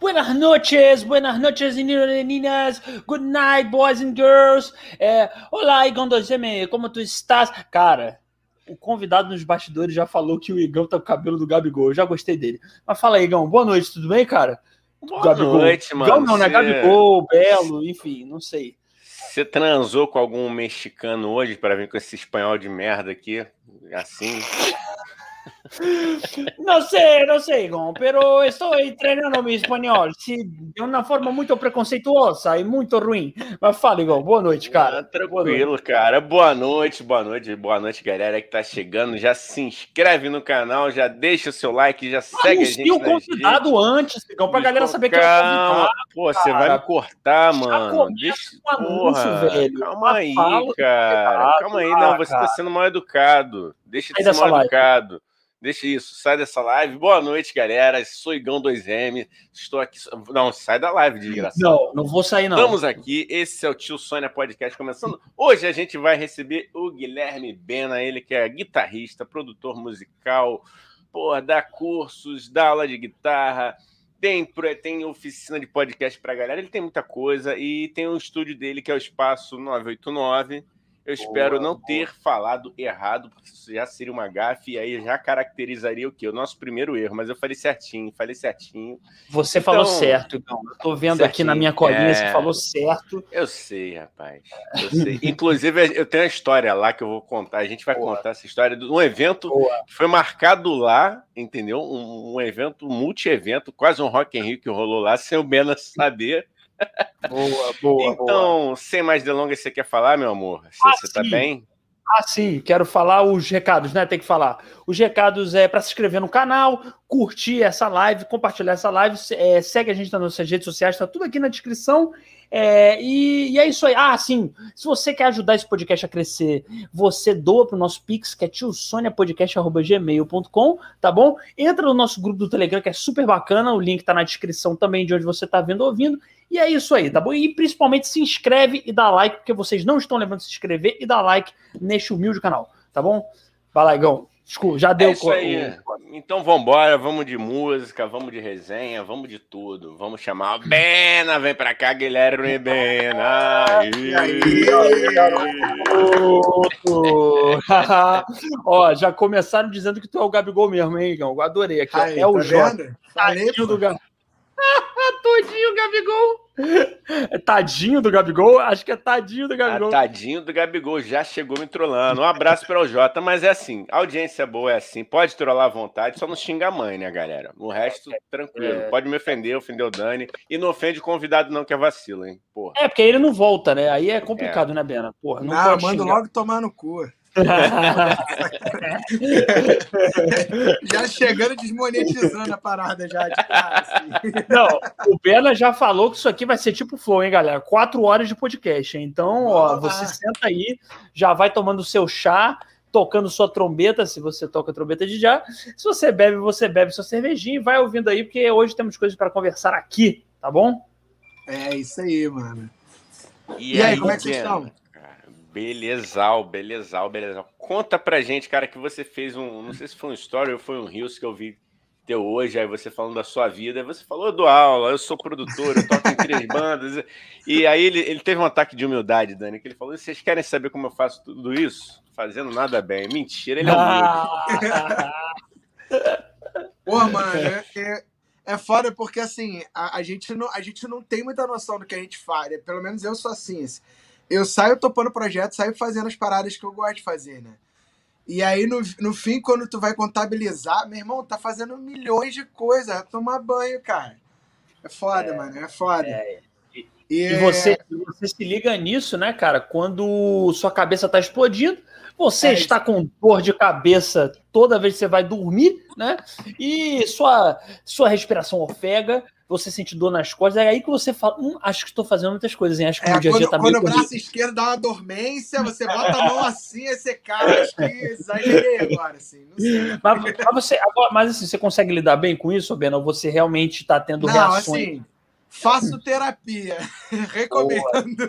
buenas noches, buenas noches, meninas. Good night, boys and girls. É, olá, Igão 2M, como tu estás? Cara, o convidado nos bastidores já falou que o Igão tá com o cabelo do Gabigol. Eu já gostei dele. Mas fala aí, Igão. Boa noite, tudo bem, cara? Boa Gabigol. noite, mano. Igão não, né? Gabigol, Belo, enfim, não sei. Você transou com algum mexicano hoje para vir com esse espanhol de merda aqui? Assim? No sé, no sé, pero estoy entrenando mi espanhol sí, de uma forma muito preconceituosa e muito ruim. Mas fala, Igor, boa noite, cara. Tranquilo, noite. cara. Boa noite, boa noite, boa noite, galera que tá chegando. Já se inscreve no canal, já deixa o seu like, já segue a gente. o convidado antes, Igor, pra galera saber que eu convidado. Pô, você vai me cortar, mano. Deixa, porra, velho. Calma aí, cara. Calma aí, não, você tá sendo mal educado. Deixa de ser mal educado. Deixa isso, sai dessa live. Boa noite, galera. Sou Igão 2M. Estou aqui. Não, sai da live, de graça. Não, não vou sair, não. Estamos aqui. Esse é o Tio Sônia Podcast começando. Hoje a gente vai receber o Guilherme Bena, ele que é guitarrista, produtor musical, porra, dá cursos, dá aula de guitarra. Tem, tem oficina de podcast para galera, ele tem muita coisa e tem um estúdio dele que é o Espaço 989 eu espero boa, não boa. ter falado errado, porque isso já seria uma gafe e aí já caracterizaria o quê? O nosso primeiro erro, mas eu falei certinho, falei certinho. Você então, falou certo, então. Eu tô vendo certinho. aqui na minha colinha, é... você falou certo. Eu sei, rapaz. Eu sei. Inclusive, eu tenho uma história lá que eu vou contar. A gente vai boa. contar essa história de um evento que foi marcado lá, entendeu? Um, um evento, um multi-evento, quase um Rock in Rio que rolou lá, sem o Bena saber. Boa, boa. Então, boa. sem mais delongas, você quer falar, meu amor? Você, ah, você tá bem? Ah, sim, quero falar os recados, né? Tem que falar. Os recados é para se inscrever no canal, curtir essa live, compartilhar essa live, é, segue a gente nas nossas redes sociais, tá tudo aqui na descrição. É, e, e, é isso aí. Ah, sim. Se você quer ajudar esse podcast a crescer, você doa para o nosso Pix, que é tiosoniapodcast.gmail.com, tá bom? Entra no nosso grupo do Telegram, que é super bacana. O link tá na descrição também de onde você tá vendo ou ouvindo. E é isso aí, tá bom? E principalmente se inscreve e dá like, porque vocês não estão lembrando de se inscrever e dar like neste humilde canal, tá bom? Vai lá, Igão. Desculpa, já deu. É isso aí. Então vamos embora, vamos de música, vamos de resenha, vamos de tudo. Vamos chamar a Bena, vem pra cá, Guilherme Bena. E aí, Ó, já começaram dizendo que tu é o Gabigol mesmo, hein, Igão? Eu adorei aqui. Aí, é o tá Jota. Tadinho do Gabigol. Todinho Gabigol. Tadinho do Gabigol? Acho que é tadinho do Gabigol. Ah, tadinho do Gabigol, já chegou me trollando. Um abraço para o Jota, mas é assim, audiência boa é assim, pode trollar à vontade, só não xinga a mãe, né, galera? O resto, tranquilo. É. Pode me ofender, ofender o Dani. E não ofende o convidado não, que é vacilo, hein? Porra. É, porque aí ele não volta, né? Aí é complicado, é. né, Bena? Porra, não, não manda logo tomar no cu. já chegando desmonetizando a parada já de cara, assim. Não, o Bela já falou que isso aqui vai ser tipo flow, hein, galera? Quatro horas de podcast. Então, ó, você senta aí, já vai tomando seu chá, tocando sua trombeta, se você toca trombeta de já. Se você bebe, você bebe sua cervejinha e vai ouvindo aí, porque hoje temos coisas para conversar aqui, tá bom? É isso aí, mano. E, e aí, aí, como é que vocês estão? Belezal, belezal, belezal. Conta pra gente, cara, que você fez um. Não sei se foi um story ou foi um Rios que eu vi teu hoje, aí você falando da sua vida. Você falou do aula, eu sou produtor, eu toco em três bandas. E aí ele, ele teve um ataque de humildade, Dani, que ele falou: vocês querem saber como eu faço tudo isso? Fazendo nada bem. Mentira, ele é humilde. Pô, mano, é, é, é foda porque assim, a, a, gente não, a gente não tem muita noção do que a gente faz. Pelo menos eu sou assim. assim eu saio topando projeto, saio fazendo as paradas que eu gosto de fazer, né? E aí, no, no fim, quando tu vai contabilizar, meu irmão, tá fazendo milhões de coisas. Tomar banho, cara. É foda, é, mano. É foda. É. E, e, você, você se liga nisso, né, cara? Quando sua cabeça tá explodindo, você é está com dor de cabeça toda vez que você vai dormir, né? E sua, sua respiração ofega, você sente dor nas costas, é aí que você fala, hum, acho que estou fazendo muitas coisas, hein? Acho que é, o dia a dia tá Quando o braço esquerdo dá uma dormência, você bota a mão assim, aí você cara, acho que exagerei agora, assim, não sei. Mas, mas, você, agora, mas assim, você consegue lidar bem com isso, Bena? Ou você realmente está tendo não, reações? Assim, faço terapia, recomendo.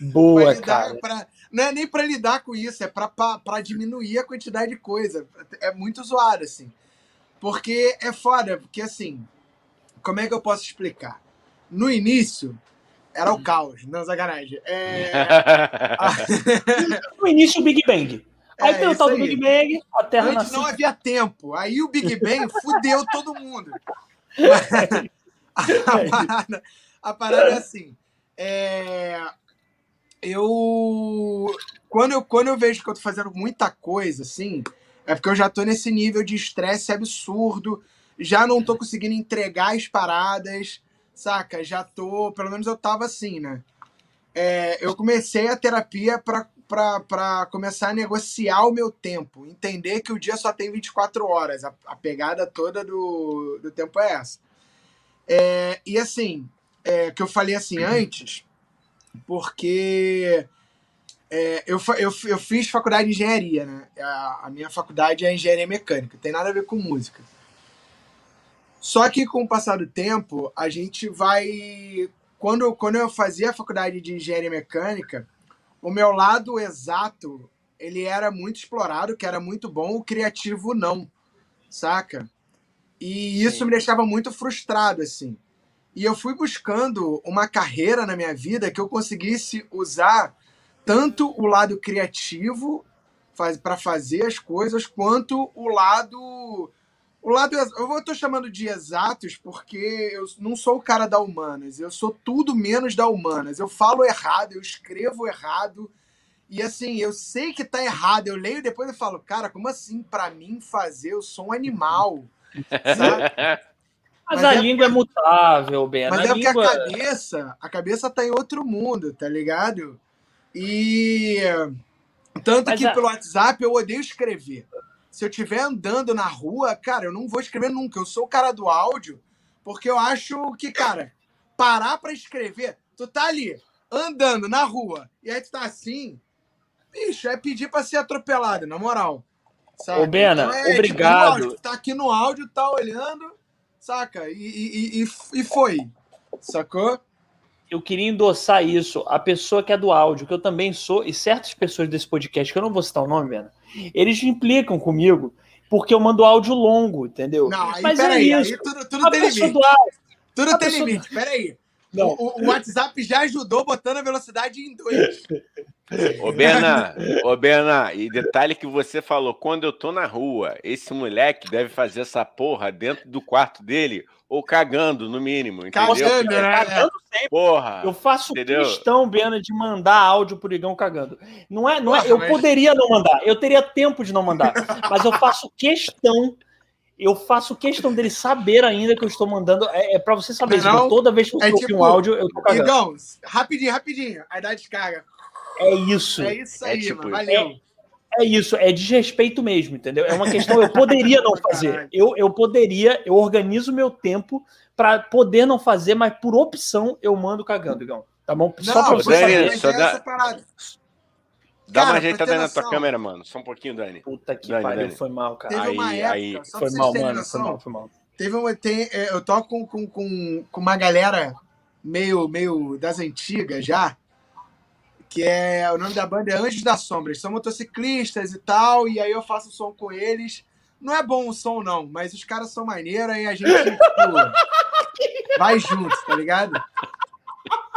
Boa, Boa cara. Pra, não é nem para lidar com isso, é para diminuir a quantidade de coisa. É muito zoado, assim. Porque é foda, porque assim, como é que eu posso explicar? No início, era o caos, não sacanagem. É... no início, o Big Bang. Aí é, tem o tal do Big Bang, a Terra Antes nasceu. não havia tempo. Aí o Big Bang fudeu todo mundo. a, parada, a parada é assim. É, eu quando, eu. quando eu vejo que eu tô fazendo muita coisa, assim, é porque eu já tô nesse nível de estresse absurdo. Já não tô conseguindo entregar as paradas, saca? Já tô. Pelo menos eu tava assim, né? É, eu comecei a terapia para começar a negociar o meu tempo, entender que o dia só tem 24 horas, a, a pegada toda do, do tempo é essa. É, e assim, é, que eu falei assim antes, porque é, eu, eu, eu fiz faculdade de engenharia, né? A, a minha faculdade é engenharia mecânica, tem nada a ver com música. Só que com o passar do tempo, a gente vai. Quando, quando eu fazia a faculdade de engenharia mecânica, o meu lado exato ele era muito explorado, que era muito bom, o criativo não, saca? E isso Sim. me deixava muito frustrado, assim. E eu fui buscando uma carreira na minha vida que eu conseguisse usar tanto o lado criativo faz, para fazer as coisas, quanto o lado. O lado. Eu estou chamando de exatos porque eu não sou o cara da humanas, eu sou tudo menos da humanas. Eu falo errado, eu escrevo errado. E assim, eu sei que tá errado, eu leio depois e falo, cara, como assim para mim fazer? Eu sou um animal. Sabe? Mas, mas a é língua é mutável, Ben. Mas a é língua... porque a cabeça, a cabeça tá em outro mundo, tá ligado? E tanto Mas que a... pelo WhatsApp eu odeio escrever. Se eu estiver andando na rua, cara, eu não vou escrever nunca. Eu sou o cara do áudio, porque eu acho que, cara, parar para escrever, tu tá ali andando na rua e aí tu tá assim, bicho, é pedir para ser atropelado, na moral. Saca? Ô, Bena, então é, obrigado. Tipo, tá aqui no áudio, tá olhando, saca? E, e, e, e foi. Sacou? Eu queria endossar isso. A pessoa que é do áudio, que eu também sou, e certas pessoas desse podcast, que eu não vou citar o nome, Bena, eles implicam comigo porque eu mando áudio longo, entendeu? Não, aí, Mas peraí, é isso. aí tudo, tudo tem limite. Do áudio, tudo tem limite, peraí. Não. O, o, WhatsApp já ajudou botando a velocidade em dois. Ô, Berna, ô, Berna, e detalhe que você falou, quando eu tô na rua, esse moleque deve fazer essa porra dentro do quarto dele ou cagando, no mínimo, entendeu? Cagando, né? Cagando sempre. Porra, eu faço entendeu? questão, Bena, de mandar áudio pro Igão cagando. Não é, não é, eu poderia não mandar, eu teria tempo de não mandar, mas eu faço questão eu faço questão dele saber ainda que eu estou mandando. É, é para você saber, não, toda vez que você é tipo, um áudio, eu tô cagando. Igão, rapidinho, rapidinho, a idade descarga. É isso. É isso aí, é, tipo, mano, valeu. É, é, isso, é desrespeito mesmo, entendeu? É uma questão, eu poderia não fazer. Eu, eu poderia, eu organizo meu tempo para poder não fazer, mas por opção eu mando cagando, Igão. Tá bom? Só não, pra você Dani, saber. Só dá... Dá cara, uma ajeitada aí na tua câmera, mano. Só um pouquinho, Dani. Puta que Dani, pariu, Dani. foi mal, cara. Teve uma aí, época, aí. foi mal, mano, noção, foi mal, foi mal. Teve uma, tem, é, eu toco com, com, com, com uma galera meio, meio das antigas já, que é o nome da banda é Anjos da Sombra. Eles são motociclistas e tal, e aí eu faço som com eles. Não é bom o som, não, mas os caras são maneiros e a gente tipo, vai junto, tá ligado?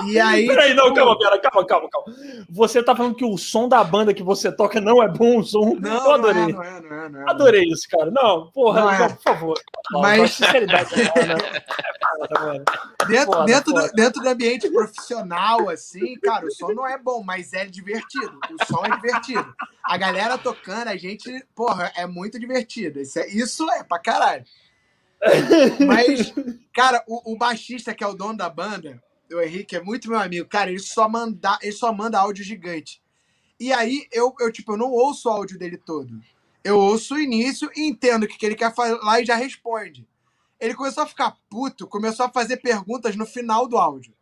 E aí. Peraí, tipo... não, calma, pera, calma, calma, calma. Você tá falando que o som da banda que você toca não é bom o som? Não, eu adorei. Não é, não é, não é, adorei isso, cara. Não, porra, não, não por favor. Mas. Sinceridade, né? dentro, dentro, do, dentro do ambiente profissional, assim, cara, o som não é bom, mas é divertido. O som é divertido. A galera tocando, a gente, porra, é muito divertido. Isso é, isso é pra caralho. Mas, cara, o, o baixista, que é o dono da banda, o Henrique é muito meu amigo. Cara, ele só manda, ele só manda áudio gigante. E aí eu, eu tipo, eu não ouço o áudio dele todo. Eu ouço o início e entendo o que, que ele quer falar e já responde. Ele começou a ficar puto, começou a fazer perguntas no final do áudio.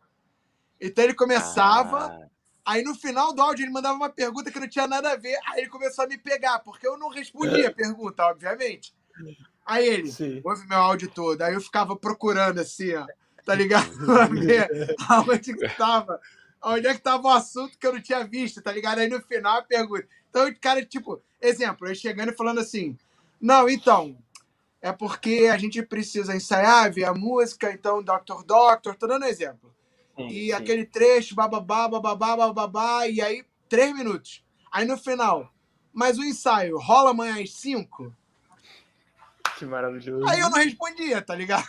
Então ele começava, ah. aí no final do áudio ele mandava uma pergunta que não tinha nada a ver, aí ele começou a me pegar, porque eu não respondia a pergunta, obviamente. Aí ele, Sim. ouve meu áudio todo. Aí eu ficava procurando assim, ó tá ligado? Pra ver aonde que tava, onde é que tava o assunto que eu não tinha visto, tá ligado? Aí no final a pergunta. Então, o cara, tipo, exemplo, eu chegando e falando assim, não, então, é porque a gente precisa ensaiar, ver a música, então Dr. Doctor, tô dando exemplo. Sim, e sim. aquele trecho, bababá, bababá, bababá, e aí três minutos. Aí no final, mas o ensaio rola amanhã às cinco? Que maravilhoso. Aí eu não respondia, tá ligado?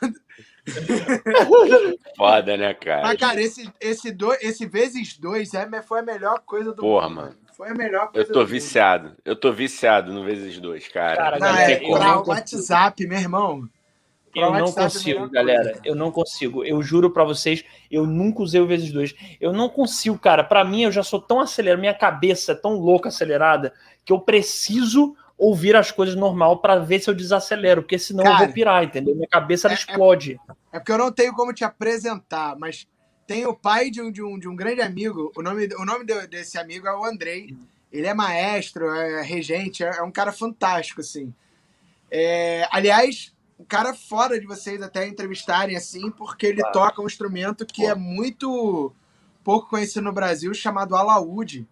Foda, né, cara? Mas, cara, esse, esse, do, esse vezes dois é, foi a melhor coisa do Porra, mundo. mano. Foi a melhor coisa Eu tô do mundo. viciado. Eu tô viciado no vezes dois, cara. Cara, Não, é, pra não WhatsApp, meu irmão. Pra Eu não WhatsApp é consigo, melhor galera. coisa. Eu não consigo. Eu juro pra vocês, eu nunca usei o vezes dois. Eu não consigo, cara. Pra mim, eu já sou tão acelerado, minha cabeça é tão louca, acelerada, que eu preciso ouvir as coisas normal pra ver se eu desacelero, porque senão eu Cara, vou pirar, entendeu? Minha cabeça é- é- explode. É porque eu não tenho como te apresentar, mas tem o pai de um, de um, de um grande amigo. O nome, o nome de- desse amigo é o Andrei. Ele é maestro, é regente, é, é um cara fantástico, assim. É, aliás, um cara fora de vocês até entrevistarem, assim, porque ele Claro. toca um instrumento que Pô. é muito pouco conhecido no Brasil, chamado alaúde.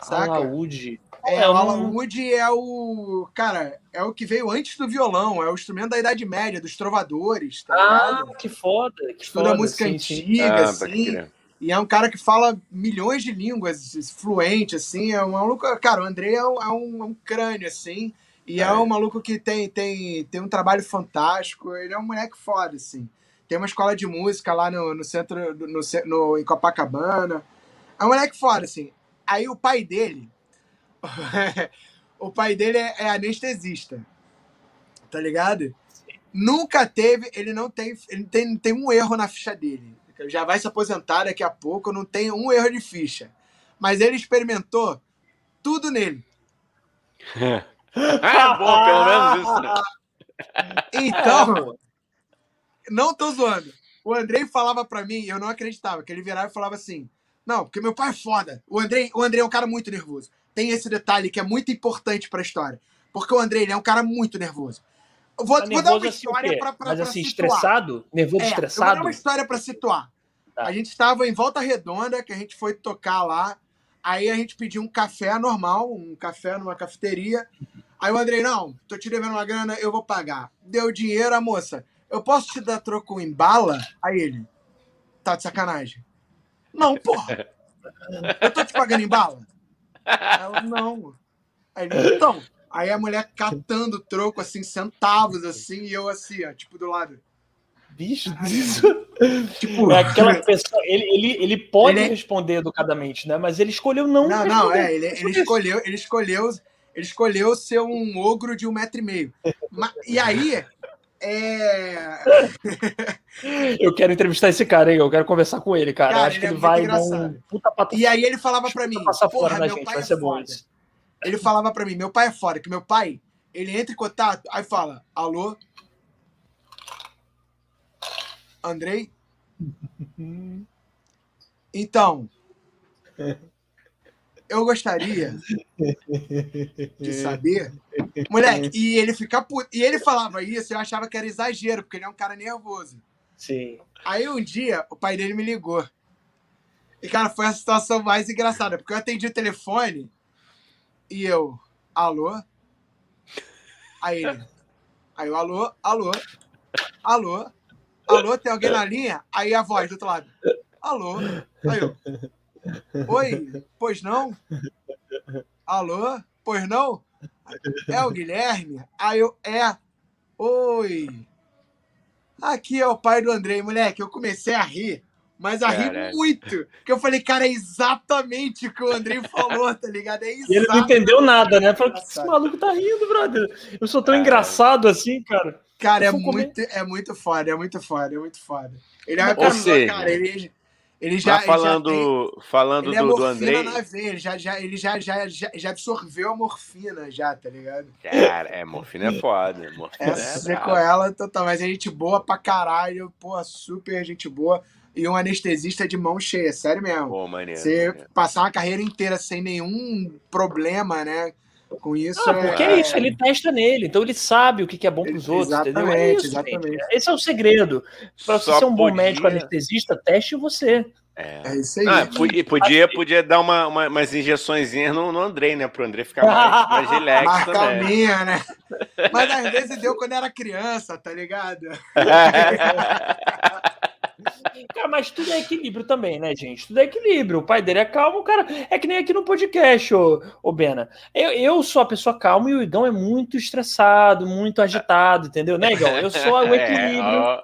Saca? Alaúde. É, eu o não- alaúde é o. Cara, é o que veio antes do violão, é o instrumento da Idade Média, dos trovadores, tá Ah, ligado? que foda. Que Estuda foda. música sim, sim. antiga, Ah, assim. crer. E é um cara que fala milhões de línguas, fluente, assim. É um maluco. Cara, o André é um, é um- é um crânio, assim. E é. É. um maluco que tem, tem, tem um trabalho fantástico. Ele é um moleque foda, assim. Tem uma escola de música lá no, no centro, no, no, em Copacabana. É um moleque foda, assim. Aí o pai dele. o pai dele é, é anestesista. Tá ligado? Nunca teve, ele não tem, ele tem, tem um erro na ficha dele. Já vai se aposentar daqui a pouco, não tem um erro de ficha. Mas ele experimentou tudo nele. ah, bom, pelo menos isso, né? Então, não tô zoando. O Andrei falava pra mim, eu não acreditava, que ele virava e falava assim: Não, porque meu pai é foda. O Andrei, o Andrei é um cara muito nervoso. Tem esse detalhe que é muito importante pra história. Porque o Andrei ele é um cara muito nervoso. Eu Vou, Tá vou dar uma assim, história quê? pra, pra, Mas assim, situar. estressado? Nervoso É, Eu vou estressado? dar uma história pra situar. Tá. A gente estava em Volta Redonda, que a gente foi tocar lá. Aí a gente pediu um café normal, um café numa cafeteria. Aí o Andrei, não, tô te devendo uma grana, eu vou pagar. Deu dinheiro, a moça, eu posso te dar troco em bala? Aí ele, tá de sacanagem. Não, porra. Eu tô te pagando em bala? Aí ela, não. Aí então. Aí a mulher catando o troco, assim, centavos, assim, e eu assim, ó, tipo, do lado. Bicho, isso. Tipo, É aquela pessoa. Ele, ele, ele pode Ele é- responder educadamente, né? Mas ele escolheu não. Não, não, é, ele, ele escolheu, ele escolheu, ele escolheu ser um ogro de um metro e meio. Ma- e aí, é, Eu quero entrevistar esse cara, hein? Eu quero conversar com ele, cara. Cara, Acho que ele é ele muito vai dar um puta pato. e aí ele falava pra mim, passar fora porra, meu gente, pai vai é ser bom foda. isso. Ele falava pra mim, meu pai é foda, que meu pai, ele entra em contato, aí fala, alô? Andrei? Então, eu gostaria de saber. Moleque, e ele fica puto. E ele falava isso, eu achava que era exagero, porque ele é um cara nervoso. Sim. Aí um dia, o pai dele me ligou. E, cara, foi a situação mais engraçada, porque eu atendi o telefone e eu, alô? Aí ele, aí eu, alô, alô, alô, alô, tem alguém na linha? Aí a voz do outro lado, alô? Aí eu, oi, pois não? Alô, pois não? É o Guilherme? Aí eu, é, oi. Aqui é o pai do Andrei, moleque. Eu comecei a rir, mas a rir muito. Porque eu falei, cara, é exatamente o que o Andrei falou, tá ligado? É E ele não exatamente. entendeu nada, né? Falou, que esse maluco tá rindo, brother? Eu sou tão Cara. engraçado assim, cara. Cara, é comer. muito, é muito foda, é muito foda, é muito foda. Ele é uma pessoa, cara, ele, ele já. Mas falando, ele já tem, falando ele é do, Andrei. na veia, ele, já, já, ele já, já, já, já absorveu a morfina, já, tá ligado? Cara, é, morfina é foda. Morfina Essa é é com ela total, mas é gente boa pra caralho, pô, super gente boa. E um anestesista de mão cheia, sério mesmo. Pô, maneiro. Você maneiro. passar uma carreira inteira sem nenhum problema, né? Com isso Ah, porque é é- isso, ele testa nele, então ele sabe o que é bom pros outros, entendeu? É Exatamente, isso, exatamente. gente. Esse é o segredo. Pra você ser um bom podia- médico anestesista, teste você. É. É isso aí. Ah, podia, podia, podia dar uma, uma, umas injeções no, no Andrei, né? Pro Andrei ficar mais, mais relax Mais calminha, né? Mas às vezes deu quando era criança, tá ligado? Cara, mas tudo é equilíbrio também, né, gente? Tudo é equilíbrio. O pai dele é calmo, o cara. É que nem aqui no podcast, ô, ô Bena. Eu, eu sou a pessoa calma e o Igão é muito estressado, muito agitado, entendeu, né, Igão? Eu sou o equilíbrio. É, ó,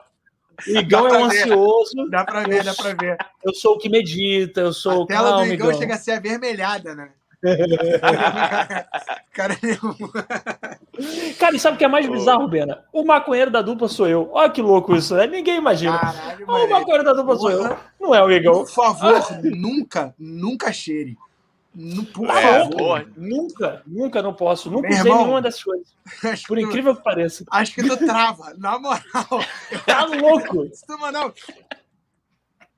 o Igão é um ansioso. Dá pra ver, dá pra ver. Eu sou o que medita, eu sou A o tela calmo, do Igão Igão. chega a ser avermelhada, né? Cara, Cara, e sabe o que é mais bizarro, Bena? O maconheiro da dupla sou eu. Olha que louco isso, né? Ninguém imagina. caralho, o maconheiro da dupla sou eu. Não é o Igão. Por favor, nunca, nunca cheire. Por É, favor. Nunca, nunca não posso. Nunca Meu usei irmão. nenhuma dessas coisas. Por tu- incrível que pareça. Acho que tu trava, na moral. Tá louco.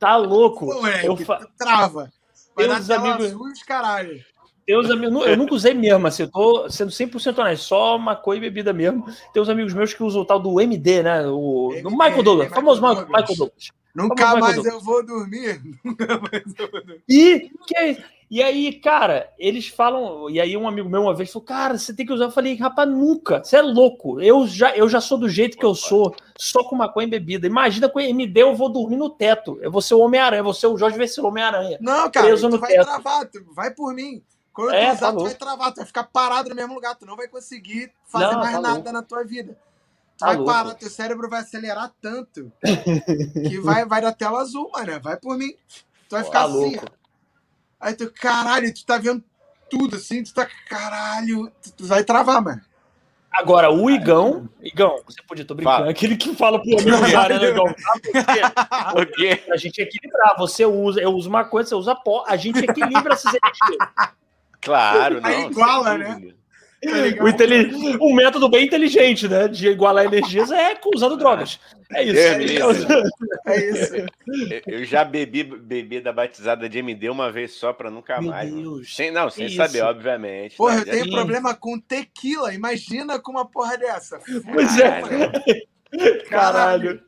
Tá louco. moleque, Eu fa... trava. Vai dar amigos- azul os caralho. Amigos, eu nunca usei mesmo, assim, eu tô sendo 100% honesto, só maconha e bebida mesmo. Tem uns amigos meus que usam o tal do MD, né? O MD, Michael Douglas, famoso Michael, Douglas. Michael Douglas. Nunca mais Michael eu vou dormir. Nunca mais eu vou dormir. E, que, e aí, cara, eles falam. E aí, um amigo meu uma vez falou: Cara, você tem que usar. Eu falei: Rapaz, nunca. Você é louco. Eu já, eu já sou do jeito que eu sou, só com maconha e bebida. Imagina com MD eu vou dormir no teto. Eu vou ser o Homem-Aranha, eu vou ser o Jorge Vecilo Homem-Aranha. Não, cara, Preso tu no vai teto. travar, tu vai por mim. Quando É, tu usar, tá tu vai travar, tu vai ficar parado no mesmo lugar, tu não vai conseguir fazer Não, mais tá nada louco. na tua vida. Tu Tá vai louco. parar, teu cérebro vai acelerar tanto que vai, vai dar tela azul, mano. Vai por mim. Tu vai ficar Tá assim. louco. Aí tu, caralho, tu tá vendo tudo assim, tu tá, caralho, tu, tu vai travar, mano. Agora, o Igão. Igão, você podia, tô brincando. Fala. Aquele que fala pro amigo cara, né, Igão? O quê? A gente equilibrar. Você usa, eu uso maconha, você usa pó. A gente equilibra essas energias. Claro, não. Aí iguala, né? Tá ligado? O, inteli- um método bem inteligente, né? De igualar energias é usando drogas. É isso. Me livre. É isso. Eu- já bebi bebida batizada de MD uma vez só pra nunca Meu mais. Deus. Sem, não, sem saber, isso? obviamente. Porra, Não, eu tenho Sim. problema com tequila. Imagina com uma porra dessa. Pois é. Caralho. Caralho.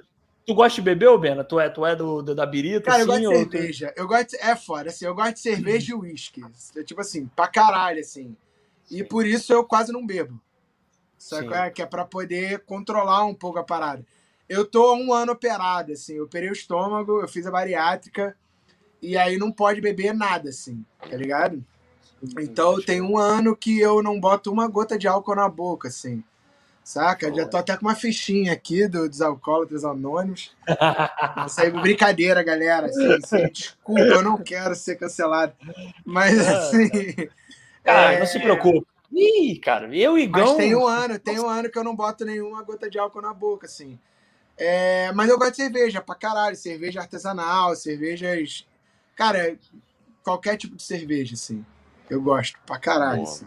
Tu gosta de beber, ô Bena? Tu é, tu é do, do- da birita, Cara, eu assim? gosto de ou tu- cerveja. Eu gosto de... É foda, assim, eu gosto de cerveja e uísque. É Tipo assim, pra caralho, assim. E por isso eu quase não bebo. Sim. qual é? Que é pra poder controlar um pouco a parada. Eu tô um ano operado, assim. Eu operei o estômago, eu fiz a bariátrica. E aí não pode beber nada, assim. Tá ligado? Então tem um ano que eu não boto uma gota de álcool na boca, assim. Saca? Já tô até com uma fichinha aqui do, dos alcoólatras anônimos. Isso aí, brincadeira, galera. Assim, assim, desculpa, eu não quero ser cancelado. Mas assim. Cara, é, não se preocupe. Ih, cara, eu e Igão. Mas tem um ano, tem um ano que eu não boto nenhuma gota de álcool na boca, assim. É, mas eu gosto de cerveja pra caralho. Cerveja artesanal, cervejas. Cara, qualquer tipo de cerveja, assim. Eu gosto pra caralho. Boa. assim.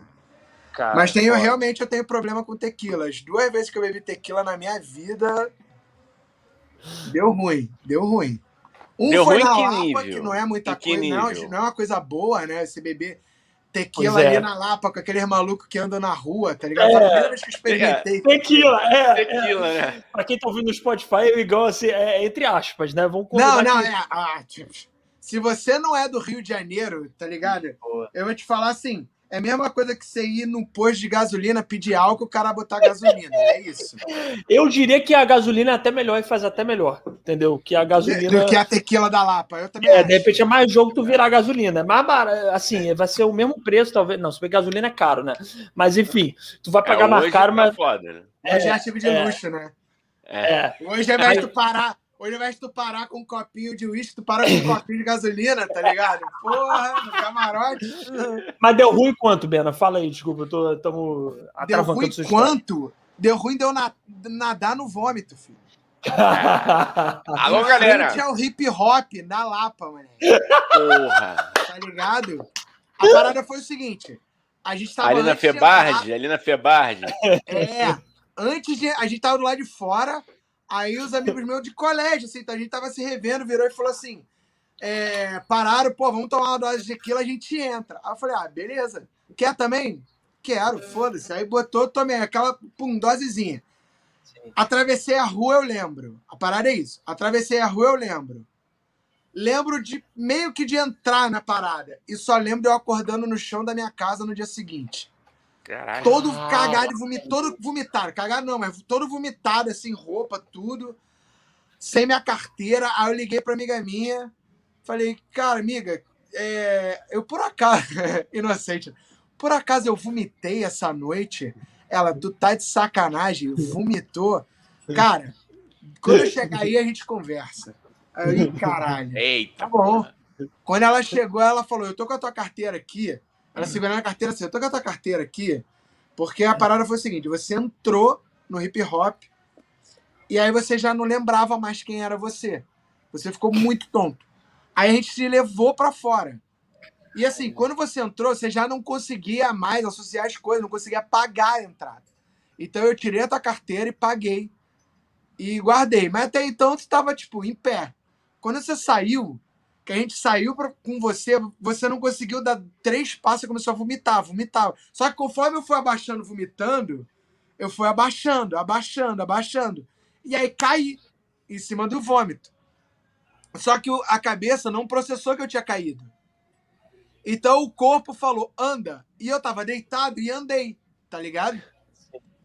Cara, Mas tenho, realmente eu tenho problema com tequila. As duas vezes que eu bebi tequila na minha vida, deu ruim, deu ruim. Um Deu foi ruim na que Lapa, nível? que não é muita que coisa, não, nível? não é uma coisa boa, né? Você beber tequila é. ali na Lapa com aqueles malucos que andam na rua, tá ligado? É. Foi a primeira vez que eu experimentei. Tequila, é, é. Tequila, né? Pra quem tá ouvindo no Spotify, o Igão, assim, é entre aspas, né? Vamos Não, não, que- é. ah, tipo, se você não é do Rio de Janeiro, tá ligado? Boa. Eu vou te falar assim. É a mesma coisa que você ir no posto de gasolina, pedir álcool, o cara botar gasolina. É isso. Eu diria que a gasolina é até melhor e faz até melhor, entendeu? Que a gasolina. Do que a tequila da Lapa. Eu também É, acho. de repente é mais jogo tu virar gasolina. É mais barato, assim, vai ser o mesmo preço, talvez. Não, se bem gasolina é caro, né? Mas enfim, tu vai pagar É, mais caro, tá mas. foda, né? Hoje é, É, artigo de é. luxo, né? É. É. Hoje, ao invés de parar, hoje, ao invés de tu parar com um copinho de uísque, tu para com um copinho de gasolina, tá ligado? Porra, no camarote. Mas deu ruim quanto, Bena? Fala aí, desculpa, eu tô, tamo Deu ruim quanto? Deu ruim deu na- nadar no vômito, filho. Alô, Em galera! frente ao hip hop na Lapa, mano. Porra! Tá ligado? A parada foi o seguinte. A gente tava Ali na Febarde, ali na Febarde. É. Antes de. A gente tava do lado de fora, aí os amigos meus de colégio, assim, então a gente tava se revendo, virou e falou assim: é, pararam, pô, vamos tomar uma dose de tequila, a gente entra. Aí eu falei, ah, beleza. Quer também? Quero, foda-se. Aí botou, tomei aquela pum, dosezinha. Atravessei a rua, eu lembro. A parada é isso. Atravessei a rua, eu lembro. lembro de meio que de entrar na parada. E só lembro de eu acordando no chão da minha casa no dia seguinte. Caralho. Todo cagado e vomitado, todo vomitado. Cagado não, mas todo vomitado, assim, roupa, tudo. Sem minha carteira. Aí eu liguei pra amiga minha. Falei, cara, amiga, é, eu por acaso, inocente, por acaso eu vomitei essa noite? Ela, tu tá de sacanagem, vomitou. Cara, quando eu chegar aí, a gente conversa. Aí, caralho. Eita. Tá bom. Quando ela chegou, ela falou: Eu tô com a tua carteira aqui. Ela segurando a carteira assim: Eu tô com a tua carteira aqui. Porque a parada foi o seguinte: você entrou no hip hop e aí você já não lembrava mais quem era você. Você ficou muito tonto. Aí a gente te levou para fora. E assim, quando você entrou, você já não conseguia mais associar as coisas, não conseguia pagar a entrada. Então eu tirei a tua carteira e paguei. E guardei. Mas até então você estava, tipo, em pé. Quando você saiu, que a gente saiu pra, com você, você não conseguiu dar três passos e começou a vomitar, vomitar. Só que conforme eu fui abaixando, vomitando, eu fui abaixando, abaixando, abaixando. E aí caí em cima do vômito. Só que a cabeça não processou que eu tinha caído. Então o corpo falou, anda. E eu tava deitado e andei, tá ligado?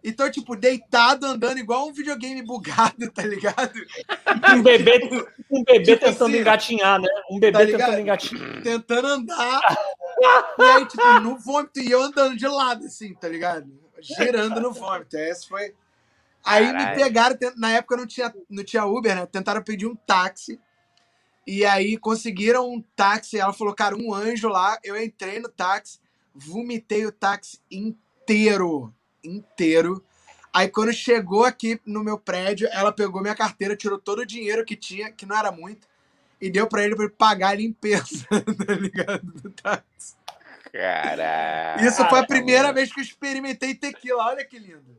Então, tipo, deitado, andando igual um videogame bugado, tá ligado? Um bebê, um bebê tipo tentando assim, engatinhar, né? Um bebê tá tentando engatinhar. Tentando andar. e aí, tipo, no vômito, e eu andando de lado, assim, tá ligado? Girando no vômito. Esse foi. Aí Caralho. me pegaram, na época não tinha, não tinha Uber, né? Tentaram pedir um táxi. E aí conseguiram um táxi. Ela falou, cara, um anjo lá. Eu entrei no táxi, vomitei o táxi inteiro. Inteiro. Aí quando chegou aqui no meu prédio, ela pegou minha carteira, tirou todo o dinheiro que tinha, que não era muito, e deu para ele para pagar a limpeza, tá ligado? Do táxi. Caralho. Isso foi a primeira vez que eu experimentei tequila, olha que lindo.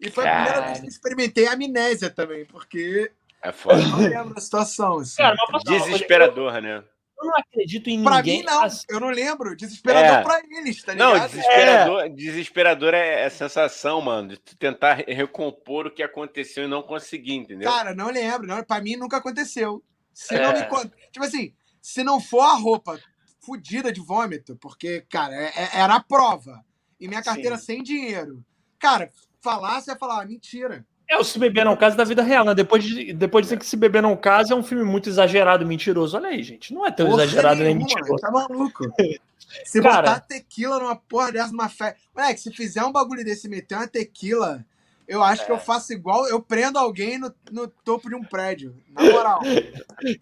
E foi a primeira vez que eu experimentei amnésia também, porque é foda. Eu não lembro da situação. Assim. Cara, Desesperador, né? Eu não acredito em pra ninguém. Pra mim, não. Assim... Eu não lembro. Desesperador é. pra eles, tá ligado? Não, desesperador é, desesperador é a sensação, mano, de tentar recompor o que aconteceu e não conseguir, entendeu? Cara, não lembro. Não, pra mim nunca aconteceu. Se é. não me... Tipo assim, se não for a roupa fodida de vômito, porque, cara, é, é, era a prova. E minha carteira Sim. sem dinheiro. Cara, falar, você ia falar, ah, mentira. É o Se Beber Não Casa da vida real, né? Depois de, depois de dizer que Se Beber Não Casa é um filme muito exagerado, mentiroso. Olha aí, gente. Não é tão porra exagerado nem mentiroso. Tá maluco. Se Cara, botar tequila numa porra dessa, uma fé. Moleque, se fizer um bagulho desse meter uma tequila eu acho é. que eu é. faço igual, eu prendo alguém no, no topo de um prédio. Na moral.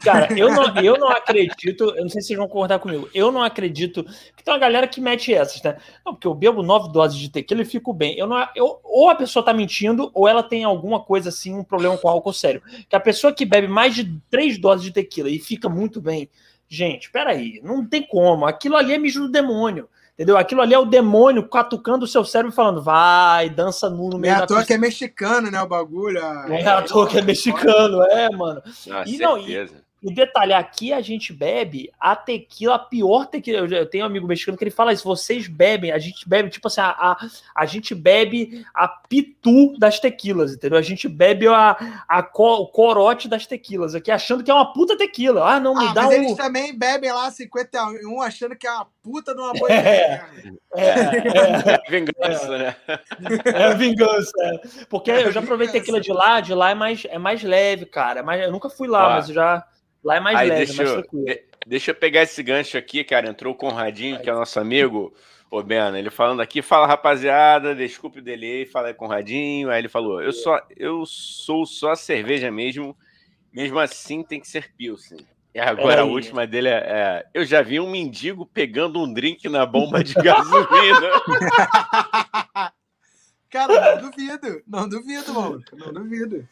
Cara, eu não, eu não acredito, eu não sei se vocês vão concordar comigo, eu não acredito que tem uma galera que mete essas, né? Não, porque eu bebo nove doses de tequila e fico bem. Eu não, eu, ou a pessoa tá mentindo, ou ela tem alguma coisa assim, um problema com álcool sério. Que a pessoa que bebe mais de três doses de tequila e fica muito bem. Gente, peraí, não tem como. Aquilo ali é mijo do demônio. Entendeu? Aquilo ali é o demônio catucando o seu cérebro falando, vai, dança nu no meio é da à toa que é mexicano, né, o bagulho. É à toa que é mexicano, é, mano. Ah, e, não, e, e detalhe, aqui a gente bebe a tequila, a pior tequila. Eu tenho um amigo mexicano que ele fala isso: vocês bebem, a gente bebe, tipo assim, a, a, a gente bebe a pitu das tequilas, entendeu? A gente bebe a, a o corote das tequilas aqui, achando que é uma puta tequila. Ah, não, me ah, dá mas um. Eles também bebem lá 51, achando que é uma puta de uma boa é, é, é, vingança, né? É vingança, é. Porque eu já provei tequila de lá, de lá é mais, é mais leve, cara. É mais, eu nunca fui lá, mas eu já. Lá é mais Aí, leve, deixa mais tranquilo. Eu, deixa eu pegar esse gancho aqui, cara. Entrou o Conradinho, que é nosso amigo. Ô, Bena, ele falando aqui, fala rapaziada, desculpe o delay, fala aí Conradinho. Aí ele falou: eu, só, eu sou só cerveja mesmo, mesmo assim tem que ser Pilsen. E agora a última dele é, é, Eu já vi um mendigo pegando um drink na bomba de gasolina. Cara, não duvido. Não duvido, mano. Não duvido.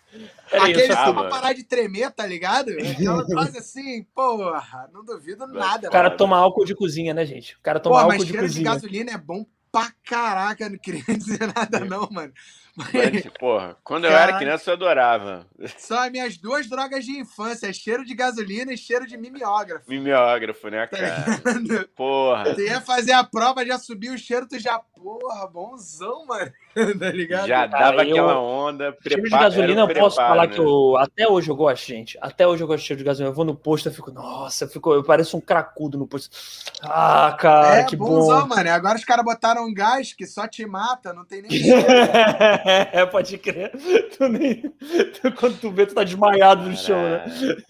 É Aquele isso, ah, parar de tremer, tá ligado? Ela faz assim, porra, não duvido nada. O cara mano. toma álcool de cozinha, né, gente? O cara toma Pô, álcool de cozinha. de gasolina é bom pra caraca, não queria dizer nada, não, mano. Mas, porra, quando eu era criança eu adorava. São as minhas duas drogas de infância: cheiro de gasolina e cheiro de mimeógrafo. Mimeógrafo, né, Tá cara? ligado? Porra. Você ia fazer a prova, já subiu o cheiro, tu já, porra, bonzão, mano. tá ligado? Já Cara, dava eu- aquela onda. Cheiro de prepara- gasolina, eu posso preparo, falar né? que eu. Até hoje eu gosto, gente. Até hoje eu gosto de cheiro de gasolina. Eu vou no posto, eu fico, nossa, eu, fico, eu pareço um cracudo no posto. Ah, cara, é, que bonzão, bom. mano. Agora os caras botaram um gás que só te mata, não tem nem cheiro. é, pode crer. Tu nem- tu- quando tu vê, tu tá desmaiado no chão, né? Caralho.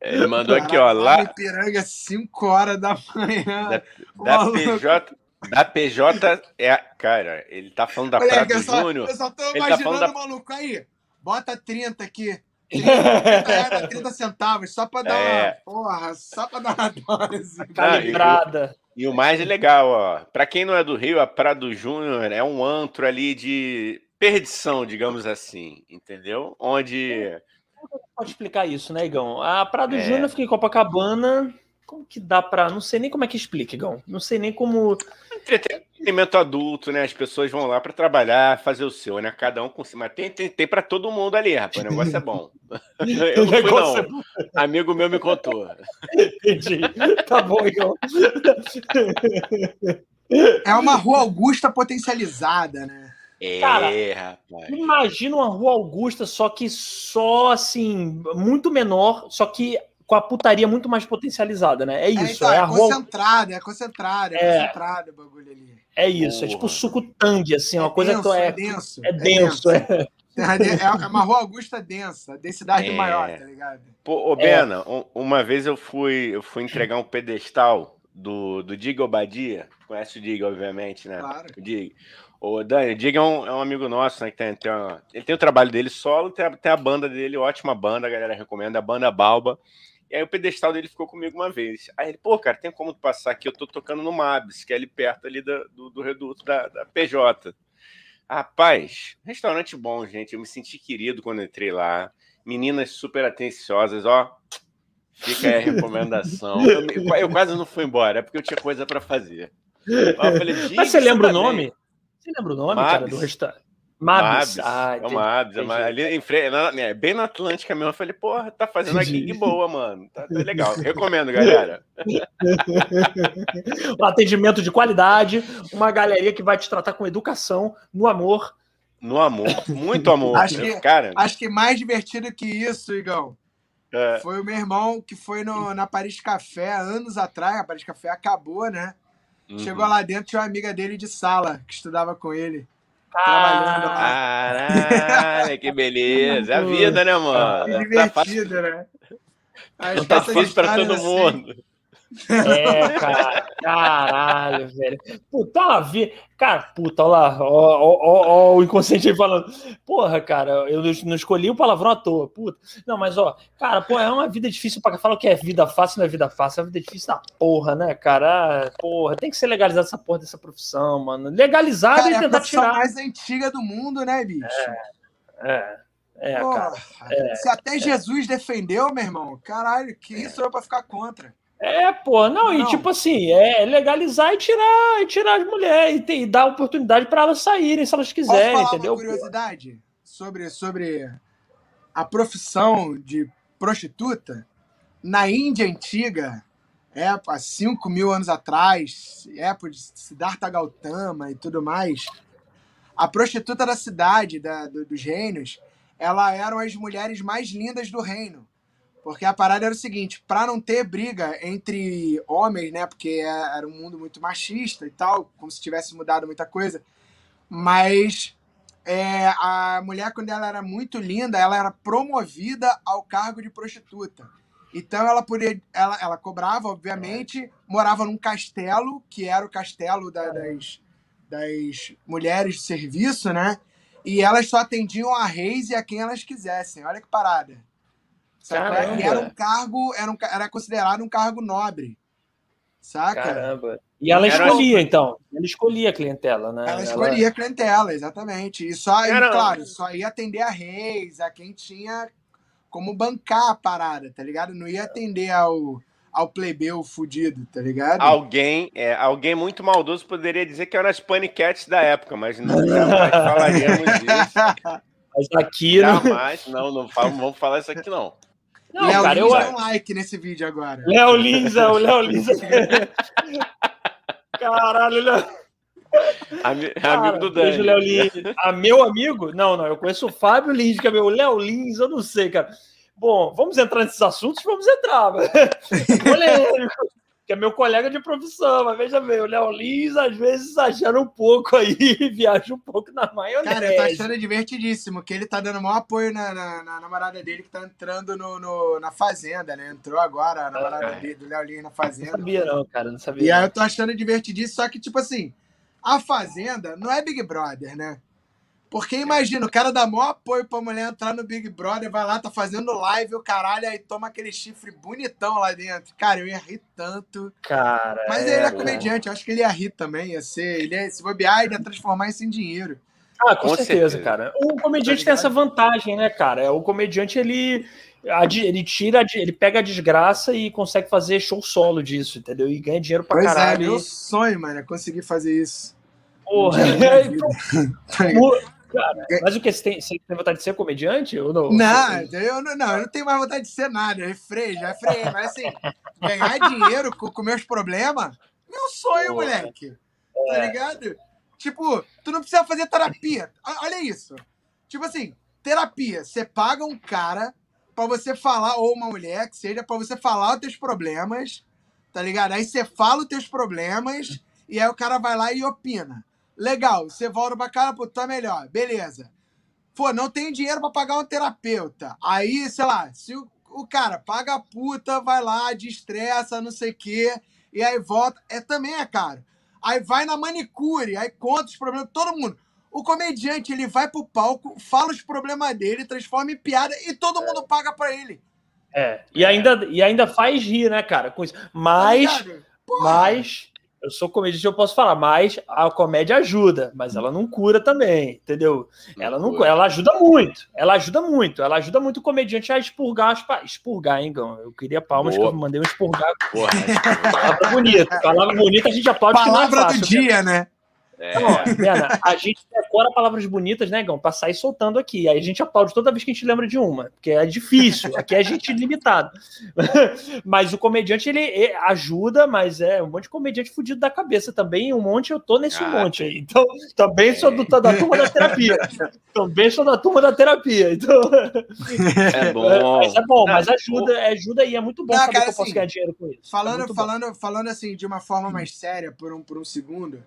Ele mandou aqui, ó, lá Ipiranga, 5 horas da manhã. da, da PJ. Da PJ é. Cara, ele tá falando da Moleque, Prado eu só, Júnior. eu só tô Ele tá imaginando falando da- o maluco aí. Bota 30 aqui. 30, 30 reais, 30 centavos, só pra dar É. uma. Porra, só pra dar uma dose. Calibrada. E o mais legal, ó, pra quem não é do Rio, a Prado Júnior é um antro ali de perdição, digamos assim, entendeu? Onde Pode explicar isso, né, Igão? A Prado É. Júnior fica em Copacabana. Como que dá pra. Não sei nem como é que explica, Igão. Não sei nem como. entretenimento adulto, né? As pessoas vão lá pra trabalhar, fazer o seu, né? Cada um com si. Mas tem, tem, tem para todo mundo ali, rapaz. O negócio é bom. Eu não fui, negócio é não. Amigo meu me contou. Entendi. Tá bom, Igão. É uma rua Augusta potencializada, né? É, Cara, rapaz. Imagina uma rua Augusta, só que só assim, muito menor, só que com a putaria muito mais potencializada, né? É isso, então, é, é a rua. concentrada, é concentrada, é, É. concentrado o bagulho ali. É isso, é tipo suco tangue, assim, uma coisa denso, que é, é denso. é denso, é. É, é uma rua Augusta densa, densidade É. maior, tá ligado? Pô, ô, Bena, um- uma vez eu fui, eu fui entregar um pedestal do, do Diga Obadia. Conhece o Diga, obviamente, né? Claro. O. O Dani, Diga é um, é um amigo nosso, né? Que tem, tem uma- ele tem o trabalho dele solo, tem a, tem a banda dele, ótima banda, a galera recomenda, a banda Balba. E aí o pedestal dele ficou comigo uma vez. Aí ele, pô, cara, tem como tu passar aqui? Eu tô tocando no Mabs, que é ali perto ali da- do, do reduto da, da PJ. Rapaz, restaurante bom, gente. Eu me senti querido quando entrei lá. Meninas super atenciosas, ó. Fica aí a recomendação. Eu, eu quase não fui embora, é porque eu tinha coisa para fazer. Eu falei, Mas "Diga, você lembra o tá bem." nome? Você lembra o nome, cara, Mabs. do restaurante? Mabs. Mabs. Ah, é o Mabs. é uma- entendi. ali em frente, na- né, bem na Atlântica mesmo. Eu falei, porra, tá fazendo uma Entendi. gig boa, mano. Tá, tá legal. Recomendo, galera. um atendimento de qualidade, uma galeria que vai te tratar com educação, no amor. No amor. Muito amor. Acho que- Cara, Acho que mais divertido que isso, Igão, é, foi o meu irmão que foi no, na Paris Café anos atrás. A Paris Café acabou, né? Uhum. Chegou lá dentro, tinha uma amiga dele de sala que estudava com ele. Trabalhando lá. Caralho, que beleza. É a vida, né, mano? Que Tá fácil, divertido, né? Aí não tá fácil pra todo assim, mundo. É, cara, caralho, velho. Puta, lá, vi... cara, puta, olha lá, ó, ó, ó, o inconsciente aí falando. Porra, cara, eu não escolhi o palavrão à toa, puta. Não, mas ó, cara, pô, é uma vida difícil pra falar que é vida fácil, não é vida fácil, é uma vida difícil da porra, né, cara? Ah, Porra, tem que ser legalizada essa porra dessa profissão, mano. Legalizada e é a tentar tirar. mais antiga do mundo, né, bicho? É, é, Porra, cara. Se até Jesus defendeu, meu irmão, caralho, que isso é pra ficar contra? É, pô, não, e Não. tipo assim, é legalizar e tirar, e tirar as mulheres, e, ter- e dar oportunidade pra elas saírem se elas Posso quiserem, falar entendeu? uma curiosidade sobre, sobre a profissão de prostituta? Na Índia antiga, é, há 5 mil anos atrás, época de Siddhartha Gautama e tudo mais, a prostituta da cidade, da, do- dos reinos, ela eram as mulheres mais lindas do reino. Porque a parada era o seguinte, para não ter briga entre homens, né? Porque é- era um mundo muito machista e tal, como se tivesse mudado muita coisa. Mas é, a mulher, quando ela era muito linda, ela era promovida ao cargo de prostituta. Então ela podia, ela, ela cobrava, obviamente, morava num castelo, que era o castelo da- das, das mulheres de serviço, né? E elas só atendiam a reis e a quem elas quisessem. Olha que parada. Caramba. E era um cargo, era, um, era considerado um cargo nobre. Saca? Caramba. E ela Era- escolhia, então. Ela escolhia a clientela, né? Ela escolhia a clientela, exatamente. E só, e, claro, só ia atender a reis, a quem tinha como bancar a parada, tá ligado? Não ia atender ao, ao plebeu fudido, tá ligado? Alguém, é, alguém muito maldoso poderia dizer que eram as paniquetes da época, mas não jamais falaríamos isso. Mas aqui. Jamais, não, não, não vamos falar isso aqui, não. Não, Léo cara, Lins eu... dá um like nesse vídeo agora. Léo Lins, é o Léo Lins. Caralho, Léo. Ami, Cara, amigo do Dani. Léo Lins. A ah, meu amigo? Não, não, eu conheço o Fábio Lins, que é meu Léo Lins, eu não sei, cara. Bom, vamos entrar nesses assuntos? Vamos entrar. Polêmico que é meu colega de profissão, mas veja bem, o Léo Lins às vezes exagera um pouco aí, viaja um pouco na maionese. Cara, eu tô achando divertidíssimo, que ele tá dando maior apoio na, na, na namorada dele que tá entrando no, no, na Fazenda, né? Entrou agora a namorada é. dele, do Léo Lins na Fazenda. Não sabia não, cara, não sabia. E aí eu tô achando divertidíssimo, só que, tipo assim, a Fazenda não é Big Brother, né? Porque imagina, o cara dá maior apoio pra mulher entrar no Big Brother, vai lá, tá fazendo live, o caralho, aí toma aquele chifre bonitão lá dentro. Cara, eu ia rir tanto. Cara. Mas é, ele é comediante, eu acho que ele ia rir também. Ia ser, ele ia se bobear, ele ia transformar isso em dinheiro. Ah, com, com certeza, certeza, cara. O comediante tá tem essa vantagem, né, cara? O comediante, ele, ele tira, ele pega a desgraça e consegue fazer show solo disso, entendeu? E ganha dinheiro pra pois é, caralho. É, meu sonho, mano, é conseguir fazer isso. Porra, Cara, mas o que? Você tem, você tem vontade de ser comediante ou não? Não, eu não, não, eu não tenho mais vontade de ser nada. Eu refrei, já freiei. Mas assim, ganhar dinheiro com, com meus problemas, meu sonho, Pô, moleque. É. Tá ligado? Tipo, tu não precisa fazer terapia. Olha isso. Tipo assim, terapia. Você paga um cara pra você falar, ou uma mulher, que seja, pra você falar os teus problemas, tá ligado? Aí você fala os teus problemas e aí o cara vai lá e opina. Legal, você volta pra cara, pô, tá melhor. Beleza. Pô, não tem dinheiro para pagar um terapeuta. Aí, sei lá, se o, o cara paga a puta, vai lá, destressa, não sei o quê, e aí volta, é também é caro. Aí vai na manicure, aí conta os problemas, todo mundo. O comediante, ele vai pro palco, fala os problemas dele, transforma em piada e todo mundo paga para ele. É, e ainda, e ainda faz rir, né, cara, com isso. Mas, tá mas eu sou comediante, eu posso falar, mas a comédia ajuda, mas ela não cura também, entendeu? Não ela não cura. ela ajuda muito, ela ajuda muito, ela ajuda muito o comediante a expurgar as pa... expurgar, hein, Gão? Eu queria palmas Boa. que eu mandei um expurgar. Porra, palavra bonita, palavra bonita a gente aplaude palavra que não é fácil, do dia, né? É. Não, a gente decora palavras bonitas, né, Gão, pra sair soltando aqui. Aí a gente aplaude toda vez que a gente lembra de uma, porque é difícil, aqui é gente limitada. mas o comediante, ele ajuda, mas é um monte de comediante fudido da cabeça também, um monte, eu tô nesse ah, monte aí. Então, também sou do, da turma da terapia. também sou da turma da terapia, então... É bom. Mas é bom, mas ajuda, ajuda e é muito bom Não, saber cara, que eu posso assim, ganhar dinheiro com isso. Falando, é falando, falando assim, de uma forma mais séria, por um, por um segundo...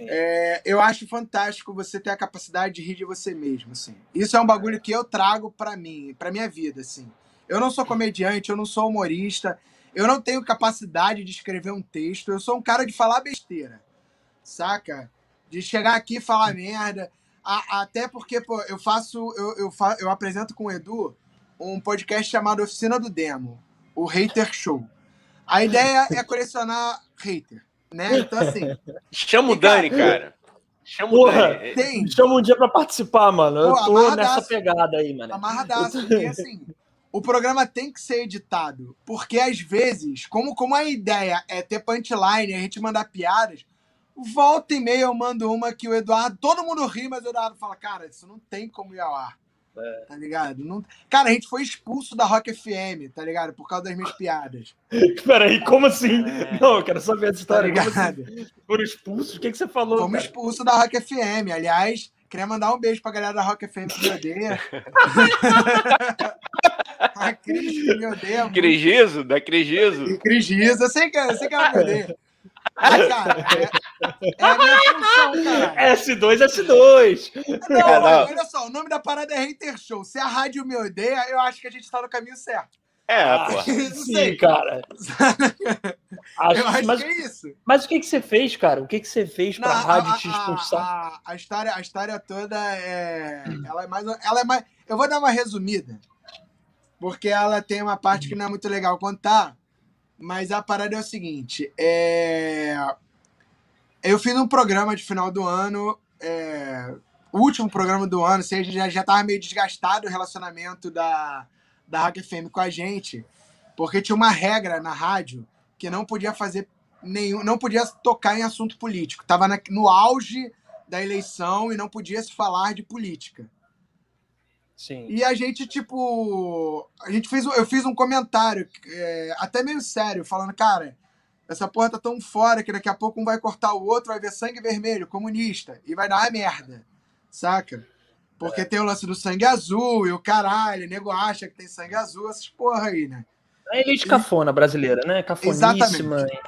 É, eu acho fantástico você ter a capacidade de rir de você mesmo, assim. Isso é um bagulho que eu trago para mim, para minha vida, assim. Eu não sou comediante, eu não sou humorista, eu não tenho capacidade de escrever um texto, eu sou um cara de falar besteira, saca? De chegar aqui e falar merda. A, até porque, pô, eu faço, eu, eu, fa, eu apresento com o Edu um podcast chamado Oficina do Demo, o Hater Show. A ideia é colecionar hater né? Então, assim. Chama o Dani, cara. Chama Porra, o Dani. Tem. Chama um dia pra participar, mano. Eu Pô, tô nessa pegada aí, mano. Amarradaço, porque assim. O programa tem que ser editado, porque às vezes, como, como a ideia é ter punchline, a gente mandar piadas, volta e meia eu mando uma que o Eduardo, todo mundo ri, mas o Eduardo fala, cara, isso não tem como ir ao ar. É. Tá ligado? Não... Cara, a gente foi expulso da Rock FM, tá ligado? Por causa das minhas piadas. Peraí, como assim? É. Não, eu quero saber essa história. Tá ligado? Assim? Foram expulsos? O que, que você falou? Fomos expulsos da Rock FM. Aliás, queria mandar um beijo pra galera da Rock FM que me odeia. a Cris que me odeia. Crigizo? Da Crigizo? Crigizo. Eu sei que, eu sei que ela me odeia. Mas, cara, é, é a minha função, cara. S2, S2. Não, é, não. olha só, o nome da parada é Hater Show. Se a rádio me odeia, eu acho que a gente tá no caminho certo. É, ah, pô. Sim, cara. acho, eu acho mas, que é isso. Mas o que, que você fez, cara? O que, que você fez pra não, rádio a, te expulsar? A, a, a, história, a história toda é. Ela é mais. Ela é mais. Eu vou dar uma resumida. Porque ela tem uma parte que não é muito legal contar. Mas a parada é o seguinte: é... eu fiz um programa de final do ano, é... último programa do ano, seja, já, já tava meio desgastado o relacionamento da, da Rock FM com a gente. Porque tinha uma regra na rádio que não podia fazer nenhum. não podia tocar em assunto político. Tava na, no auge da eleição e não podia se falar de política. Sim. E a gente, tipo. A gente fez. Eu fiz um comentário, é, até meio sério, falando, cara, essa porra tá tão fora que daqui a pouco um vai cortar o outro, vai ver sangue vermelho, comunista, e vai dar uma merda. Saca? Porque é. tem o lance do sangue azul e o caralho, o nego acha que tem sangue azul, essas porra aí, né? É elite cafona brasileira, né? Cafoníssima. Exatamente.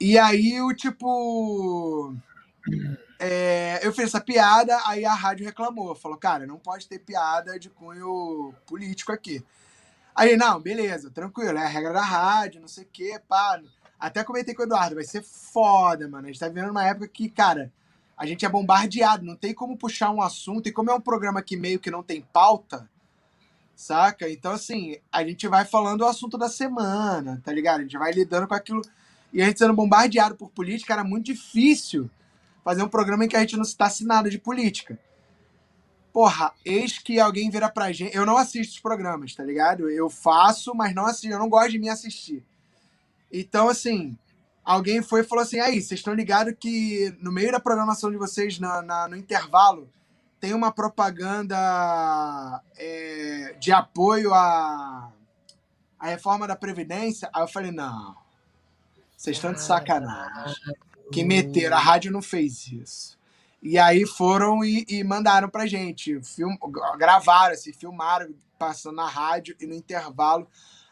E aí o tipo. É, eu fiz essa piada, aí a rádio reclamou. Falou, cara, não pode ter piada de cunho político aqui. Aí, não, beleza, tranquilo, é a regra da rádio, não sei o quê, pá. Até comentei com o Eduardo, vai ser foda, mano. A gente tá vivendo uma época que, cara, a gente é bombardeado, não tem como puxar um assunto. E como é um programa que meio que não tem pauta, saca? Então, assim, a gente vai falando o assunto da semana, tá ligado? A gente vai lidando com aquilo. E a gente sendo bombardeado por política era muito difícil fazer um programa em que a gente não citasse nada de política. Porra, eis que alguém vira pra gente. Eu não assisto os programas, tá ligado? Eu faço, mas não assisto. Eu não gosto de me assistir. Então, assim, alguém foi e falou assim: aí, vocês estão ligados que no meio da programação de vocês, na, na no intervalo, tem uma propaganda é, de apoio à, à reforma da Previdência? Aí eu falei: não, vocês estão de sacanagem que meteram. A rádio não fez isso. E aí foram e, e mandaram pra gente. Film, gravaram, assim, filmaram, passando na rádio e no intervalo.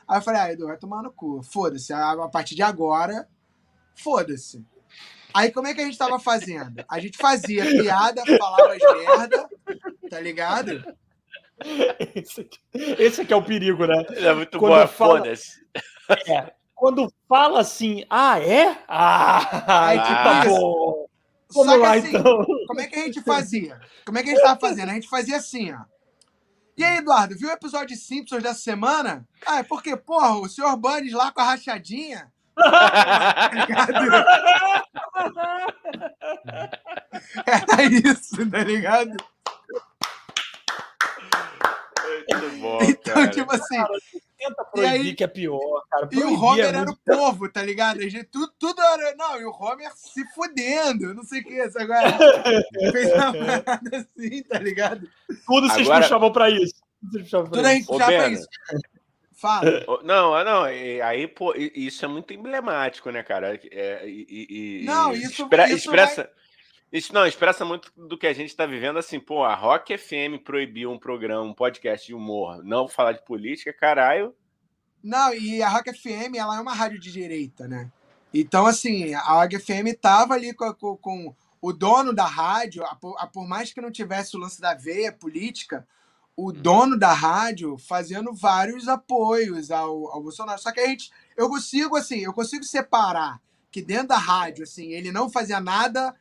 Aí eu falei, ah, Edu, vai tomar no cu. Foda-se. A, partir de agora, foda-se. Aí como é que a gente tava fazendo? A gente fazia piada, falava as merda, tá ligado? Esse aqui, esse aqui é o perigo, né? É muito Quando boa, foda-se. É, quando fala assim, ah, é? Ah, aí, tipo, ah, bom. Vamos Só lá, assim, então. Como é que a gente fazia? Como é que a gente tava fazendo? A gente fazia assim, ó. E aí, Eduardo, viu o episódio de Simpsons dessa semana? Ah, é porque, porra, o senhor Bunny lá com a rachadinha. Era isso, tá ligado? Muito bom, então, cara. tipo assim. Tenta proibir aí, que é pior, cara. e o Homer é era o povo, tá ligado? A gente, tudo, tudo era. Não, e o Homer se fudendo, não sei o que. Agora fez uma parada assim, tá ligado? Tudo vocês agora... puxavam pra isso. Tudo a gente puxava pra isso. Fala. Não, não, aí, pô, isso é muito emblemático, né, cara? É, e, e, não, isso, espera, isso expressa. Vai isso não, expressa muito do que a gente está vivendo, assim, pô, a Rock FM proibiu um programa, um podcast de humor, não falar de política, caralho. Não, e a Rock FM, ela é uma rádio de direita, né? Então, assim, a Rock FM tava ali com, com, com o dono da rádio, a, a, por mais que não tivesse o lance da veia política, o hum. dono da rádio fazendo vários apoios ao, ao Bolsonaro. Só que a gente, eu consigo, assim, eu consigo separar que dentro da rádio, assim, ele não fazia nada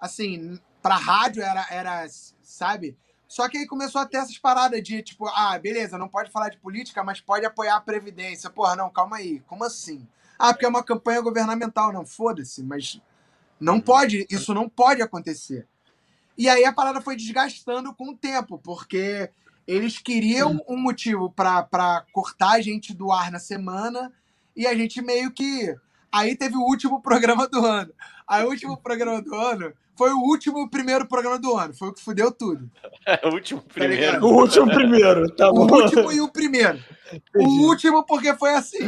assim, pra rádio era, era, sabe? Só que aí começou a ter essas paradas de, tipo, ah, beleza, não pode falar de política, mas pode apoiar a Previdência. Porra, não, calma aí, como assim? Ah, porque é uma campanha governamental. Não, foda-se, mas não uhum. pode, isso não pode acontecer. E aí a parada foi desgastando com o tempo, porque eles queriam um motivo para cortar a gente do ar na semana e a gente meio que. Aí teve o último programa do ano. Aí o último programa do ano foi o último primeiro programa do ano. Foi o que fudeu tudo. o último primeiro. Tá o último primeiro, tá bom. O último e o primeiro. Entendi. O último, porque foi assim.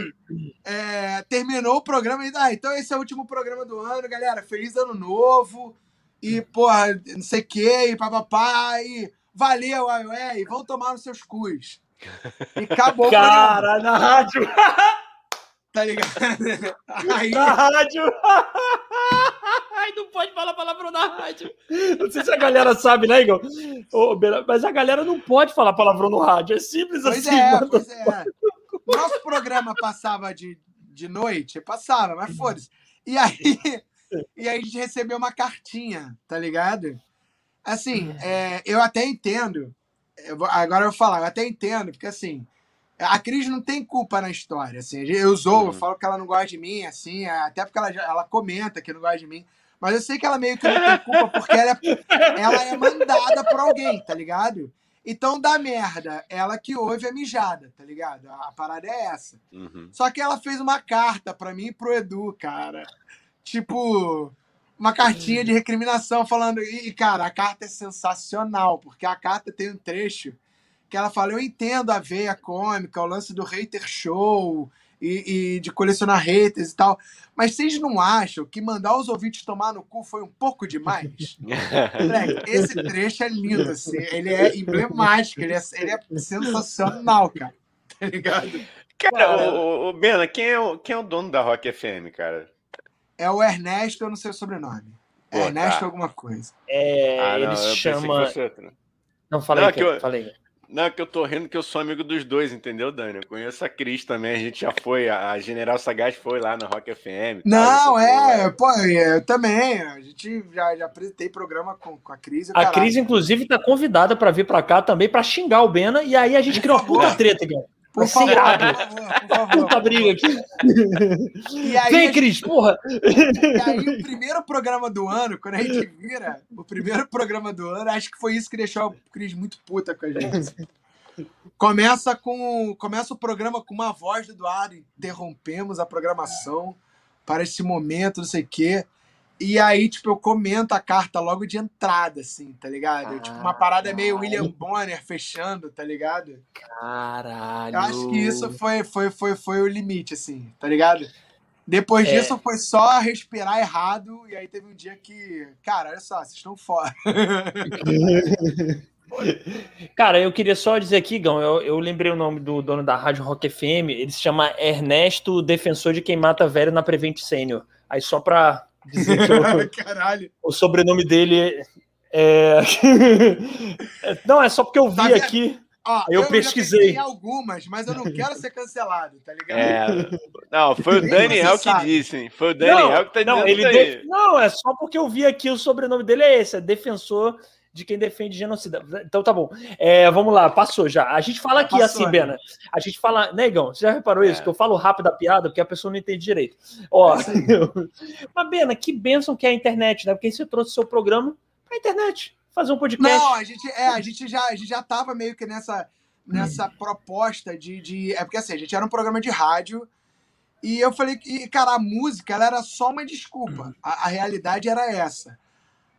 É, terminou o programa e. Ah, então esse é o último programa do ano, galera. Feliz ano novo. E, porra, não sei o quê, e papapá. E valeu, ué, e vão tomar nos seus cus. E acabou Cara, na rádio. Tá ligado? Aí... Na rádio. Ai, não pode falar palavrão na rádio. Não sei se a galera sabe, né, Igor? mas a galera não pode falar palavrão no rádio. É simples pois assim. É, pois é. Nosso programa passava de, de noite, passava, mas foda-se. E aí, e aí a gente recebeu uma cartinha, tá ligado? Assim, é, eu até entendo. Eu vou, agora eu vou falar, eu até entendo, porque assim, a Cris não tem culpa na história. Assim, eu zoo, uhum. eu falo que ela não gosta de mim, assim, até porque ela, ela comenta que não gosta de mim. Mas eu sei que ela meio que não tem culpa porque ela é, ela é mandada por alguém, tá ligado? Então dá merda. Ela que ouve a mijada, tá ligado? A parada é essa. Uhum. Só que ela fez uma carta pra mim e pro Edu, cara. Tipo, uma cartinha de recriminação falando. E, cara, a carta é sensacional, porque a carta tem um trecho que ela fala: Eu entendo a veia cômica, o lance do hater show e, e de colecionar haters e tal, mas vocês não acham que mandar os ouvintes tomar no cu foi um pouco demais? Moleque, esse trecho é lindo, assim, ele é emblemático, ele é, ele é sensacional, cara. Tá ligado? Cara, o, o Bena, quem é o, quem é o dono da Rock FM, cara? É o Ernesto, eu não sei o sobrenome. Pô, Ernesto tá. alguma coisa. É, Ah, não, ele se chama. outro. Não, falei, Não, que que eu- falei. Não, é que eu tô rindo que eu sou amigo dos dois, entendeu, Dani? Eu conheço a Cris também, a gente já foi, a General Sagaz foi lá na Rock FM. tal, Não, foi é, lá. pô, eu também. A gente já, já apresentei programa com, com a Cris. A. Cris, inclusive, tá convidada pra vir pra cá também pra xingar o Bena. E aí a gente criou uma puta treta, cara. Por favor, irado. por favor. Puta briga aqui. Aí, Vem, Cris, porra. E aí, o primeiro programa do ano, quando a gente vira o primeiro programa do ano, acho que foi isso que deixou o Cris muito puta com a gente. Começa com começa o programa com uma voz do Eduardo, interrompemos a programação para esse momento, não sei o quê. E aí, tipo, eu comento a carta logo de entrada, assim, tá ligado? tipo, uma parada meio William Bonner fechando, tá ligado? Caralho. Eu acho que isso foi, foi, foi, foi o limite, assim, tá ligado? Depois É. disso foi só respirar errado, e aí teve um dia que, cara, olha só, vocês estão fora. Cara, eu queria só dizer aqui, Gão, eu, eu lembrei o nome do dono da Rádio Rock FM, ele se chama Ernesto, defensor de quem mata velho na Prevent Senior. Aí só pra dizer que o, Caralho. o sobrenome dele é... Não, é só porque eu vi Tá aqui. Ó, Eu já pesquisei. algumas, mas eu não quero ser cancelado, tá ligado? É, não, foi o Daniel que disse, hein? Foi o Daniel que tá não, dizendo ele isso aí. de- não, é só porque eu vi aqui o sobrenome dele é esse, é defensor de quem defende genocida. Então tá bom. É, vamos lá, passou já. A gente fala aqui Passou, assim, né? Bena. A gente fala, negão, você já reparou isso? É. Que eu falo rápido a piada porque a pessoa não entende direito. Ó, É isso mas Bena, que bênção que é a internet, né? Porque você trouxe seu programa pra internet, fazer um podcast. Não, a gente, é, a gente já, a gente já tava meio que nessa, nessa proposta de, de. É porque assim, a gente era um programa de rádio. E eu falei que, cara, a música ela era só uma desculpa. A, a realidade era essa.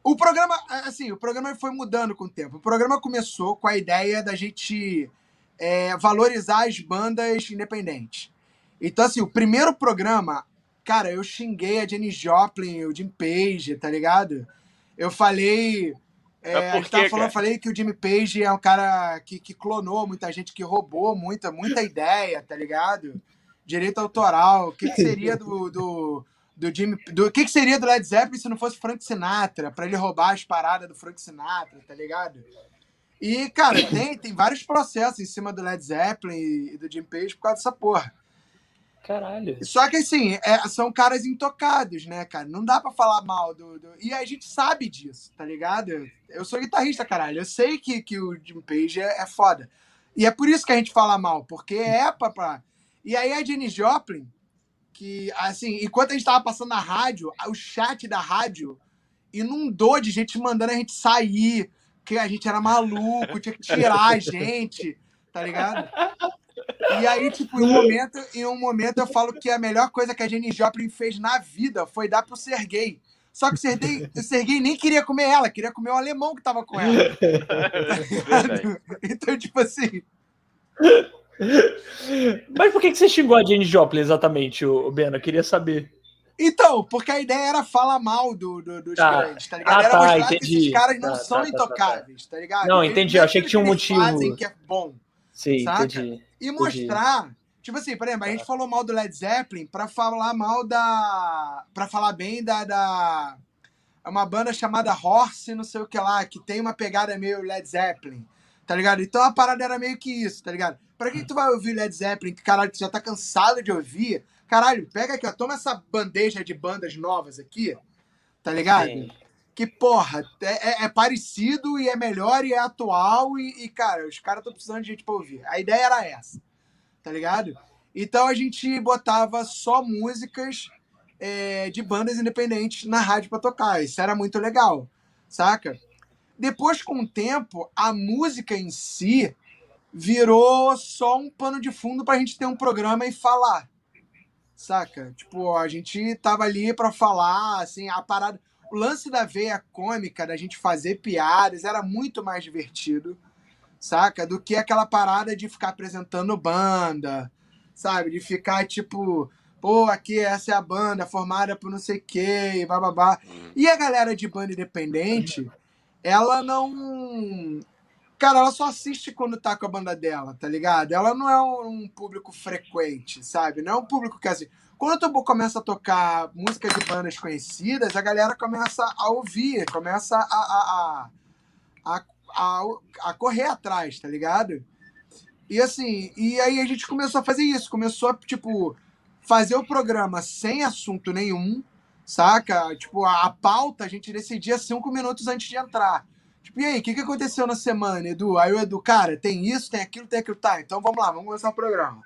O programa, assim, o programa foi mudando com o tempo. O programa começou com a ideia da gente é, valorizar as bandas independentes. Então, assim, o primeiro programa, cara, eu xinguei a Jenny Joplin, o Jim Page, tá ligado? Eu falei. É, Mas a por gente tava falando, falei que o Jimmy Page é um cara que, que clonou muita gente, que roubou muita, muita ideia, tá ligado? Direito autoral. O que, que seria do, do, do Jimmy. Do, o que, que seria do Led Zeppelin se não fosse Frank Sinatra? Pra ele roubar as paradas do Frank Sinatra, tá ligado? E, cara, tem, tem vários processos em cima do Led Zeppelin e do Jim Page por causa dessa porra. Caralho. Só que, assim, é, são caras intocados, né, cara? Não dá pra falar mal do, do- E a gente sabe disso, tá ligado? Eu sou guitarrista, caralho. Eu sei que, que o Jim Page é, é foda. E é por isso que a gente fala mal, porque é pra... pra... E aí a Jenny Joplin, que, assim, enquanto a gente tava passando na rádio, o chat da rádio inundou de gente mandando a gente sair, que a gente era maluco, tinha que tirar a gente, tá ligado? E aí, tipo, em um momento, em um momento eu falo que a melhor coisa que a Jenny Joplin fez na vida foi dar pro Sergei. Só que o Sergei, o Sergei nem queria comer ela, queria comer o alemão que tava com ela. Verdade. Então, tipo assim, Mas por que, que você xingou a Jane Joplin exatamente, o Bena? Eu queria saber. Então, porque a ideia era falar mal do, do- dos Tá. grandes, tá ligado? Ah, era tá, mostrar que entendi. esses caras não Tá, são tá, tá, tá, intocáveis, tá ligado? Não, entendi, é achei que tinha um motivo. fazem que é bom. Sim, Saca? entendi. E mostrar, tipo assim, por exemplo, a gente falou mal do Led Zeppelin pra falar mal da. pra falar bem da. da é uma banda chamada Horse, não sei o que lá, que tem uma pegada meio Led Zeppelin, tá ligado? Então a parada era meio que isso, tá ligado? Pra que tu vai ouvir Led Zeppelin, que caralho, tu já tá cansado de ouvir? Caralho, pega aqui, ó, toma essa bandeja de bandas novas aqui, tá ligado? Sim. que, porra, é, é- é parecido e é melhor e é atual e, e, cara, os caras estão precisando de gente pra ouvir. A ideia era essa, tá ligado? Então a gente botava só músicas é, de bandas independentes na rádio pra tocar. Isso era muito legal, saca? Depois, com o tempo, a música em si virou só um pano de fundo pra gente ter um programa e falar. Saca? Tipo, a gente tava ali pra falar, assim, a parada. O lance da veia cômica, da gente fazer piadas, era muito mais divertido, saca? Do que aquela parada de ficar apresentando banda, sabe? De ficar tipo, pô, aqui essa é a banda formada por não sei o quê, bababá. Uhum. E a galera de banda independente, ela não. Cara, ela só assiste quando tá com a banda dela, tá ligado? Ela não é um público frequente, sabe? Não é um público que assim. Quando tu começa a tocar músicas de bandas conhecidas, a galera começa a ouvir, começa a, a, a, a, a, a correr atrás, tá ligado? E assim, e aí a gente começou a fazer isso, começou a, tipo, fazer o programa sem assunto nenhum, saca? Tipo, a, a pauta a gente decidia cinco minutos antes de entrar. Tipo, e aí, o que, que aconteceu na semana, Edu? Aí o Edu, cara, tem isso, tem aquilo, tem aquilo. Tá, então vamos lá, vamos começar o programa.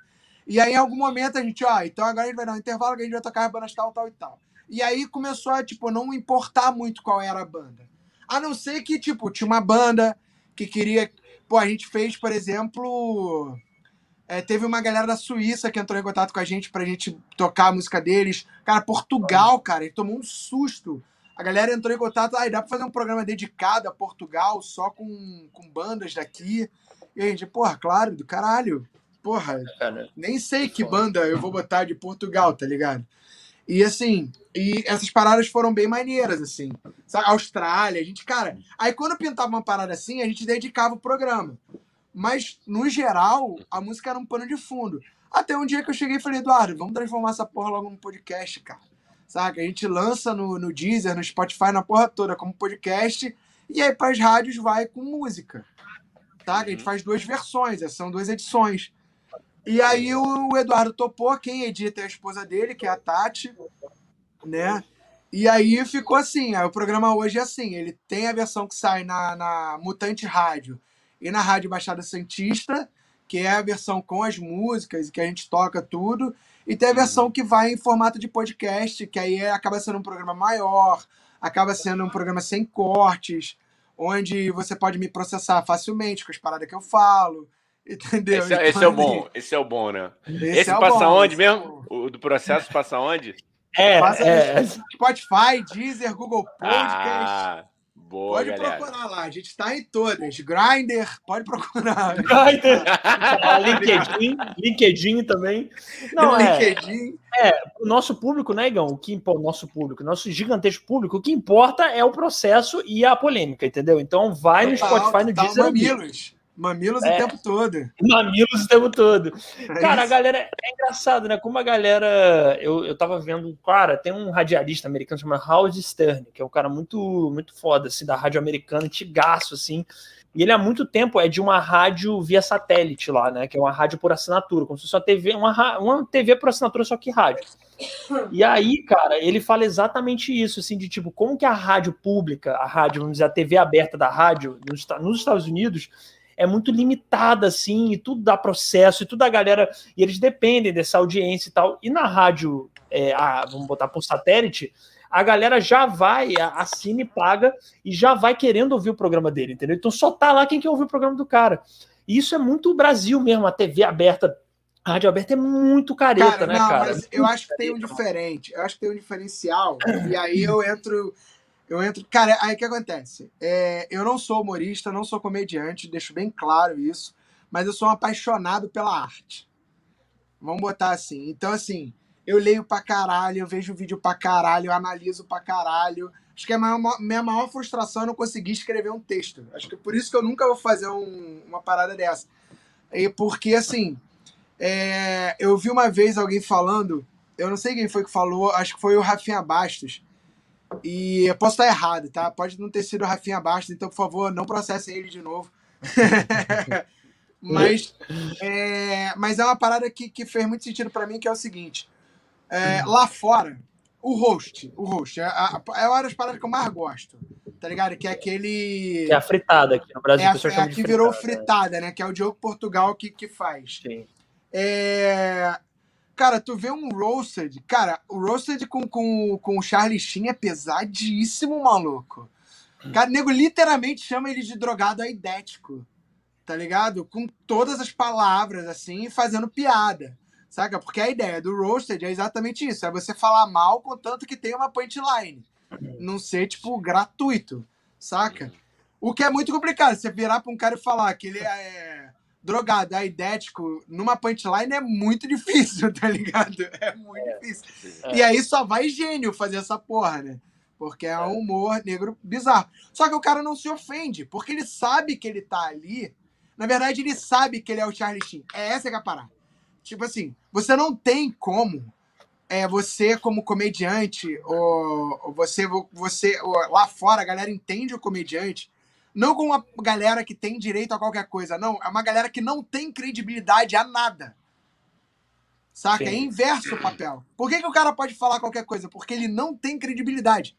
E aí, em algum momento, a gente, ó, então agora a gente vai dar um intervalo a gente vai tocar as bandas tal, tal e tal. E aí começou a, tipo, não importar muito qual era a banda. A não ser que, tipo, tinha uma banda que queria. Pô, a gente fez, por exemplo. É, teve uma galera da Suíça que entrou em contato com a gente pra gente tocar a música deles. Cara, Portugal, cara, ele tomou um susto. A galera entrou em contato, aí dá pra fazer um programa dedicado a Portugal, só com, com bandas daqui. E a gente, porra, claro, do caralho. Porra, Cara, nem sei que banda eu vou botar de Portugal, tá ligado? E assim, e essas paradas foram bem maneiras, assim. Sabe? Austrália, a gente, cara. Aí quando pintava uma parada assim, a gente dedicava o programa. Mas, no geral, a música era um pano de fundo. Até um dia que eu cheguei e falei, Eduardo, vamos transformar essa porra logo num podcast, cara. Saca? A gente lança no, no Deezer, no Spotify, na porra toda, como podcast. E aí, pras rádios, vai com música. Tá? A gente faz duas versões, são duas edições. E aí o Eduardo topou, quem edita é a esposa dele, que é a Tati, né? E aí ficou assim, aí o programa hoje é assim, ele tem a versão que sai na, na Mutante Rádio e na Rádio Baixada Santista, que é a versão com as músicas, que a gente toca tudo, e tem a versão que vai em formato de podcast, que aí é- acaba sendo um programa maior, acaba sendo um programa sem cortes, onde você pode me processar facilmente com as paradas que eu falo, entendeu? Esse, é- esse é o bom, esse é o bom, né? Esse, Esse, é o passa bom, onde esse é o mesmo? bom. O do processo passa onde? É, Passa é, Spotify, Deezer, Google Podcast. Ah, boa, pode galera. procurar lá, a gente tá em todas. Grindr, pode procurar. Ah, LinkedIn, LinkedIn também. Não, é, LinkedIn. o nosso público, né, Igão? O que importa, o nosso público, o nosso gigantesco público, o que importa é o processo e a polêmica, entendeu? Então vai no Spotify, no Deezer, Mamilos. Mamilos É. o tempo todo. mamilos o tempo todo. É Cara, a isso. galera. É engraçado, né? Como a galera. Eu, eu tava vendo. Cara, tem um radialista americano chamado Howard Stern, que é um cara muito, muito foda, assim, da rádio americana, antigaço, assim. E ele há muito tempo é de uma rádio via satélite lá, né? Que é uma rádio por assinatura, como se fosse uma TV, uma, uma TV por assinatura, só que rádio. E aí, cara, ele fala exatamente isso, assim, de tipo, como que a rádio pública, a rádio, vamos dizer, a TV aberta da rádio nos, nos Estados Unidos é muito limitada, assim, e tudo dá processo, e tudo a galera. E eles dependem dessa audiência e tal. E na rádio, é, a- vamos botar por satélite, a galera já vai, assina e paga, e já vai querendo ouvir o programa dele, entendeu? Então só tá lá quem quer ouvir o programa do cara. E isso é muito Brasil mesmo, a TV aberta. A rádio aberta é muito careta, Cara, né, não, cara? mas eu acho que tem um diferente. Eu acho que tem um diferencial. E aí eu entro. Eu entro. Cara, aí o que acontece? É, eu não sou humorista, não sou comediante, deixo bem claro isso. Mas eu sou um apaixonado pela arte. Vamos botar assim. Então, assim, eu leio pra caralho, eu vejo vídeo pra caralho, eu analiso pra caralho. Acho que a maior- minha maior frustração é não conseguir escrever um texto. Acho que é por isso que eu nunca vou fazer um- uma parada dessa. E porque, assim, é, eu vi uma vez alguém falando, eu não sei quem foi que falou, acho que foi o Rafinha Bastos. E eu posso estar errado, tá? Pode não ter sido o Rafinha Bastos, então, por favor, não processem ele de novo. mas, é, mas é uma parada que, que fez muito sentido pra mim, que é o seguinte. é, lá fora, o host, o host, é, a- é uma das paradas que eu mais gosto, tá ligado? Que é aquele... Que é a fritada aqui no Brasil, É, o pessoal a, é que virou fritada, fritada, né? Que é o Diogo Portugal que, que faz. Sim. É... Cara, tu vê um Roasted. Cara, o Roasted com, com, com o Charlie Sheen é pesadíssimo, maluco. Cara, nego literalmente chama ele de drogado aidético, tá ligado? Com todas as palavras, assim, fazendo piada, saca? Porque a ideia do Roasted é exatamente isso, é você falar mal contanto que tenha uma punchline, não ser, tipo, gratuito, saca? O que é muito complicado, você virar pra um cara e falar que ele é drogado, aidético, numa punchline é muito difícil, tá ligado? É muito é, difícil. É. E aí só vai gênio fazer essa porra, né? Porque é um é. humor negro bizarro. Só que o cara não se ofende, porque ele sabe que ele tá ali. Na verdade, ele sabe que ele é o Charlie Sheen. É essa que é a parada. Tipo assim, você não tem como é, você como comediante, ou, ou você, você ou lá fora, a galera entende o comediante não como uma galera que tem direito a qualquer coisa, não. É uma galera que não tem credibilidade a nada. Saca? Sim. É inverso o papel. Por que, que o cara pode falar qualquer coisa? Porque ele não tem credibilidade.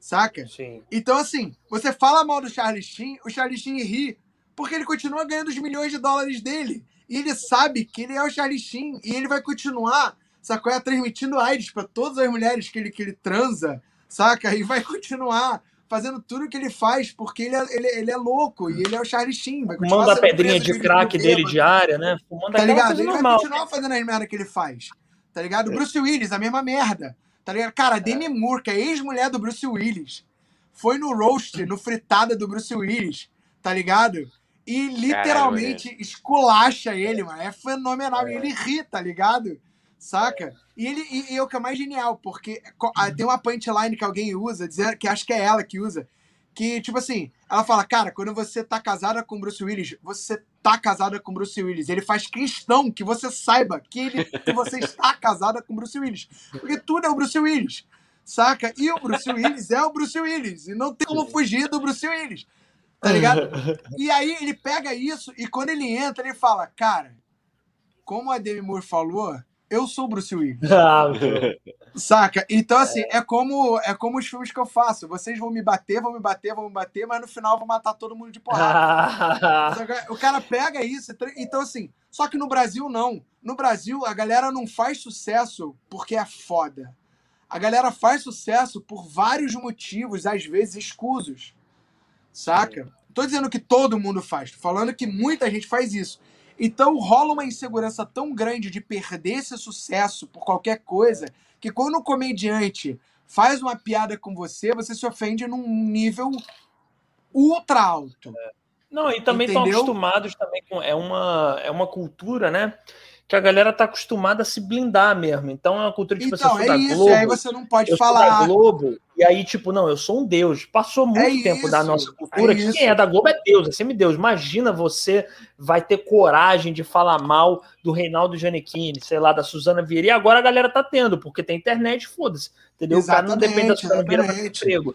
Saca? Sim. Então, assim, você fala mal do Charlie Sheen, o Charlie Sheen ri, porque ele continua ganhando os milhões de dólares dele. E ele sabe que ele é o Charlie Sheen e ele vai continuar, sacou? É, transmitindo AIDS para todas as mulheres que ele, que ele transa, saca? E vai continuar fazendo tudo que ele faz, porque ele é, ele, ele é louco e ele é o Charlie Sheen. Fumando a pedrinha de crack dele diária, né? Fumando tá ligado? Ele normal. vai continuar fazendo as merdas que ele faz. Tá ligado? É. Bruce Willis, a mesma merda. Tá ligado? Cara, a Demi Moore, que é ex-mulher do Bruce Willis, foi no roast, no fritada do Bruce Willis, tá ligado? E literalmente Caramba, esculacha ele, mano. É fenomenal. É. E ele ri, tá ligado? Saca? E ele e, e, o que é mais genial, porque tem uma punchline que alguém usa, dizendo, que acho que é ela que usa, que, tipo assim, ela fala, cara, quando você tá casada com Bruce Willis, você tá casada com Bruce Willis. Ele faz questão que você saiba que, ele, que você está casada com Bruce Willis. Porque tudo é o Bruce Willis, saca? E o Bruce Willis é o Bruce Willis. E não tem como fugir do Bruce Willis. Tá ligado? E aí ele pega isso e quando ele entra, ele fala, cara, como a Demi Moore falou, eu sou Bruce Willis. Ah, Saca? Então, assim, é. é. como, é como os filmes que eu faço. Vocês vão me bater, vão me bater, vão me bater, mas no final eu vou matar todo mundo de porrada. o cara pega isso. Então, assim, só que no Brasil, não. No Brasil, a galera não faz sucesso porque é foda. A galera faz sucesso por vários motivos, às vezes escusos. Saca? Tô dizendo que todo mundo faz. Tô falando que muita gente faz isso. Então rola uma insegurança tão grande de perder esse sucesso por qualquer coisa que quando o comediante faz uma piada com você, você se ofende num nível ultra alto. Não, e também estão acostumados também com é uma é uma cultura, né? Que a galera tá acostumada a se blindar mesmo. Então é uma cultura tipo então, assim, eu sou é da isso, Globo. Aí você não pode eu falar. Sou da Globo, e aí, tipo, não, eu sou um Deus. Passou muito é tempo isso, da nossa cultura é que quem é da Globo é Deus, é semideus. Imagina você vai ter coragem de falar mal do Reinaldo Giannichini, sei lá, da Suzana Vieira, e agora a galera tá tendo, porque tem internet, foda-se. Entendeu? Exatamente, o cara não depende da Suzana Vieira para emprego.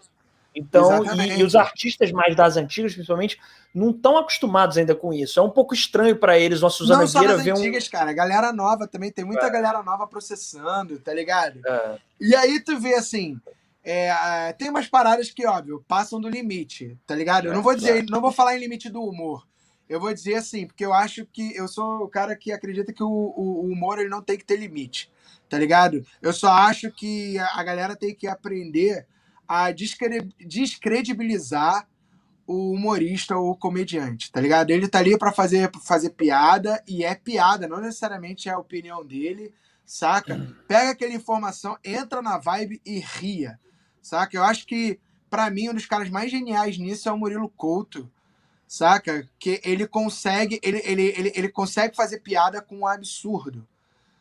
Então, e, e, os artistas mais das antigas, principalmente, não estão acostumados ainda com isso. É um pouco estranho para eles, uma Suzana não Vieira ver antigas, um... cara. Galera nova também, tem muita é. galera nova processando, tá ligado? É. E aí tu vê assim, é, tem umas paradas que, óbvio, passam do limite, tá ligado? Eu não vou dizer, não vou falar em limite do humor. Eu vou dizer assim, porque eu acho que eu sou o cara que acredita que o, o, o humor ele não tem que ter limite, tá ligado? Eu só acho que a galera tem que aprender a descredibilizar o humorista ou o comediante, tá ligado? Ele tá ali para fazer, fazer piada e é piada, não necessariamente é a opinião dele, saca? Pega aquela informação, entra na vibe e ria, saca? Eu acho que, para mim, um dos caras mais geniais nisso é o Murilo Couto, saca? Que ele consegue, ele, ele, ele, ele consegue fazer piada com um absurdo,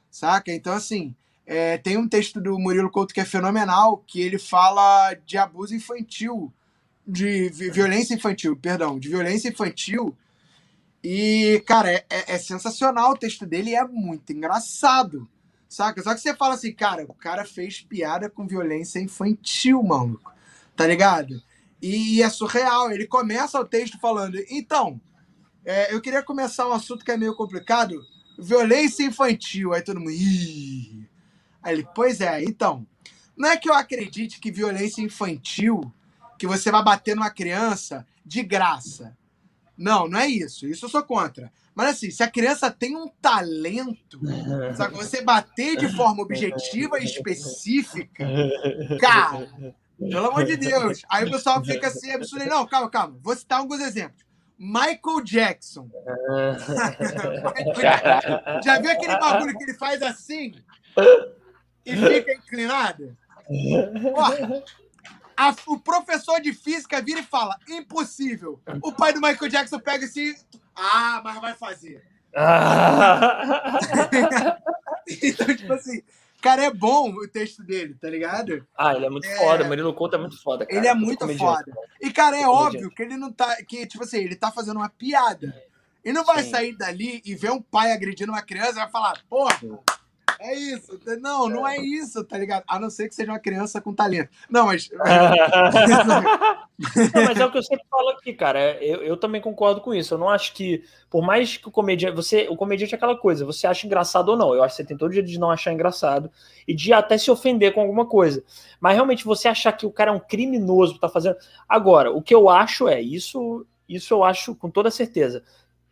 saca? Então, assim, é, tem um texto do Murilo Couto que é fenomenal, que ele fala de abuso infantil, de violência infantil, perdão, de violência infantil. E, cara, é, é, é sensacional o texto dele é muito engraçado, saca? Só que você fala assim, cara, o cara fez piada com violência infantil, maluco, tá ligado? E é surreal. Ele começa o texto falando, então, é, eu queria começar um assunto que é meio complicado, violência infantil. Aí todo mundo, Ih! Aí ele, pois é, então, não é que eu acredite que violência infantil, que você vai bater numa criança de graça. Não, não é isso. Isso eu sou contra. Mas assim, se a criança tem um talento, sabe, você bater de forma objetiva e específica, cara, Pelo amor de Deus. Aí o pessoal fica assim, absurdo. Não, calma, calma. Vou citar alguns exemplos. Michael Jackson. Já viu aquele bagulho que ele faz assim e fica inclinado? Ó, a, o professor de física vira e fala: impossível. O pai do Michael Jackson pega assim. Ah, mas vai fazer. então, tipo assim, cara, é bom o texto dele, tá ligado? Ah, ele é muito é... foda, Murilo Couto é muito foda, cara. Ele é muito foda. E, cara, é óbvio que ele não tá. Que, tipo assim, ele tá fazendo uma piada. E não vai Sim. sair dali e ver um pai agredindo uma criança e vai falar, porra, é isso. Não, não é isso, tá ligado? A não ser que seja uma criança com talento. Não, mas. não, mas é o que eu sempre falo aqui, cara. Eu, eu também concordo com isso. Eu não acho que, por mais que o comediante. Você, o comediante é aquela coisa, você acha engraçado ou não. Eu acho que você tem todo dia de não achar engraçado e de até se ofender com alguma coisa. Mas realmente você achar que o cara é um criminoso, tá fazendo. Agora, o que eu acho é isso. Isso eu acho com toda certeza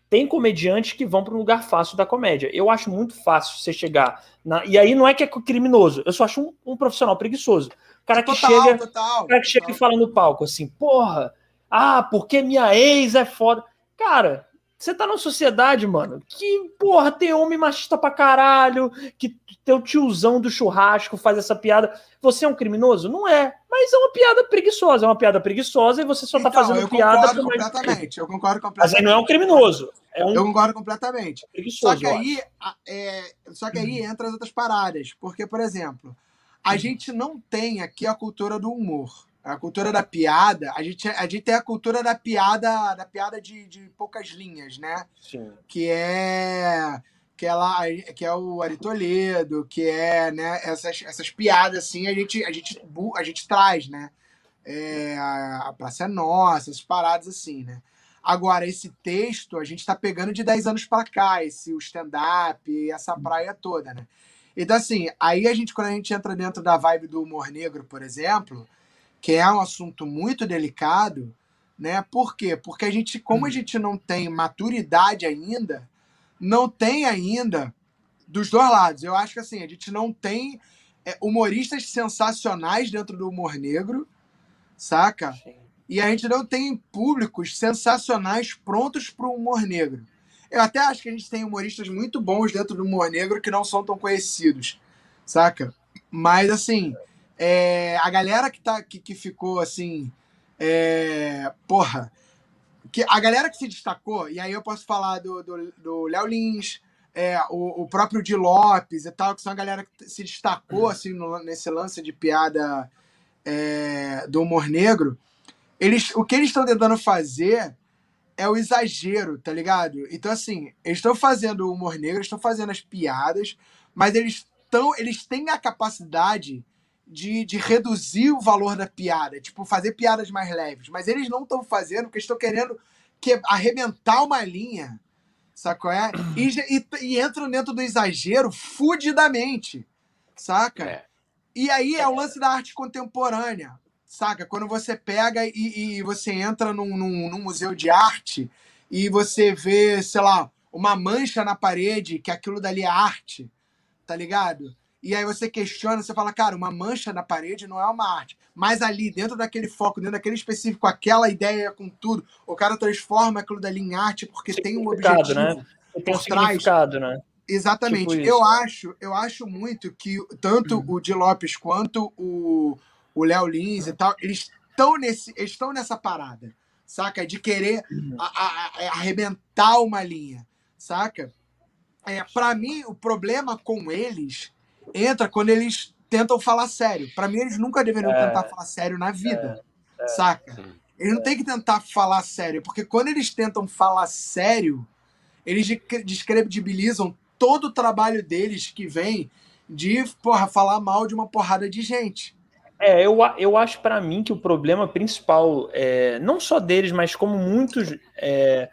tem comediantes que vão para um lugar fácil da comédia. Eu acho muito fácil você chegar. Na... E aí não é que é criminoso, eu só acho um, um profissional preguiçoso. O cara que total, chega. Total, o cara que chega e fala no palco assim, porra, ah, porque minha ex é foda. Cara, você tá numa sociedade, mano, que, porra, tem homem machista pra caralho, que teu tiozão do churrasco faz essa piada. Você é um criminoso? Não é. Mas é uma piada preguiçosa, é uma piada preguiça e você só tá então, fazendo eu piada. Concordo completamente, eu concordo completamente. Mas aí não é um criminoso. É um... Eu concordo completamente. Preguiçoso, só que aí, é, só que aí entra as outras paradas. Porque, por exemplo, a uhum. gente não tem aqui a cultura do humor a cultura da piada, a gente, a gente tem a cultura da piada, da piada de, de poucas linhas, né? Sim. Que é que é lá, que é o Ari Toledo, que é, né, essas, essas piadas assim, a gente a gente a gente traz, né? É, a, Praça é Nossa, essas paradas assim, né? Agora, esse texto a gente está pegando de 10 anos para cá, esse o stand-up, essa praia toda, né? Então, assim, aí a gente, quando a gente entra dentro da vibe do humor negro, por exemplo, que é um assunto muito delicado, né? Por quê? Porque a gente, como a hum. gente não tem maturidade ainda, não tem ainda dos dois lados. Eu acho que assim, a gente não tem é, humoristas sensacionais dentro do humor negro, saca? Sim. E a gente não tem públicos sensacionais prontos para o humor negro. Eu até acho que a gente tem humoristas muito bons dentro do humor negro que não são tão conhecidos, saca? Mas assim, é, a galera que, tá, que, que ficou assim. É, porra. Que, a galera que se destacou, e aí eu posso falar do, do, do Léo Lins, é, o, o, próprio Di Lopes e tal, que são a galera que se destacou uhum. assim, no, nesse lance de piada é, do humor negro. Eles, o que eles estão tentando fazer é o exagero, tá ligado? Então, assim, eles estão fazendo o humor negro, estão fazendo as piadas, mas eles, tão, eles têm a capacidade de, de reduzir o valor da piada, tipo, fazer piadas mais leves. Mas eles não estão fazendo porque estão querendo que, arrebentar uma linha, sacou? É? E, e, e entram dentro do exagero fudidamente, saca? É. E aí é o lance da arte contemporânea, saca? Quando você pega e, e você entra num, num, num museu de arte e você vê, sei lá, uma mancha na parede, que aquilo dali é arte, tá ligado? E aí você questiona, você fala, cara, uma mancha na parede não é uma arte. Mas ali, dentro daquele foco, dentro daquele específico, aquela ideia com tudo, o cara transforma aquilo dali em arte porque tem um objetivo né? tem um significado, né? Exatamente. Tipo eu acho, eu acho muito que tanto uhum. o Di Lopes quanto o o Léo Lins e tal, eles estão nesse, estão nessa parada, saca? De querer uhum. a, a, a arrebentar uma linha, saca? É, para mim, o problema com eles entra quando eles tentam falar sério. Para mim, eles nunca deveriam é, tentar falar sério na vida, é, é, saca? Eles não têm que tentar falar sério, porque quando eles tentam falar sério, eles descredibilizam todo o trabalho deles que vem de porra, falar mal de uma porrada de gente. É, eu, eu acho para mim que o problema principal, é, não só deles, mas como muitos é,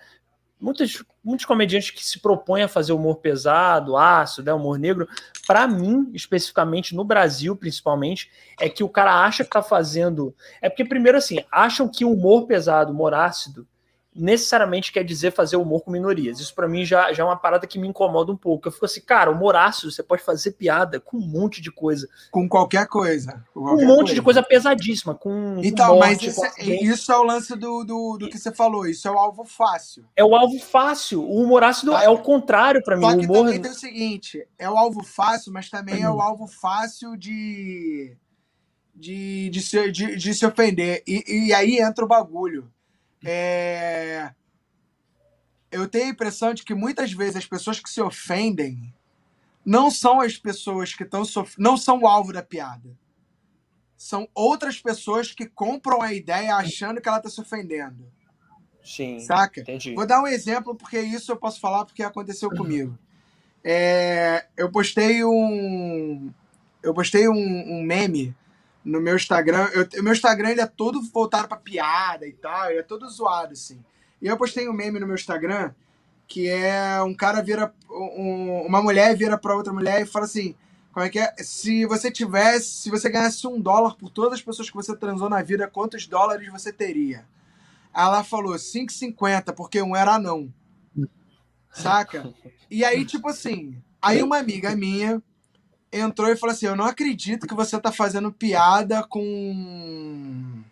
muitos, muitos comediantes que se propõem a fazer humor pesado, ácido, né, humor negro, para mim, especificamente no Brasil, principalmente, é que o cara acha que tá fazendo. É porque, primeiro, assim, acham que o humor pesado, humor ácido, necessariamente quer dizer fazer humor com minorias. Isso para mim já, já é uma parada que me incomoda um pouco. Eu fico assim, cara, o Horácio, você pode fazer piada com um monte de coisa. Com qualquer coisa. Com qualquer um monte coisa. de coisa pesadíssima. Com então, morte, mas isso, é, isso, é o lance do, do, do, que você falou. Isso é o alvo fácil. É o alvo fácil. O humor ácido tá. é o contrário para mim. Só que o humor... também tem o seguinte, é o alvo fácil, mas também é o alvo fácil de... De, de, se, de, de se ofender. E, e aí entra o bagulho. É eu tenho a impressão de que muitas vezes as pessoas que se ofendem não são as pessoas que estão sof... não são o alvo da piada. São outras pessoas que compram a ideia achando que ela está se ofendendo. Sim. Saca? Entendi. Vou dar um exemplo, porque isso eu posso falar porque aconteceu comigo. É, eu postei um. Eu postei um, um meme no meu Instagram. O meu Instagram ele é todo voltado para piada e tal, ele é todo zoado, assim. E eu postei um meme no meu Instagram que é um cara vira. Um, uma mulher vira para outra mulher e fala assim: como é que é? Se você tivesse, se você ganhasse um dólar por todas as pessoas que você transou na vida, quantos dólares você teria? Ela falou 5,50, porque um era não. Saca? E aí, tipo assim, aí uma amiga minha entrou e falou assim: Eu não acredito que você tá fazendo piada com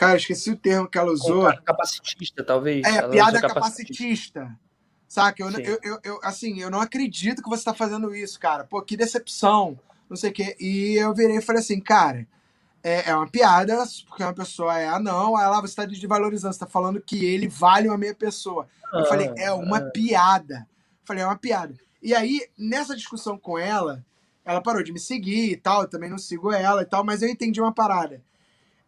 Cara, esqueci o termo que ela usou. Capacitista, talvez. É, ela piada capacitista. capacitista. Saca? Eu, eu, eu, eu, assim, eu não acredito que você tá fazendo isso, cara. Pô, que decepção. Não sei o quê. E eu virei e falei assim, cara, é, é uma piada, porque uma pessoa é anão, aí lá você tá desvalorizando, você tá falando que ele vale uma meia pessoa. Eu falei, ah, é uma ah. piada. Eu falei, é uma piada. E aí, nessa discussão com ela, ela parou de me seguir e tal, eu também não sigo ela e tal, mas eu entendi uma parada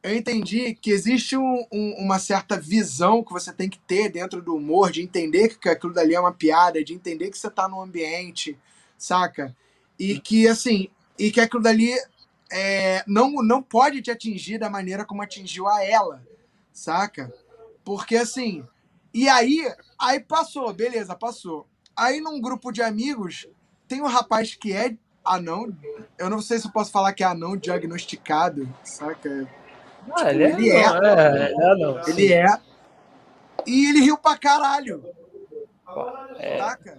eu entendi que existe um, um, uma certa visão que você tem que ter dentro do humor, de entender que aquilo dali é uma piada, de entender que você está no ambiente, saca? E que, assim, e que aquilo dali é, não, não pode te atingir da maneira como atingiu a ela, saca? Porque, assim, e aí, aí passou, beleza, passou. Aí num grupo de amigos, tem um rapaz que é anão, eu não sei se eu posso falar que é anão diagnosticado, saca? Ah, tipo, ele, é, ele é, não, é, é, não, ele é. E ele riu pra caralho. É. Saca?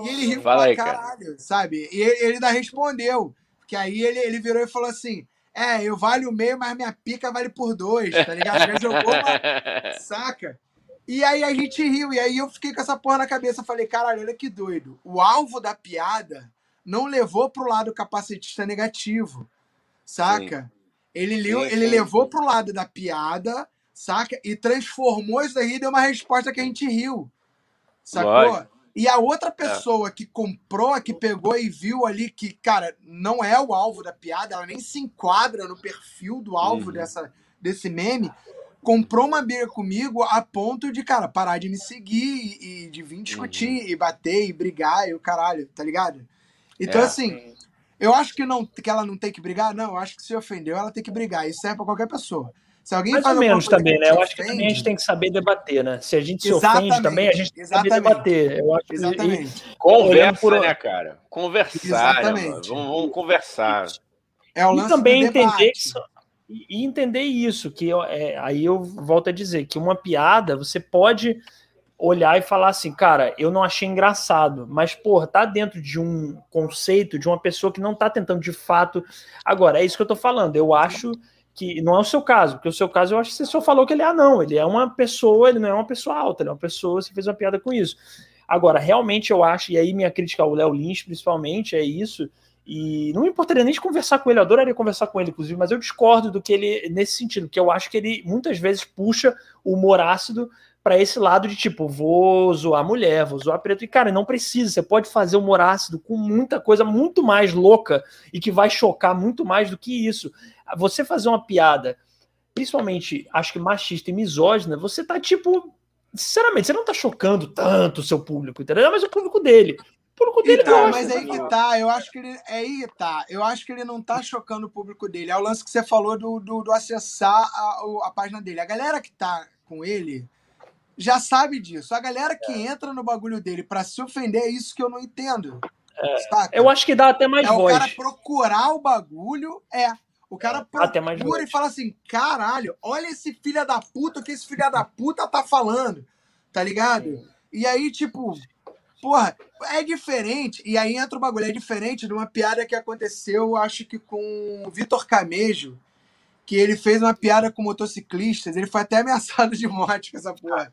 E ele riu Fala pra aí, caralho, cara. sabe? E ele, ele ainda respondeu. Que aí ele, ele virou e falou assim: É, eu valho o meio, mas minha pica vale por dois, tá ligado? Já jogou uma. Saca? E aí a gente riu. E aí eu fiquei com essa porra na cabeça. Falei, caralho, olha que doido. O alvo da piada não levou pro lado capacitista negativo. Saca? Sim. Ele, sim, ele levou pro lado da piada, saca? E transformou isso daí e deu uma resposta que a gente riu. Sacou? E a outra é. pessoa é. que comprou, que pegou e viu ali que, cara, não é o alvo da piada, ela nem se enquadra no perfil do alvo uhum. dessa, desse meme, comprou uma briga comigo a ponto de, cara, parar de me seguir e, e de vir discutir uhum. e bater e brigar e o caralho, tá ligado? Então, é. assim, eu acho que, não, que ela não tem que brigar, não. Eu acho que se ofendeu, ela tem que brigar. Isso serve para qualquer pessoa. Se alguém Mais faz ou menos também, né? Eu acho que também a gente tem que saber debater, né? Se a gente se Exatamente. ofende também, a gente tem que saber debater. Eu acho Exatamente. Que... Conversa, por... né, cara? Conversar. Vamos, vamos, conversar. É o lance e também entender isso, e entender isso, que eu, é, aí eu volto a dizer que uma piada você pode olhar e falar assim, cara, eu não achei engraçado, mas, porra, tá dentro de um conceito de uma pessoa que não tá tentando de fato. Agora, é isso que eu tô falando. Eu acho que não é o seu caso, porque o seu caso eu acho que você só falou que ele é anão, ele é uma pessoa, ele não é uma pessoa alta, ele é uma pessoa, você fez uma piada com isso. Agora, realmente eu acho, e aí minha crítica ao Léo Lins, principalmente, é isso. E não me importaria nem de conversar com ele, eu adoraria conversar com ele, inclusive, mas eu discordo do que ele, nesse sentido, que eu acho que ele muitas vezes puxa o humor ácido para esse lado de tipo, vou zoar mulher, vou zoar preto. E, cara, não precisa. Você pode fazer humor ácido com muita coisa muito mais louca e que vai chocar muito mais do que isso. Você fazer uma piada, principalmente, acho que machista e misógina, você tá tipo. Sinceramente, você não tá chocando tanto o seu público, entendeu? Mas o público dele. O público dele então, mas aí que tá, eu acho que ele. É aí que tá. Eu acho que ele não tá chocando o público dele. É o lance que você falou do, do, do acessar a, a página dele. A galera que tá com ele já sabe disso. A galera que é. entra no bagulho dele para se ofender é isso que eu não entendo. É. Eu acho que dá até mais é voz. o cara procurar o bagulho, é. O cara procura e fala assim: caralho, olha esse filho da puta, que esse filho da puta tá falando. Tá ligado? Sim. E aí, tipo, porra, é diferente. E aí entra o bagulho, é diferente de uma piada que aconteceu, acho que com o Vitor Camejo, que ele fez uma piada com motociclistas. Ele foi até ameaçado de morte com essa porra.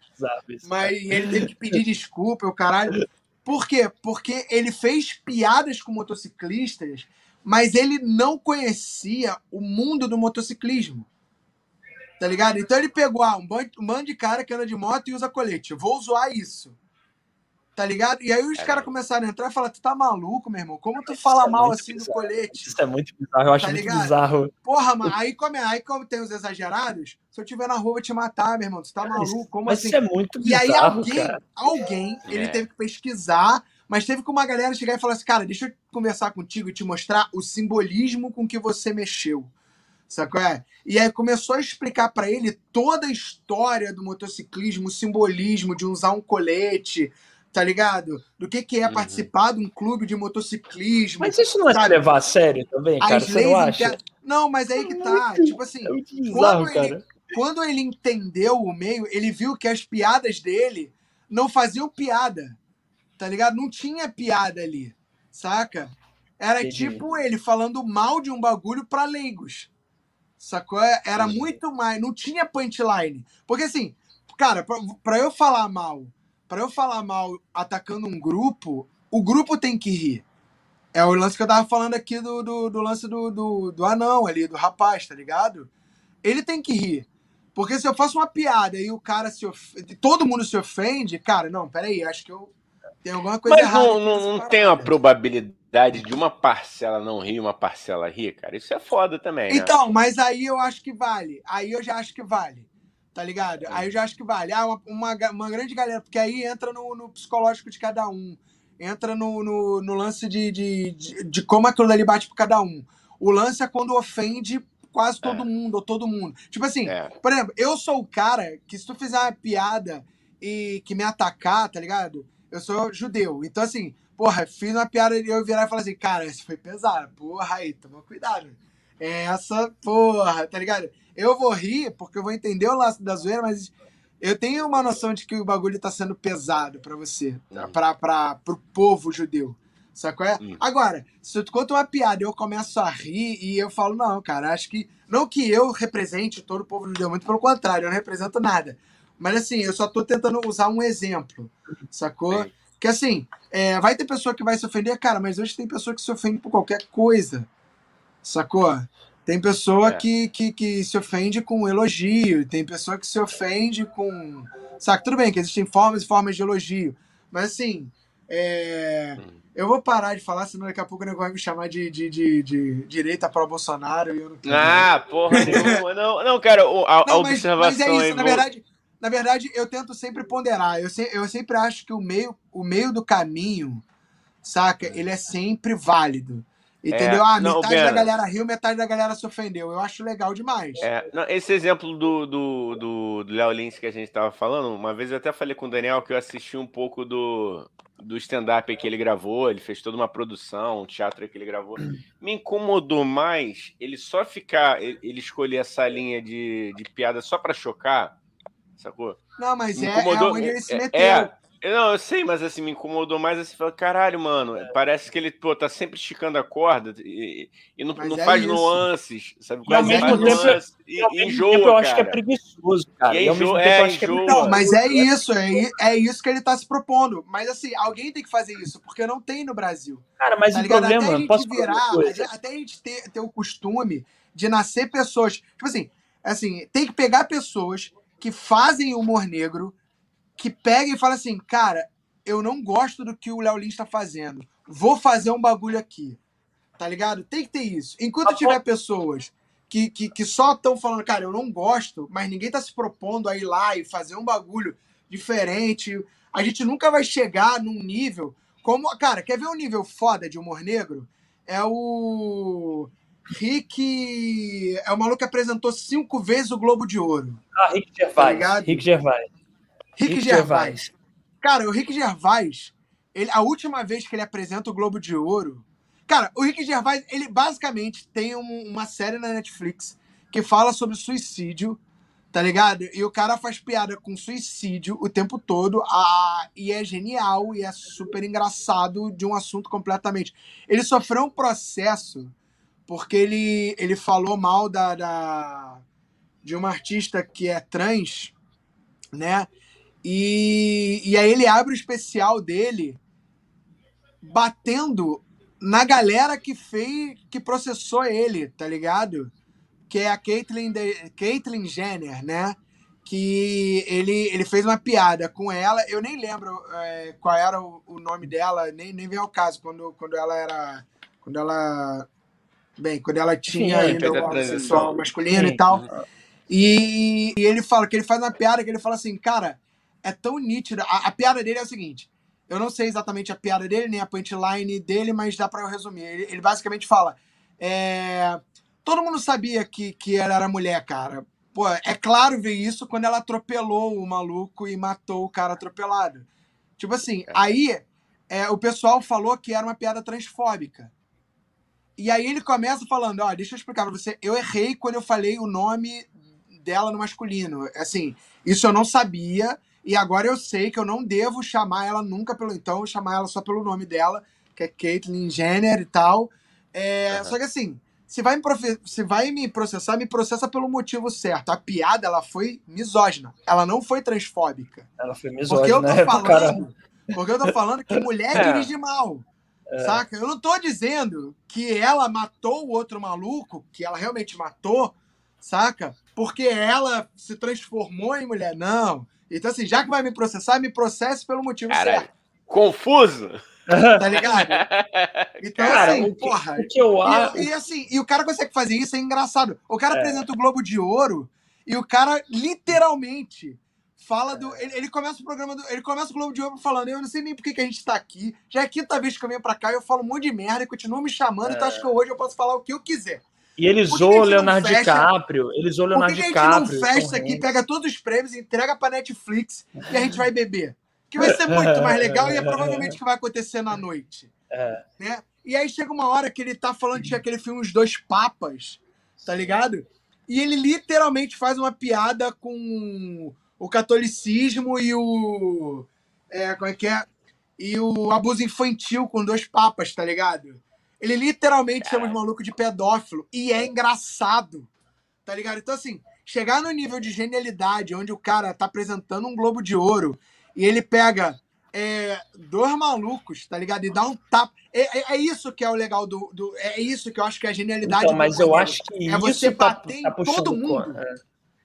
Mas ele teve que pedir desculpa, o caralho. Por quê? Porque ele fez piadas com motociclistas mas ele não conhecia o mundo do motociclismo. Tá ligado? Então ele pegou ah, um, bando, um bando de cara que anda de moto e usa colete. Vou zoar isso. Tá ligado? E aí os caras começaram a entrar e falar: Tu tá maluco, meu irmão? Como tu fala é mal assim bizarro. do colete? Isso é muito bizarro, eu acho tá muito ligado? bizarro. Porra, mano, aí como, é, aí como tem os exagerados, se eu tiver na rua, eu vou te matar, meu irmão. Tu tá maluco? Como mas assim? Isso é muito bizarro. E aí alguém, cara. alguém, ele é. teve que pesquisar mas teve que uma galera chegar e falar assim, cara, deixa eu conversar contigo e te mostrar o simbolismo com que você mexeu. Sacou? É? E aí começou a explicar para ele toda a história do motociclismo, o simbolismo de usar um colete, tá ligado? Do que, que é uhum. participar de um clube de motociclismo. Mas isso não é sabe? levar a sério também, cara? As você não acha? Inter... Não, mas aí que tá. É tipo assim, é bizarro, quando, ele, quando ele entendeu o meio, ele viu que as piadas dele não faziam piada tá ligado? Não tinha piada ali, saca? Era Entendi. tipo ele falando mal de um bagulho para leigos. Sacou? Era Entendi. muito mais. Não tinha punchline. Porque assim, cara, pra, pra eu falar mal, para eu falar mal atacando um grupo, o grupo tem que rir. É o lance que eu tava falando aqui do, do, do lance do, do, do, anão ali, do rapaz, tá ligado? Ele tem que rir. Porque se eu faço uma piada e o cara se ofende, todo mundo se ofende, cara, não, peraí, acho que eu tem alguma coisa Mas errada. Não, não, não tem uma probabilidade de uma parcela não rir e uma parcela rir, cara? Isso é foda também. Né? Então, mas aí eu acho que vale. Aí eu já acho que vale. Tá ligado? Aí eu já acho que vale. Ah, uma, uma, uma grande galera, porque aí entra no, no psicológico de cada um. Entra no, no, no lance de, de, de, de, como aquilo ali bate por cada um. O lance é quando ofende quase todo é. mundo, ou todo mundo. Tipo assim, é. por exemplo, eu sou o cara que se tu fizer uma piada e que me atacar, tá ligado? eu sou judeu. Então, assim, porra, fiz uma piada e eu virar e falar assim, cara, essa foi pesada. Porra, aí, toma cuidado. Essa, porra, tá ligado? Eu vou rir porque eu vou entender o laço da zoeira, mas eu tenho uma noção de que o bagulho tá sendo pesado para você, hum. pra, pra, pro povo judeu. Sacou? É? Hum. Agora, se tu conta uma piada e eu começo a rir e eu falo, não, cara, acho que. Não que eu represente todo o povo judeu, muito pelo contrário, eu não represento nada. Mas assim, eu só tô tentando usar um exemplo, sacou? Sim. Que assim, é, vai ter pessoa que vai se ofender, cara, mas hoje tem pessoa que se ofende por qualquer coisa, sacou? Tem pessoa é. que, que, que se ofende com elogio, tem pessoa que se ofende com. Saca? Tudo bem que existem formas e formas de elogio, mas assim, é... Hum. Eu vou parar de falar, senão daqui a pouco o negócio vai me chamar de, de, de, de direita para o Bolsonaro e eu não quero. Ah, porra, não, não, não, cara, a, não, a observação mas é isso, na verdade, na verdade, eu tento sempre ponderar. Eu, se, eu sempre acho que o meio, o meio do caminho, saca? Ele é sempre válido. Entendeu? É, ah, não, metade da galera riu, metade da galera se ofendeu. Eu acho legal demais. É, não, esse exemplo do, do, do, do Léo Lins que a gente estava falando, uma vez eu até falei com o Daniel que eu assisti um pouco do, do stand-up que ele gravou, ele fez toda uma produção, um teatro que ele gravou. Me incomodou mais ele só ficar, ele, escolher essa linha de, de piada só para chocar sacou? Não, mas é, é, incomodou, é onde ele se é, meteu. É, não, eu sei, mas assim, me incomodou mais assim, falar, caralho, mano, é. parece que ele, pô, tá sempre esticando a corda e, e não, não é faz isso. nuances, sabe? E ao mesmo tempo, nuances, e, ao mesmo enjoa, tempo eu acho que é preguiçoso, cara. E, e enjoa, é, enjoa. Não, mas é isso, é, é isso que ele tá se propondo. Mas assim, alguém tem que fazer isso, porque não tem no Brasil. Cara, mas tá o ligado? problema, até a gente posso virar, até a gente ter, ter o costume de nascer pessoas, tipo assim, assim, tem que pegar pessoas que fazem humor negro, que pegam e falam assim, cara, eu não gosto do que o Léo Lins está fazendo. Vou fazer um bagulho aqui. Tá ligado? Tem que ter isso. Enquanto tiver pessoas que, que, que só estão falando, cara, eu não gosto, mas ninguém tá se propondo a ir lá e fazer um bagulho diferente, a gente nunca vai chegar num nível como. Cara, quer ver um nível foda de humor negro? É o. Rick é o maluco que apresentou cinco vezes o Globo de Ouro. Ah, Rick Gervais. Tá Rick Gervais. Rick, Rick Gervais. Gervais. Cara, o Rick Gervais, ele, a última vez que ele apresenta o Globo de Ouro, Cara, o Rick Gervais, ele basicamente tem um- uma série na Netflix que fala sobre suicídio, tá ligado? E o cara faz piada com suicídio o tempo todo, a, e é genial e é super engraçado de um assunto completamente. Ele sofreu um processo porque ele, ele falou mal da, da de uma artista que é trans, né? E, e aí ele abre o especial dele batendo na galera que fez, que processou ele, tá ligado? Que é a Caitlyn, de- Caitlyn Jenner, né? Que ele, ele fez uma piada com ela. Eu nem lembro é, qual era o, o nome dela, nem, nem vem ao caso, quando, quando ela era. Quando ela. Bem, quando ela tinha é, ainda o transição. sexual masculino Sim. e tal. E, e ele fala que ele faz uma piada que ele fala assim, cara, é tão nítido. A, a piada dele é o seguinte: eu não sei exatamente a piada dele, nem a punchline dele, mas dá pra eu resumir. Ele, ele basicamente fala: é, todo mundo sabia que, que ela era mulher, cara. Pô, é claro ver isso quando ela atropelou o maluco e matou o cara atropelado. Tipo assim, aí é, o pessoal falou que era uma piada transfóbica. E aí ele começa falando, ó, deixa eu explicar pra você, eu errei quando eu falei o nome dela no masculino. Assim, isso eu não sabia, e agora eu sei que eu não devo chamar ela nunca pelo então, chamar ela só pelo nome dela, que é Caitlyn Jenner e tal. É, Aham. Só que assim, se vai, me se vai me processar, me processa pelo motivo certo. A piada, ela foi misógina. Ela não foi transfóbica. Ela foi Porque eu misógina, tô né? falando, porque eu tô falando que mulher É. dirige mal. Saca? Eu não tô dizendo que ela matou o outro maluco, que ela realmente matou, saca? Porque ela se transformou em mulher. Não. Então, assim, já que vai me processar, me processe pelo motivo Caralho. certo. Confuso? Tá ligado? Então, Cara, assim, o que, porra. o que eu acho. E, e assim, e o cara consegue fazer isso, é engraçado. O cara É. apresenta o Globo de Ouro e o cara literalmente fala do. É. Ele, ele começa o programa do. Ele começa o Globo de Ouro falando, eu não sei nem por que, que a gente tá aqui. Já é a quinta vez que eu venho pra cá e eu falo um monte de merda e continuam me chamando, então É. acho que hoje eu posso falar o que eu quiser. E ele Por que zoou que a o Leonardo fecha- DiCaprio. Ele zoou o Por Leonardo que, que a gente não DiCaprio. fecha Tom aqui, pega todos os prêmios, entrega pra Netflix e a gente vai beber? Que vai ser muito mais legal e é provavelmente o que vai acontecer na noite. É. né? E aí chega uma hora que ele tá falando de aquele filme Os Dois Papas, tá ligado? E ele literalmente faz uma piada com o catolicismo e o. É, como é que é? E o abuso infantil com dois papas, tá ligado? Ele literalmente chama os malucos de pedófilo. E é engraçado, tá ligado? Então, assim, chegar no nível de genialidade, onde o cara tá apresentando um Globo de Ouro e ele pega é, dois malucos, tá ligado? E dá um tapa. É, é- é isso que é o legal do, do- É isso que eu acho que é a genialidade Então, mas eu acho que É você tá, bater em tá puxando todo mundo. é.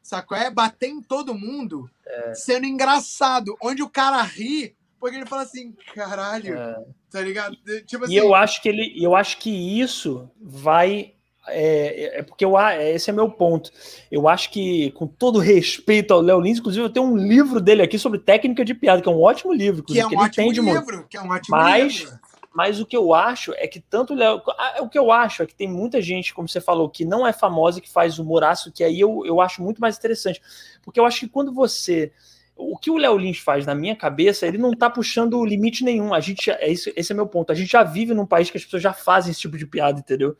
Sacou? É bater em todo mundo sendo engraçado. Onde o cara ri, porque ele fala assim, caralho, É. tá ligado? Tipo assim. E eu acho que ele, eu acho que isso vai é, é porque eu, a- esse é meu ponto. Eu acho que, com todo respeito ao Léo Lins, inclusive eu tenho um livro dele aqui sobre técnica de piada, que é um ótimo livro, que é um que ele ótimo entende muito. livro. Que é um ótimo Mas- livro. Mas o que eu acho é que tanto o Léo. O que eu acho é que tem muita gente, como você falou, que não é famosa, que faz humor ácido, que aí eu, eu acho muito mais interessante. Porque eu acho que quando você. O que o Léo Lins faz na minha cabeça, ele não tá puxando limite nenhum. A gente, é isso, esse é meu ponto. A gente já vive num país que as pessoas já fazem esse tipo de piada, entendeu?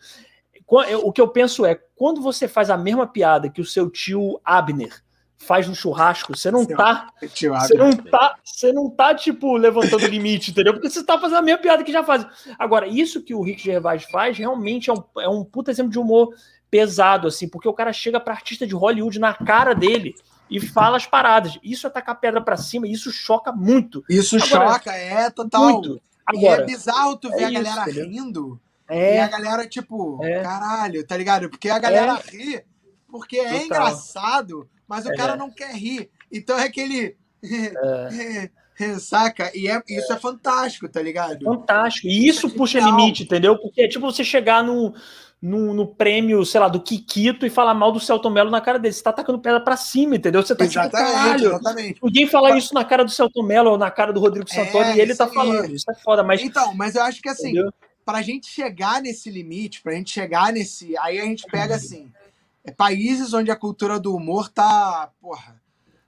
O que eu penso é, quando você faz a mesma piada que o seu tio Abner faz no churrasco, você não tá você não tá, você não tá tipo levantando limite, entendeu? Porque você tá fazendo a mesma piada que já faz. Agora, isso que o Rick Gervais faz realmente é um, é um puta exemplo de humor pesado assim, porque o cara chega pra artista de Hollywood na cara dele e fala as paradas. Isso é tacar pedra pra cima, isso choca muito, Isso Agora- choca, é total. muito. E é Agora, bizarro tu ver é a isso, galera entendeu? rindo e a é, galera, tipo, É. caralho, tá ligado? Porque a galera ri porque é Total. engraçado, mas o É. cara não quer rir. Então é aquele. Saca? E é, isso é fantástico, tá ligado? fantástico. E isso Isso é puxa limite, entendeu? Porque é tipo você chegar no, no, no prêmio, sei lá, do Kikito e falar mal do Celton Mello na cara dele. Você tá tacando pedra pra cima, entendeu? Você tá tipo, Exatamente, caralho. exatamente. Ninguém fala isso na cara do Celton Mello ou na cara do Rodrigo É, Santoro e ele tá aí. falando. Isso é foda, mas. Então, mas eu acho que assim, entendeu? pra gente chegar nesse limite, pra gente chegar nesse. Aí a gente pega assim. é, países onde a cultura do humor tá. Porra.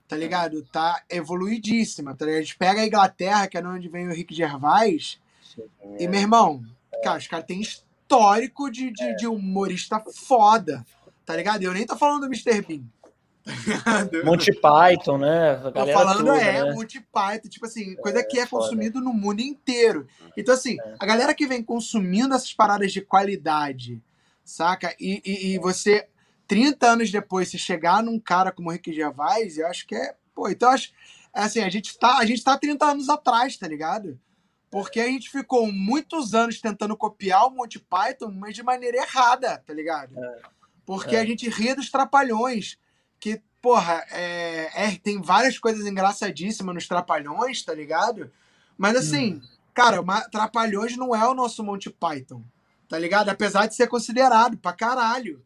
Tá ligado? Tá evoluidíssima. Tá ligado? A gente pega a Inglaterra, que é de onde vem o Rick Gervais. E, meu irmão, cara, os caras têm histórico de, de, de humorista foda, tá ligado? Eu nem tô falando do Mr. Bean. Monty Python, né? A Tô falando toda, é né? Monty Python, tipo assim, coisa é, que é consumido no mundo inteiro. Então, assim, é. a galera que vem consumindo essas paradas de qualidade, saca? E, e, e, você, 30 anos depois, se chegar num cara como o Rick Gervais, eu acho que é. Pô, então, eu acho. É assim, a gente, tá, a gente tá 30 anos atrás, tá ligado? Porque a gente ficou muitos anos tentando copiar o Monty Python, mas de maneira errada, tá ligado? É. Porque é. a gente ria dos trapalhões que, porra, é, é, tem várias coisas engraçadíssimas nos Trapalhões, tá ligado? Mas assim, hum. cara, Trapalhões não é o nosso Monty Python, tá ligado? Apesar de ser considerado pra caralho,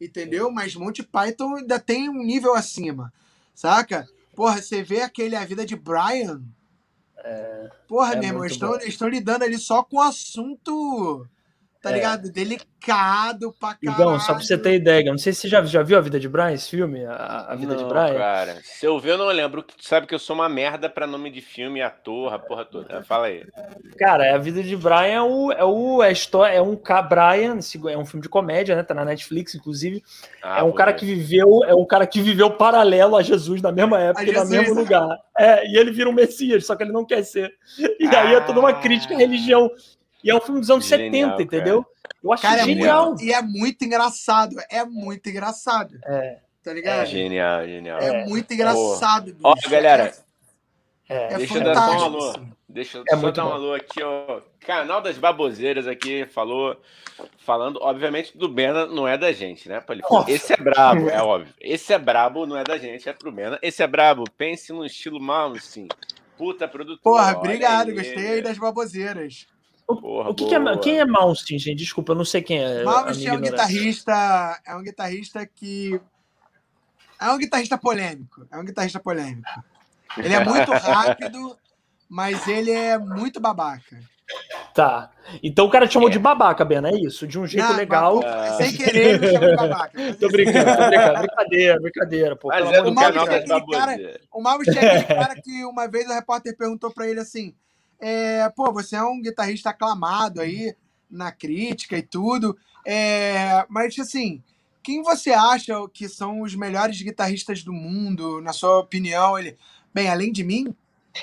entendeu? Mas Monty Python ainda tem um nível acima, saca? Porra, você vê aquele A Vida de Brian. É, porra, é meu irmão, estão, estão lidando ali só com assunto tá é. ligado? Delicado pra caralho. Igão, só pra você ter ideia, não sei se você já, já viu A Vida de Brian, esse filme, A, a Vida não, de Brian. cara, se eu ver eu não lembro, tu sabe que eu sou uma merda pra nome de filme, ator, a porra toda, fala aí. Cara, A Vida de Brian é o, é o, é a história, é um K. Brian, é um filme de comédia, né, tá na Netflix, inclusive, ah, é um cara que viveu, é um cara que viveu paralelo a Jesus na mesma época, no mesmo lugar. É, e ele vira um messias, só que ele não quer ser. E aí é toda uma crítica à religião e é um filme dos anos genial, 70, entendeu? Eu acho cara, genial. É e é muito engraçado. É muito engraçado. É. Tá ligado? É genial, genial. É, é. muito engraçado. Ó, galera. É, é deixa eu dar um alô. Assim. Deixa eu é só dar um alô aqui, ó. Canal das Baboseiras aqui falou. Falando, obviamente, do Bena não é da gente, né? Esse é brabo, é óbvio. Esse é brabo, não é da gente, é pro Bena. Esse é brabo, pense no estilo mal, sim. Puta produtor. Porra, obrigado, aí. gostei aí das baboseiras. Porra, o que, que é, quem é Malmsteen, gente? Desculpa, eu não sei quem é. Malmsteen é um guitarrista, é um guitarrista que é um guitarrista polêmico, é um guitarrista polêmico. Ele é muito rápido, mas ele é muito babaca. Tá. Então o cara te chamou é. de babaca, Bena, é isso? De um jeito não, legal. Mas, sem querer, me chamou de babaca. tô brincando, tô brincando. Brincadeira, brincadeira, pô. Mas é do canal é cara, O Malmsteen é aquele cara que uma vez o repórter perguntou pra ele assim: é, pô, você é um guitarrista aclamado aí na crítica e tudo. É, mas, assim, quem você acha que são os melhores guitarristas do mundo, na sua opinião? Ele, bem, além de mim,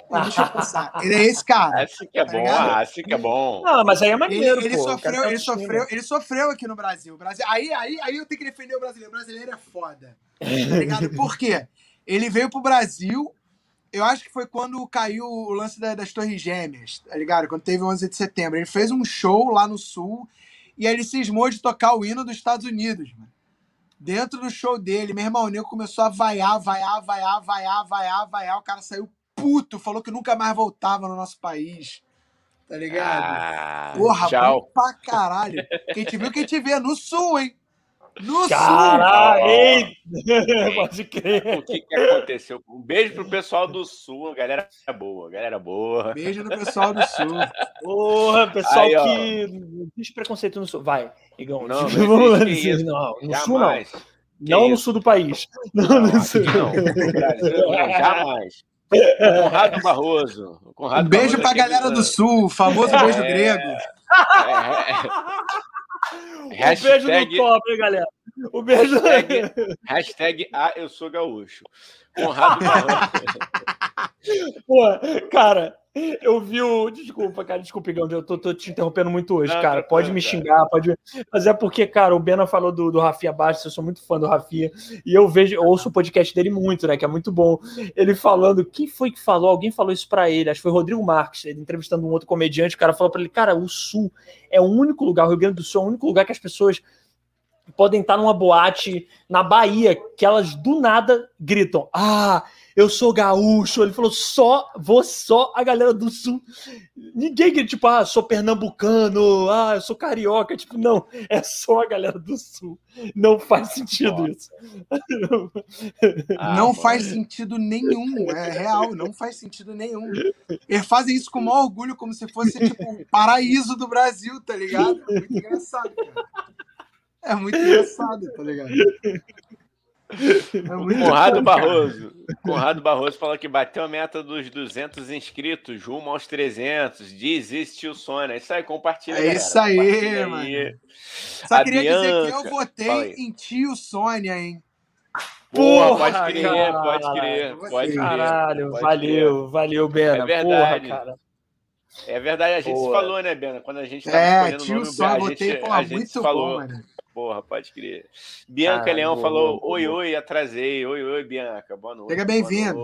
deixa eu pensar. Ele é esse cara. Assim que é tá bom, ah, assim que é bom. Não, mas aí é maneiro, ele, ele pô, Sofreu, ele, sofreu, ele sofreu aqui no Brasil. Brasil aí, aí, aí eu tenho que defender o brasileiro. O brasileiro é foda. Tá ligado? Por quê? Ele veio pro Brasil eu acho que foi quando caiu o lance das Torres Gêmeas, tá ligado? Quando teve o 11 de setembro. Ele fez um show lá no Sul e aí ele cismou de tocar o hino dos Estados Unidos, mano. Dentro do show dele, meu irmão, o Nego começou a vaiar, vaiar, vaiar, vaiar, vaiar, vaiar. O cara saiu puto, falou que nunca mais voltava no nosso país. Tá ligado? Ah, Porra, tchau. pra caralho. Quem te viu, quem te vê no Sul, hein? No Caralho! Pode crer. O que, que aconteceu? Um beijo pro pessoal do Sul, galera boa, galera boa. Beijo no pessoal do Sul. Porra, pessoal Aí, que. Não existe preconceito no Sul. Vai, Igão. Não, não, dizer, não no Jamais. Sul não. Que não isso? no sul do país. Não, não no sul. Não, Brasil, não, jamais. Conrado Barroso. Conrado um beijo Barroso pra galera do Sul, famoso beijo é, grego. É, é. Hashtag, o beijo do top, hein, galera? O beijo. Hashtag, hashtag ah, eu sou gaúcho. Conrado Pô, cara, eu vi o. Desculpa, cara, desculpa, Igão, eu tô, tô, te interrompendo muito hoje, não, cara. Tá pode me xingar, pode. Mas é porque, cara, o Bena falou do, do Rafinha Bastos, eu sou muito fã do Rafinha, e eu vejo, eu ouço o podcast dele muito, né? Que é muito bom. Ele falando, quem foi que falou? Alguém falou isso pra ele, acho que foi Rodrigo Marques, ele entrevistando um outro comediante, o cara falou pra ele, cara, o Sul é o único lugar, o Rio Grande do Sul é o único lugar que as pessoas podem estar numa boate na Bahia que elas do nada gritam: Ah, eu sou gaúcho. Ele falou: só, vou só a galera do sul. Ninguém grita, tipo, ah, sou pernambucano, ah, eu sou carioca. Tipo, não, é só a galera do sul. Não faz sentido Nossa. isso. Ah, não faz sentido nenhum, é real, não faz sentido nenhum. Eles fazem isso com o maior orgulho, como se fosse, tipo, o paraíso do Brasil, tá ligado? É muito engraçado, cara. É muito engraçado, tá ligado? É Conrado Barroso. Conrado Barroso falou que bateu a meta dos 200 inscritos, rumo aos 300. Diz isso, tio Sônia. É isso aí, compartilha. É isso aí, aí, mano. Só a queria Bianca... dizer que eu votei em tio Sônia, hein? Porra, pode crer, cara. pode crer, pode crer. Caralho, pode valeu, crer. valeu, Bena. É verdade. Porra, cara. É verdade, a gente Porra. falou, né, Bena? Quando a gente tava é, escolhendo o nome, só, a gente, botei, a gente falou. Bom, mano. Porra, pode crer. Bianca Leão boa, falou: boa, Oi, boa. oi, atrasei. Oi, oi, Bianca. Boa noite. Seja bem-vinda.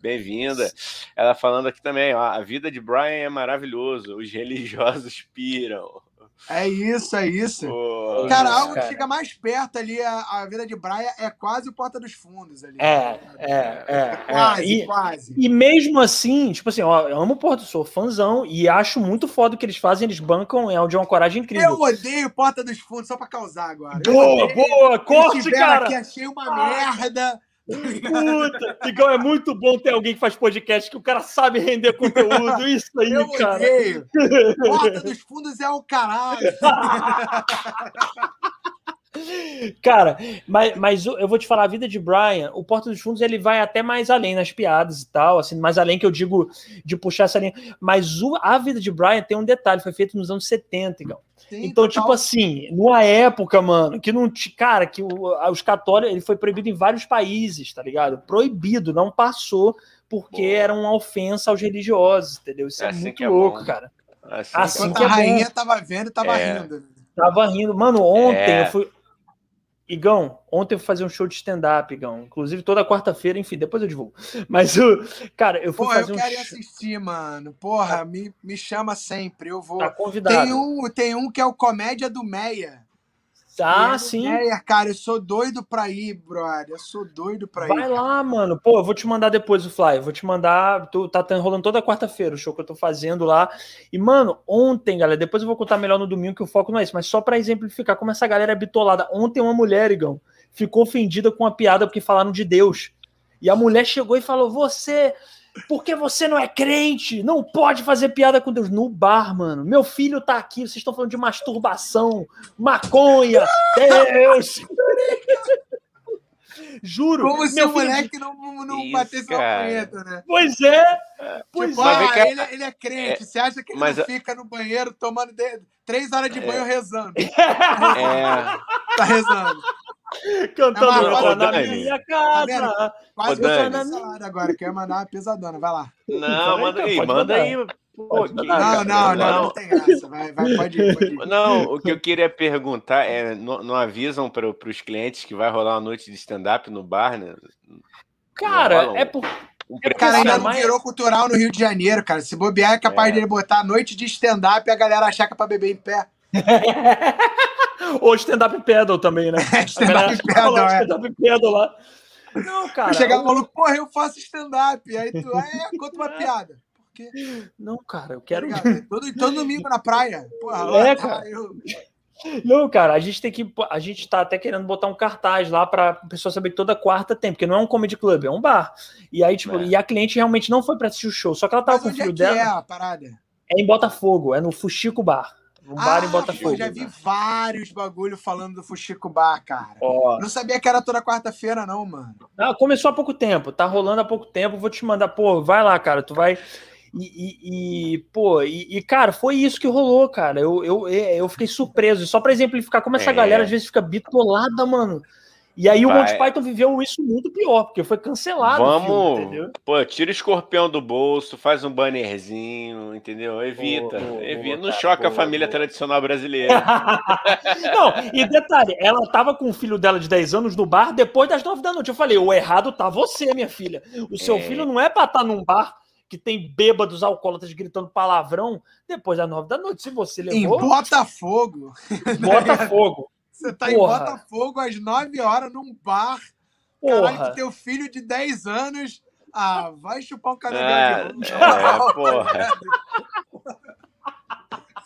Bem-vinda. Ela falando aqui também: ó, a vida de Brian é maravilhoso. Os religiosos piram. É isso, é isso. Pô, cara, algo cara. que fica mais perto ali, a, a vida de Braia é quase o Porta dos Fundos ali. É, é, é. é quase, e, quase. E mesmo assim, tipo assim, ó, eu amo o Porta, sou fãzão e acho muito foda o que eles fazem, eles bancam, é de uma coragem incrível. Eu odeio Porta dos Fundos só pra causar agora. Boa, boa, corte, cara! Aqui, achei uma ah. merda. Puta, igual é muito bom ter alguém que faz podcast que o cara sabe render conteúdo. Isso aí, eu cara. Odeio. Porta dos fundos é o caralho. Cara, mas, mas eu vou te falar, a vida de Brian, o Porta dos Fundos, ele vai até mais além nas piadas e tal, assim, mais além que eu digo de puxar essa linha. Mas o, a vida de Brian tem um detalhe, foi feito nos anos 70, igual. Sim, então, total. tipo assim, numa época, mano, que não tinha. Cara, que o, os católicos. Ele foi proibido em vários países, tá ligado? Proibido, não passou, porque Boa. era uma ofensa aos religiosos, entendeu? Isso é, é assim muito é louco, bom. cara. Assim, assim que, é a rainha bom. tava vendo e tava é. rindo. Tava rindo. Mano, ontem é. eu fui. Igão, ontem eu fui fazer um show de stand-up, Igão. Inclusive toda quarta-feira, enfim, depois eu divulgo. Mas, o cara, eu fui fazer eu um show. Eu quero assistir, mano. Porra, tá. me, me chama sempre. Eu vou. Tá convidado. Tem um, tem um que é o Comédia do Meia. Ah, sim. É, cara, eu sou doido pra ir, brother. Eu sou doido pra Vai ir. Vai lá, mano. Pô, eu vou te mandar depois o fly. vou te mandar. Tu, tá rolando toda quarta-feira o show que eu tô fazendo lá. E, mano, ontem, galera, depois eu vou contar melhor no domingo que o foco não é isso, mas só pra exemplificar como essa galera é bitolada. Ontem uma mulher, Igão, ficou ofendida com a piada porque falaram de Deus. E a mulher chegou e falou: Você porque você não é crente, não pode fazer piada com Deus no bar, mano. Meu filho tá aqui, vocês estão falando de masturbação, maconha, Deus. Juro. Como se o moleque não, não batesse uma punheta, né? Pois é. Pois tipo, é. Ah, ele, ele, é crente. É, você acha que ele mas, não fica no banheiro tomando de, três horas de é. banho rezando? É. Tá rezando. Cantando é na minha casa. Tá Quase que na minha agora. Quer mandar uma pesadona. Vai lá. Não, manda aí, manda aí. Pô, não, não, não, não, não, tem graça. Vai, vai, pode ir, pode ir. Não, o que eu queria perguntar é: não, não avisam para os clientes que vai rolar uma noite de stand-up no bar, né? Cara, é por. Um é cara, ainda não virou cultural no Rio de Janeiro, cara. Se bobear, é capaz é. dele botar noite de stand-up e a galera achar que é pra beber em pé. Ou stand-up pedal também, né? stand-up pedal, é. Stand-up pedal lá. Não, cara. Chegar o maluco, porra, eu faço stand-up. Aí tu, é, conta uma piada. Por quê? Não, cara, eu quero. todo, todo domingo na praia. Porra, é, lá, cara. Eu... Não, cara, a gente tem que. A gente tá até querendo botar um cartaz lá pra pessoa saber que toda quarta tem, porque não é um comedy club, é um bar. E aí, tipo, é. e a cliente realmente não foi pra assistir o show, só que ela tava Mas com o filho é dela. É a parada? É em Botafogo, é no Fuxico Bar. Um ah, bar em Botafogo. Eu já vi vários bagulho falando do Fuxico Bar, cara. Oh. Não sabia que era toda quarta-feira, não, mano. Não, começou há pouco tempo, tá rolando há pouco tempo. Vou te mandar, pô, vai lá, cara. Tu vai. E, e, e pô, e, e, cara, foi isso que rolou, cara. Eu, eu, eu fiquei surpreso. Só para exemplificar como essa é. galera às vezes fica bitolada, mano. E aí Vai. o Monty Python viveu isso muito pior, porque foi cancelado. Vamos, filme, pô, tira o escorpião do bolso, faz um bannerzinho, entendeu? Evita, oh, evita. Oh, não choca a família tradicional brasileira. não, e detalhe, ela tava com o filho dela de 10 anos no bar depois das 9 da noite. Eu falei, o errado tá você, minha filha. O seu é. filho não é pra estar tá num bar que tem bêbados alcoólatras gritando palavrão depois das 9 da noite. Se você levou. Em Botafogo. Botafogo. Você tá Porra. em Botafogo às 9 horas num bar. Porra. Caralho, que teu filho de 10 anos. Ah, vai chupar um canelinho é, de É, porra.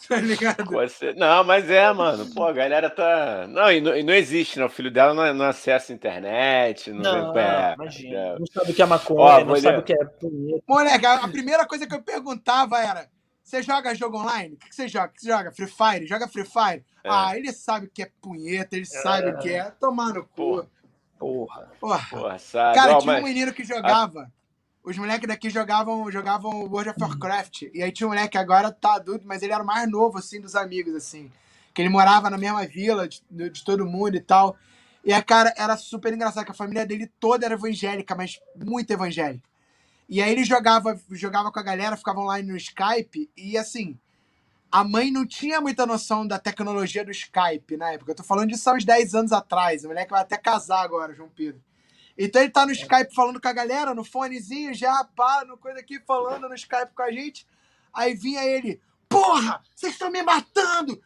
tá ligado? Você... Não, mas é, mano. Pô, a galera tá. Não, e não, e não existe, né? O filho dela não, não acessa a internet. Não, não, vem... é, imagina. É. Não sabe o que é maconha, Ó, não sabe o que é punheta. Moleque, a primeira coisa que eu perguntava era: você joga jogo online? O que você joga? O que você joga? Free Fire? Joga Free Fire? É. Ah, ele sabe o que é punheta, ele sabe o que é. Tomar no cu. Porra. Porra. Porra, sabe? Cara, Ó, tinha um mas- menino que jogava. Os moleques daqui jogavam, jogavam World of Warcraft. E aí tinha um moleque que agora tá adulto, mas ele era o mais novo, assim, dos amigos, assim. Que ele morava na mesma vila de, de todo mundo e tal. E a cara era super engraçado, que a família dele toda era evangélica, mas muito evangélica. E aí ele jogava, jogava com a galera, ficava online no Skype, e assim, a mãe não tinha muita noção da tecnologia do Skype na época. Eu tô falando disso há uns 10 anos atrás. O moleque vai até casar agora, João Pedro. Então ele tá no Skype falando com a galera, no fonezinho, já, pá, no coisa aqui, falando no Skype com a gente. Aí vinha ele, porra, vocês estão me matando!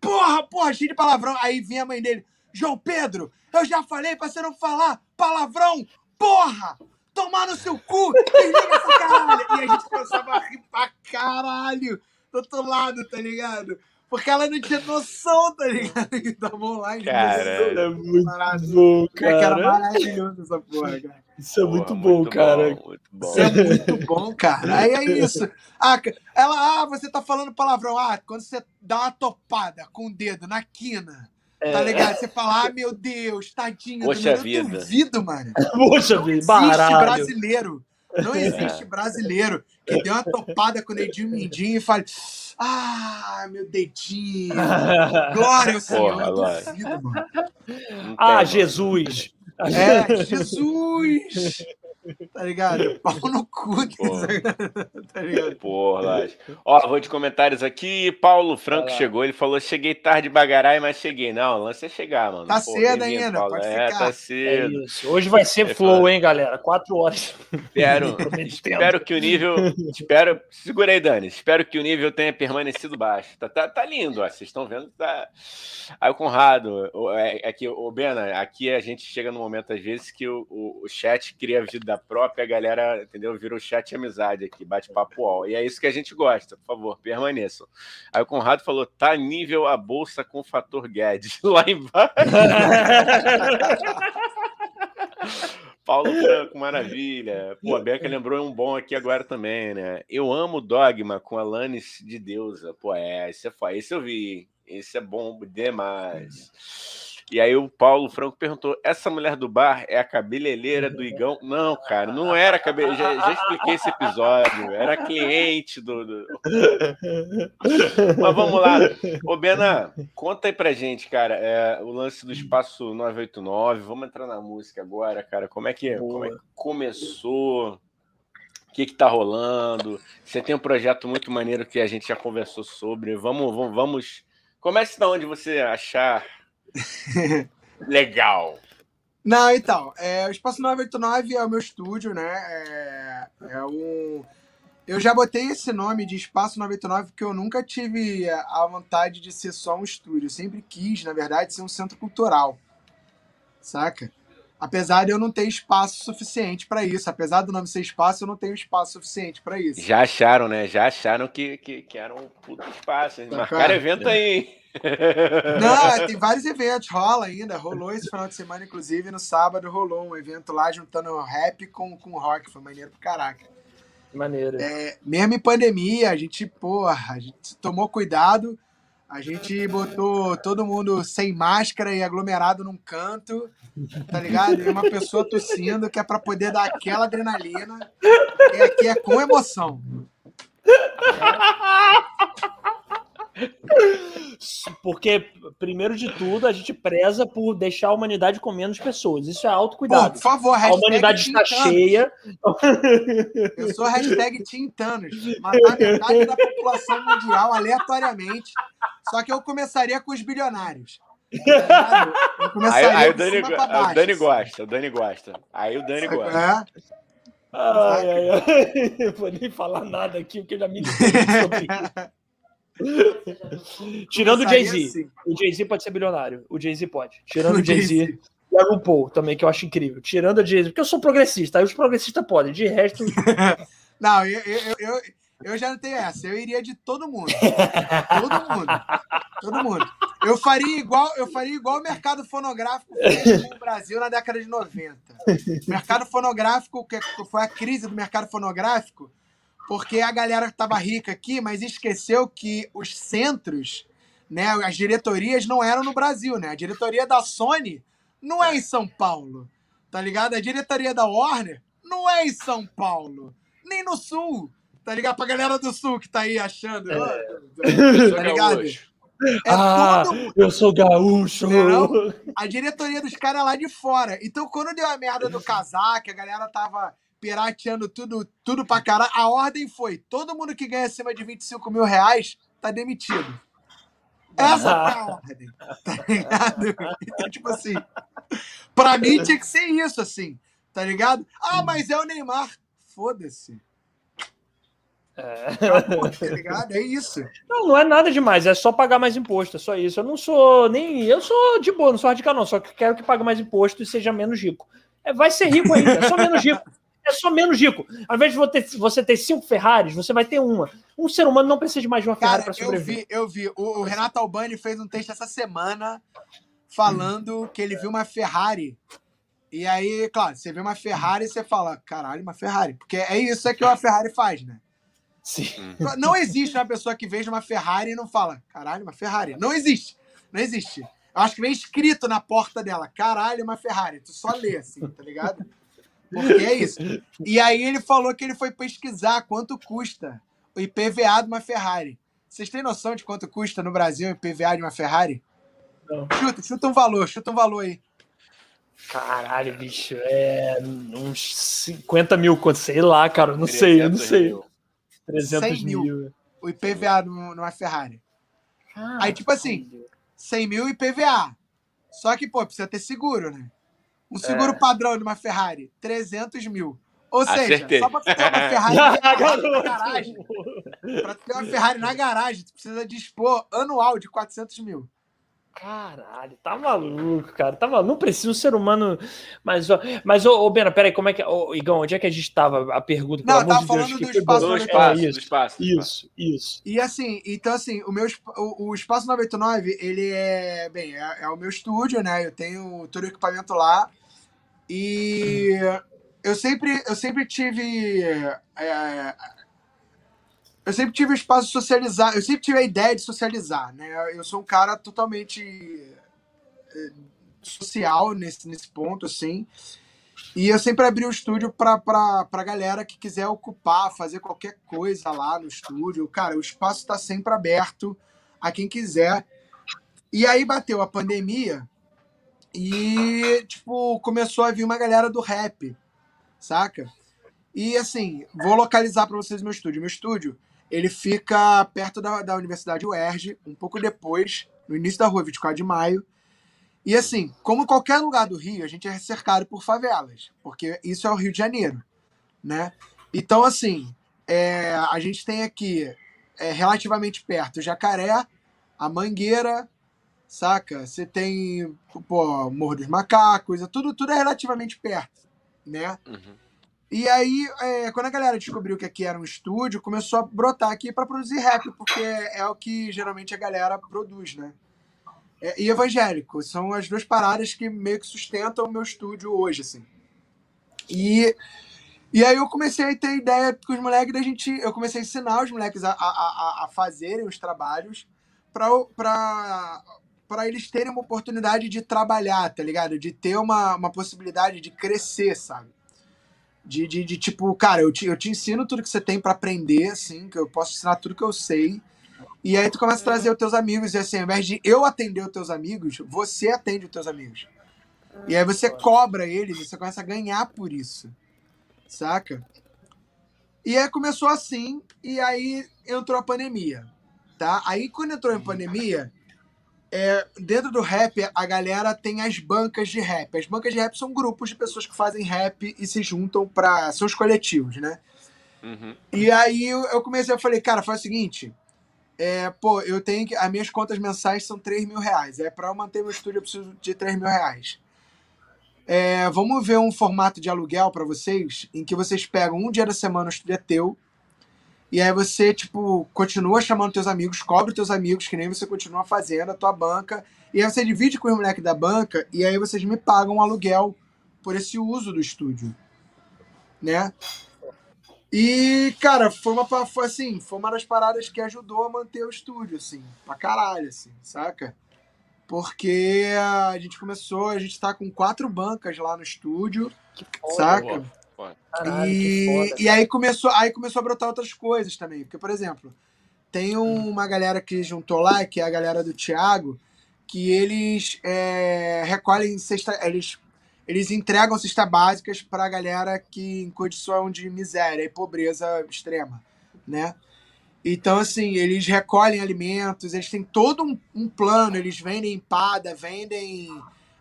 Porra, porra, cheio de palavrão. Aí vinha a mãe dele, João Pedro, eu já falei pra você não falar palavrão, porra! Tomar no seu cu! Desliga essa caralho! E a gente começava a rir pra caralho do outro lado, tá ligado? Porque ela não tinha noção, tá ligado? Que tava online. Cara, É muito Parado. bom, Cara, era cara. maravilhoso essa porra, cara. Isso é Porra, muito bom, cara. bom, muito bom. Isso é muito bom, cara. Aí é isso. Ah, ela, ah, você tá falando palavrão. Ah, quando você dá uma topada com o dedo na quina, tá É. ligado? Você fala, ah, meu Deus, tadinho. do Poxa eu vida. duvido, mano. Poxa Não vida, existe baralho. brasileiro. Não existe brasileiro que dê uma topada com o dedinho mindinho e fale, ah, meu dedinho. Glória ao Senhor. Porra, Eu duvido, mano. Ah. Jesus. É, Jesus! Tá ligado? Pau no cu, Porra. tá ligado? Porra. Ó, vou de comentários aqui. Paulo Franco chegou. Ele falou: cheguei tarde bagarai, mas cheguei. Não, o lance é chegar, mano. Tá Pô, cedo ainda, Paulo. pode É, ficar. tá É cedo. isso. Hoje vai ser É flow, hein, galera? Quatro horas. Espero, espero que o nível. Espero. Segura aí, Dani. Espero que o nível tenha permanecido baixo. Tá, tá, tá lindo, ó. Vocês estão vendo que tá. Aí o Conrado, o- é, é que, o Bena, aqui a gente chega no momento, às vezes, que o, o, o chat cria vida própria, galera, entendeu? Vira o chat amizade aqui, bate-papo all. E é isso que a gente gosta, por favor, permaneçam. Aí o Conrado falou: tá nível a bolsa com fator Guedes. Lá embaixo. Paulo Franco, maravilha. Pô, a Beca lembrou um bom aqui agora também, né? Eu amo Dogma com Alanis de Deusa. Pô, é, esse é foda. Esse eu vi. Esse é bom demais. E aí o Paulo Franco perguntou: essa mulher do bar é a cabeleireira do Igão? Não, cara, não era cabe... já, já expliquei esse episódio. Era cliente do. do- Mas vamos lá. Ô, Bena, conta aí pra gente, cara, é, o lance do espaço 989. Vamos entrar na música agora, cara. Como é que, Boa. como é que começou? O que que tá rolando? Você tem um projeto muito maneiro que a gente já conversou sobre. Vamos, vamos, vamos. Comece da onde você achar legal. Não, então, é, o Espaço 989 é o meu estúdio, né? É, é um. Eu já botei esse nome de Espaço 989 porque eu nunca tive a vontade de ser só um estúdio. Eu sempre quis, na verdade, ser um centro cultural. Saca? Apesar de eu não ter espaço suficiente para isso. Apesar do nome ser espaço, eu não tenho espaço suficiente para isso. Já acharam, né? Já acharam que, que, que era um puto espaço. hein? Tá, Marcaram cara. evento aí. Não, tem vários eventos, rola ainda. Rolou esse final de semana, inclusive, no sábado rolou um evento lá juntando rap com, com rock. Foi maneiro pro caraca. Maneiro. É, mesmo em pandemia, a gente, porra, a gente tomou cuidado. A gente botou todo mundo sem máscara e aglomerado num canto, tá ligado? E uma pessoa tossindo, que é pra poder dar aquela adrenalina. E aqui é com emoção. Porque, primeiro de tudo, a gente preza por deixar a humanidade com menos pessoas. Isso é autocuidado. por favor, A humanidade está cheia. Eu sou hashtag Team Thanos. Matar metade da população mundial aleatoriamente. Só que eu começaria com os bilionários. Eu Aí, aí o Dani, o Dani assim. gosta, o Dani gosta. Aí o Dani gosta. É. Ai, ai, ai. Não vou nem falar nada aqui, porque eu já me sobre isso. Tirando o Jay-Z. assim. O Jay-Z pode ser bilionário. O Jay-Z pode. Tirando O Jay-Z. E a RuPaul também, que eu acho incrível. Tirando a Jay-Z. Porque eu sou progressista. Aí os progressistas podem. De resto. Não, eu, eu, eu, eu já não tenho essa. Eu iria de todo mundo. Todo mundo. Todo mundo. Eu faria igual, eu faria igual o mercado fonográfico no Brasil na década de 90. O mercado fonográfico, que foi a crise do mercado fonográfico, porque a galera estava rica aqui, mas esqueceu que os centros, né, as diretorias não eram no Brasil, né? A diretoria da Sony não é em São Paulo. Tá ligado? A diretoria da Warner não é em São Paulo. Nem no Sul. Tá ligado? Pra galera do Sul que tá aí achando. É. Tá ligado? É ah, todo... eu sou gaúcho. Não, a diretoria dos caras é lá de fora. Então, quando deu a merda do casaco, a galera tava pirateando tudo, tudo pra caralho, a ordem foi: todo mundo que ganha acima de 25 mil reais tá demitido. Essa foi a ordem. Tá ligado? Então, tipo assim, pra mim tinha que ser isso, assim. Tá ligado? Ah, mas é o Neymar. Foda-se. É. tá ligado? É isso. Não, não é nada demais, é só pagar mais imposto, é só isso. Eu não sou nem. Eu sou de boa, não sou radical, não. Só que quero que pague mais imposto e seja menos rico. É, vai ser rico ainda, é só menos rico. É só menos rico. Ao invés de você ter, você ter cinco Ferraris, você vai ter uma. Um ser humano não precisa de mais de uma Ferrari para sobreviver. Eu vi, eu vi. O, o Renato Albani fez um texto essa semana falando hum. que ele viu uma Ferrari. E aí, claro, você vê uma Ferrari e você fala, caralho, uma Ferrari. Porque é isso é que uma Ferrari faz, né? Sim. Não existe uma pessoa que veja uma Ferrari e não fala, caralho, uma Ferrari. Não existe. Não existe. Eu acho que vem escrito na porta dela, caralho, uma Ferrari. Tu só lê assim, tá ligado? Porque é isso. E aí ele falou que ele foi pesquisar quanto custa o IPVA de uma Ferrari. Vocês têm noção de quanto custa no Brasil o IPVA de uma Ferrari? Não. Chuta, chuta um valor, chuta um valor aí. Caralho, bicho, é uns 50 mil, sei lá, cara, não sei, eu não sei. Mil. 300 mil. mil. O IPVA numa Ferrari. Ah, Aí, tipo assim, 100 mil IPVA. Só que, pô, precisa ter seguro, né? Um seguro é. padrão numa Ferrari, 300 mil. Ou seja, só pra ter uma Ferrari na garagem, pra ter uma Ferrari na garagem, tu precisa dispor anual de 400 mil. Caralho, tá maluco, cara. Tá maluco. Não precisa um ser humano. Mas, mas ô, ô Bena, peraí, como é que. Ô, Igão, onde é que a gente tava? A pergunta, Não, pelo amor de Deus. Do espaço do espaço, é, isso, do espaço. Isso, isso. E assim, então assim, o meu o, o Espaço 989, ele é. Bem, é, é, o meu estúdio, né? Eu tenho todo o equipamento lá. E eu sempre, eu sempre tive. É, eu sempre tive espaço de socializar, eu sempre tive a ideia de socializar, né? Eu sou um cara totalmente eh, social nesse, nesse ponto, assim. E eu sempre abri o estúdio para pra galera que quiser ocupar, fazer qualquer coisa lá no estúdio. Cara, o espaço está sempre aberto a quem quiser. E aí bateu a pandemia e, tipo, começou a vir uma galera do rap, saca? E, assim, vou localizar para vocês meu estúdio. Meu estúdio ele fica perto da, da Universidade UERJ, um pouco depois, no início da rua 24 de maio. E assim, como qualquer lugar do Rio, a gente é cercado por favelas, porque isso é o Rio de Janeiro, né? Então, assim, é, a gente tem aqui é, relativamente perto Jacaré, a Mangueira, saca? Você tem, pô, Morro dos Macacos, é tudo, tudo é relativamente perto, né? Uhum. E aí, é, quando a galera descobriu que aqui era um estúdio, começou a brotar aqui para produzir rap, porque é o que geralmente a galera produz, né? É, e evangélico, são as duas paradas que meio que sustentam o meu estúdio hoje, assim. E, e aí eu comecei a ter ideia com os moleques da gente. Eu comecei a ensinar os moleques a, a, a fazerem os trabalhos para para eles terem uma oportunidade de trabalhar, tá ligado? De ter uma, uma possibilidade de crescer, sabe? De, de, de, tipo, cara, eu te, eu te ensino tudo que você tem para aprender, assim, que eu posso ensinar tudo que eu sei. E aí tu começa a trazer os teus amigos, e assim, ao invés de eu atender os teus amigos, você atende os teus amigos. E aí você cobra eles, você começa a ganhar por isso. Saca? E aí começou assim, e aí entrou a pandemia. Tá? Aí quando entrou a pandemia, é, dentro do rap, a galera tem as bancas de rap. As bancas de rap são grupos de pessoas que fazem rap e se juntam para seus coletivos, né? Uhum. E aí eu comecei, eu falei, cara, faz o seguinte. É, pô, eu tenho que. As minhas contas mensais são 3 mil reais. É, para eu manter meu estúdio, eu preciso de 3 mil reais. É, vamos ver um formato de aluguel para vocês, em que vocês pegam um dia da semana, o estúdio é teu, e aí você, tipo, continua chamando teus amigos, cobre teus amigos, que nem você continua fazendo a tua banca. E aí você divide com os moleques da banca, e aí vocês me pagam um aluguel por esse uso do estúdio. Né? E, cara, foi uma, foi, assim, foi uma das paradas que ajudou a manter o estúdio, assim, pra caralho, assim, saca? porque a gente começou, a gente tá com quatro bancas lá no estúdio, foda? Caralho, e, e aí começou, aí começou a brotar outras coisas também, porque por exemplo, tem uma galera que juntou lá, que é a galera do Thiago, que eles é, recolhem cesta, eles eles entregam cestas básicas para a galera que em condição de miséria e pobreza extrema, né? Então, assim, eles recolhem alimentos, eles têm todo um, um plano, eles vendem empada, vendem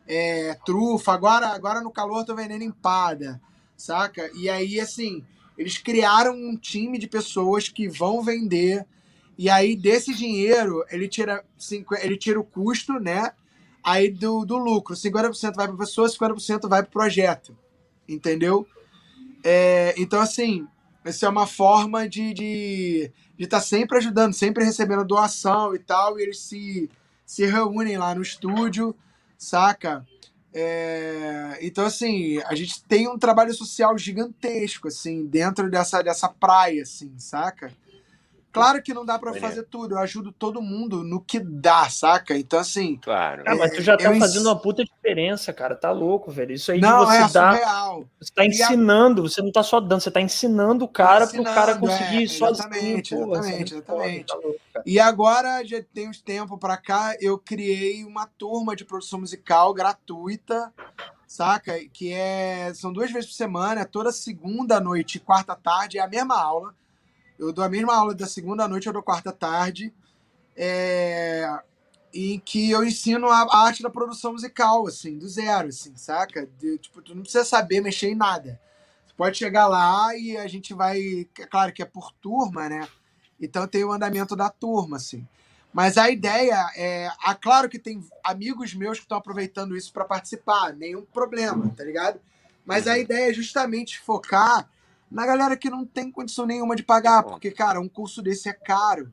é, trufa, agora, agora no calor estão vendendo empada, saca? E aí, assim, eles criaram um time de pessoas que vão vender, e aí desse dinheiro ele tira, ele tira o custo, né? Aí do, do lucro, 50% vai para a pessoa, 50% vai para o projeto. Entendeu? É, então, assim, essa é uma forma de estar de, de tá sempre ajudando, sempre recebendo doação e tal, e eles se, se reúnem lá no estúdio, saca? É, então, assim, a gente tem um trabalho social gigantesco, assim, dentro dessa, dessa praia, assim, saca? Claro que não dá para fazer tudo, eu ajudo todo mundo no que dá, saca? Então, assim. Claro. Ah, mas tu já tá fazendo uma puta diferença, cara. Tá louco, velho. Isso aí não, de você é dar. Surreal. Você tá ensinando, a... você não tá só dando, você tá ensinando o cara ensinando, pro cara conseguir é, sozinho. Exatamente, pô, exatamente, exatamente. Tá louco, e agora, já tem uns tempo pra cá, eu criei uma turma de produção musical gratuita, saca? Que é. São duas vezes por semana, toda segunda noite e quarta tarde, é a mesma aula eu dou a mesma aula da segunda noite, eu dou quarta tarde, é, em que eu ensino a, arte da produção musical, assim, do zero, assim, saca? De, tipo, tu não precisa saber mexer em nada. Tu pode chegar lá e a gente vai. É claro que é por turma, né? Então tem o andamento da turma, assim. Mas a ideia é. Ah, claro que tem amigos meus que estão aproveitando isso para participar, nenhum problema, tá ligado? Mas a ideia é justamente focar na galera que não tem condição nenhuma de pagar, porque, cara, um curso desse é caro,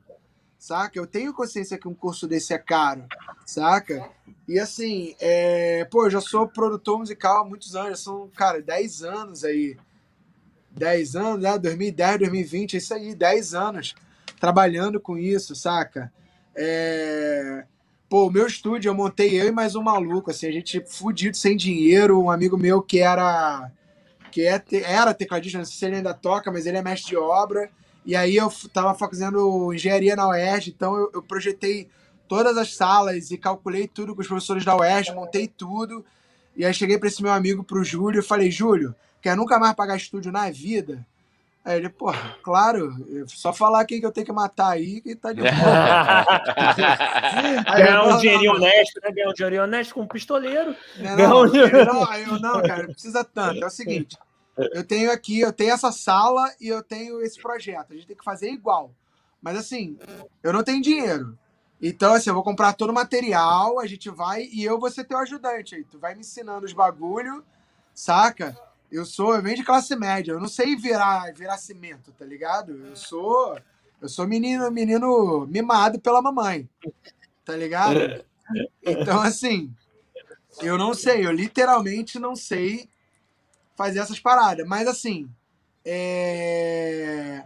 saca? Eu tenho consciência que um curso desse é caro, saca? E assim, é... pô, eu já sou produtor musical há muitos anos, já são, cara, 10 anos aí. 10 anos, né? 2010, 2020, é isso aí, 10 anos trabalhando com isso, saca? É... Pô, o meu estúdio eu montei eu e mais um maluco, assim, a gente fudido, sem dinheiro, um amigo meu que era que é, era tecladista, não sei se ele ainda toca, mas ele é mestre de obra. E aí eu estava fazendo engenharia na UERJ, então eu, eu, projetei todas as salas e calculei tudo com os professores da UERJ, montei tudo. E aí cheguei para esse meu amigo, pro Júlio, e falei, Júlio, quer nunca mais pagar estúdio na vida? Aí ele, pô, claro, só falar quem que eu tenho que matar aí que tá de boa. Ganhar um dinheirinho honesto, né? Ganhar um dinheirinho honesto com um pistoleiro. Não, não, não, eu, não, cara, não precisa tanto. É o seguinte, eu tenho aqui, eu tenho essa sala e eu tenho esse projeto. A gente tem que fazer igual. Mas assim, eu não tenho dinheiro. Então, assim, eu vou comprar todo o material, a gente vai e eu vou ser teu ajudante aí. Tu vai me ensinando os bagulho, saca? Eu sou, eu venho de classe média, eu não sei virar, virar cimento, tá ligado? Eu sou, eu sou menino, menino mimado pela mamãe, tá ligado? Então, assim, eu não sei, eu literalmente não sei fazer essas paradas, mas assim, é...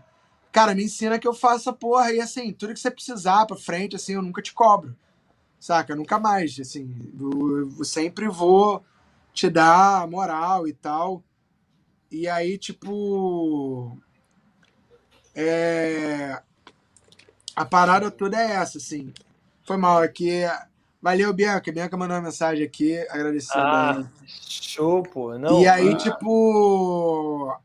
Cara, me ensina que eu faça porra e assim, tudo que você precisar pra frente, assim, eu nunca te cobro, saca? Nunca mais, assim, eu, eu sempre vou te dar moral e tal. E aí, tipo. É... A parada toda é essa, assim. Foi mal aqui. Valeu, Bianca. Bianca mandou uma mensagem aqui, agradecendo. Ah, show, pô. Não, e aí, ah. tipo.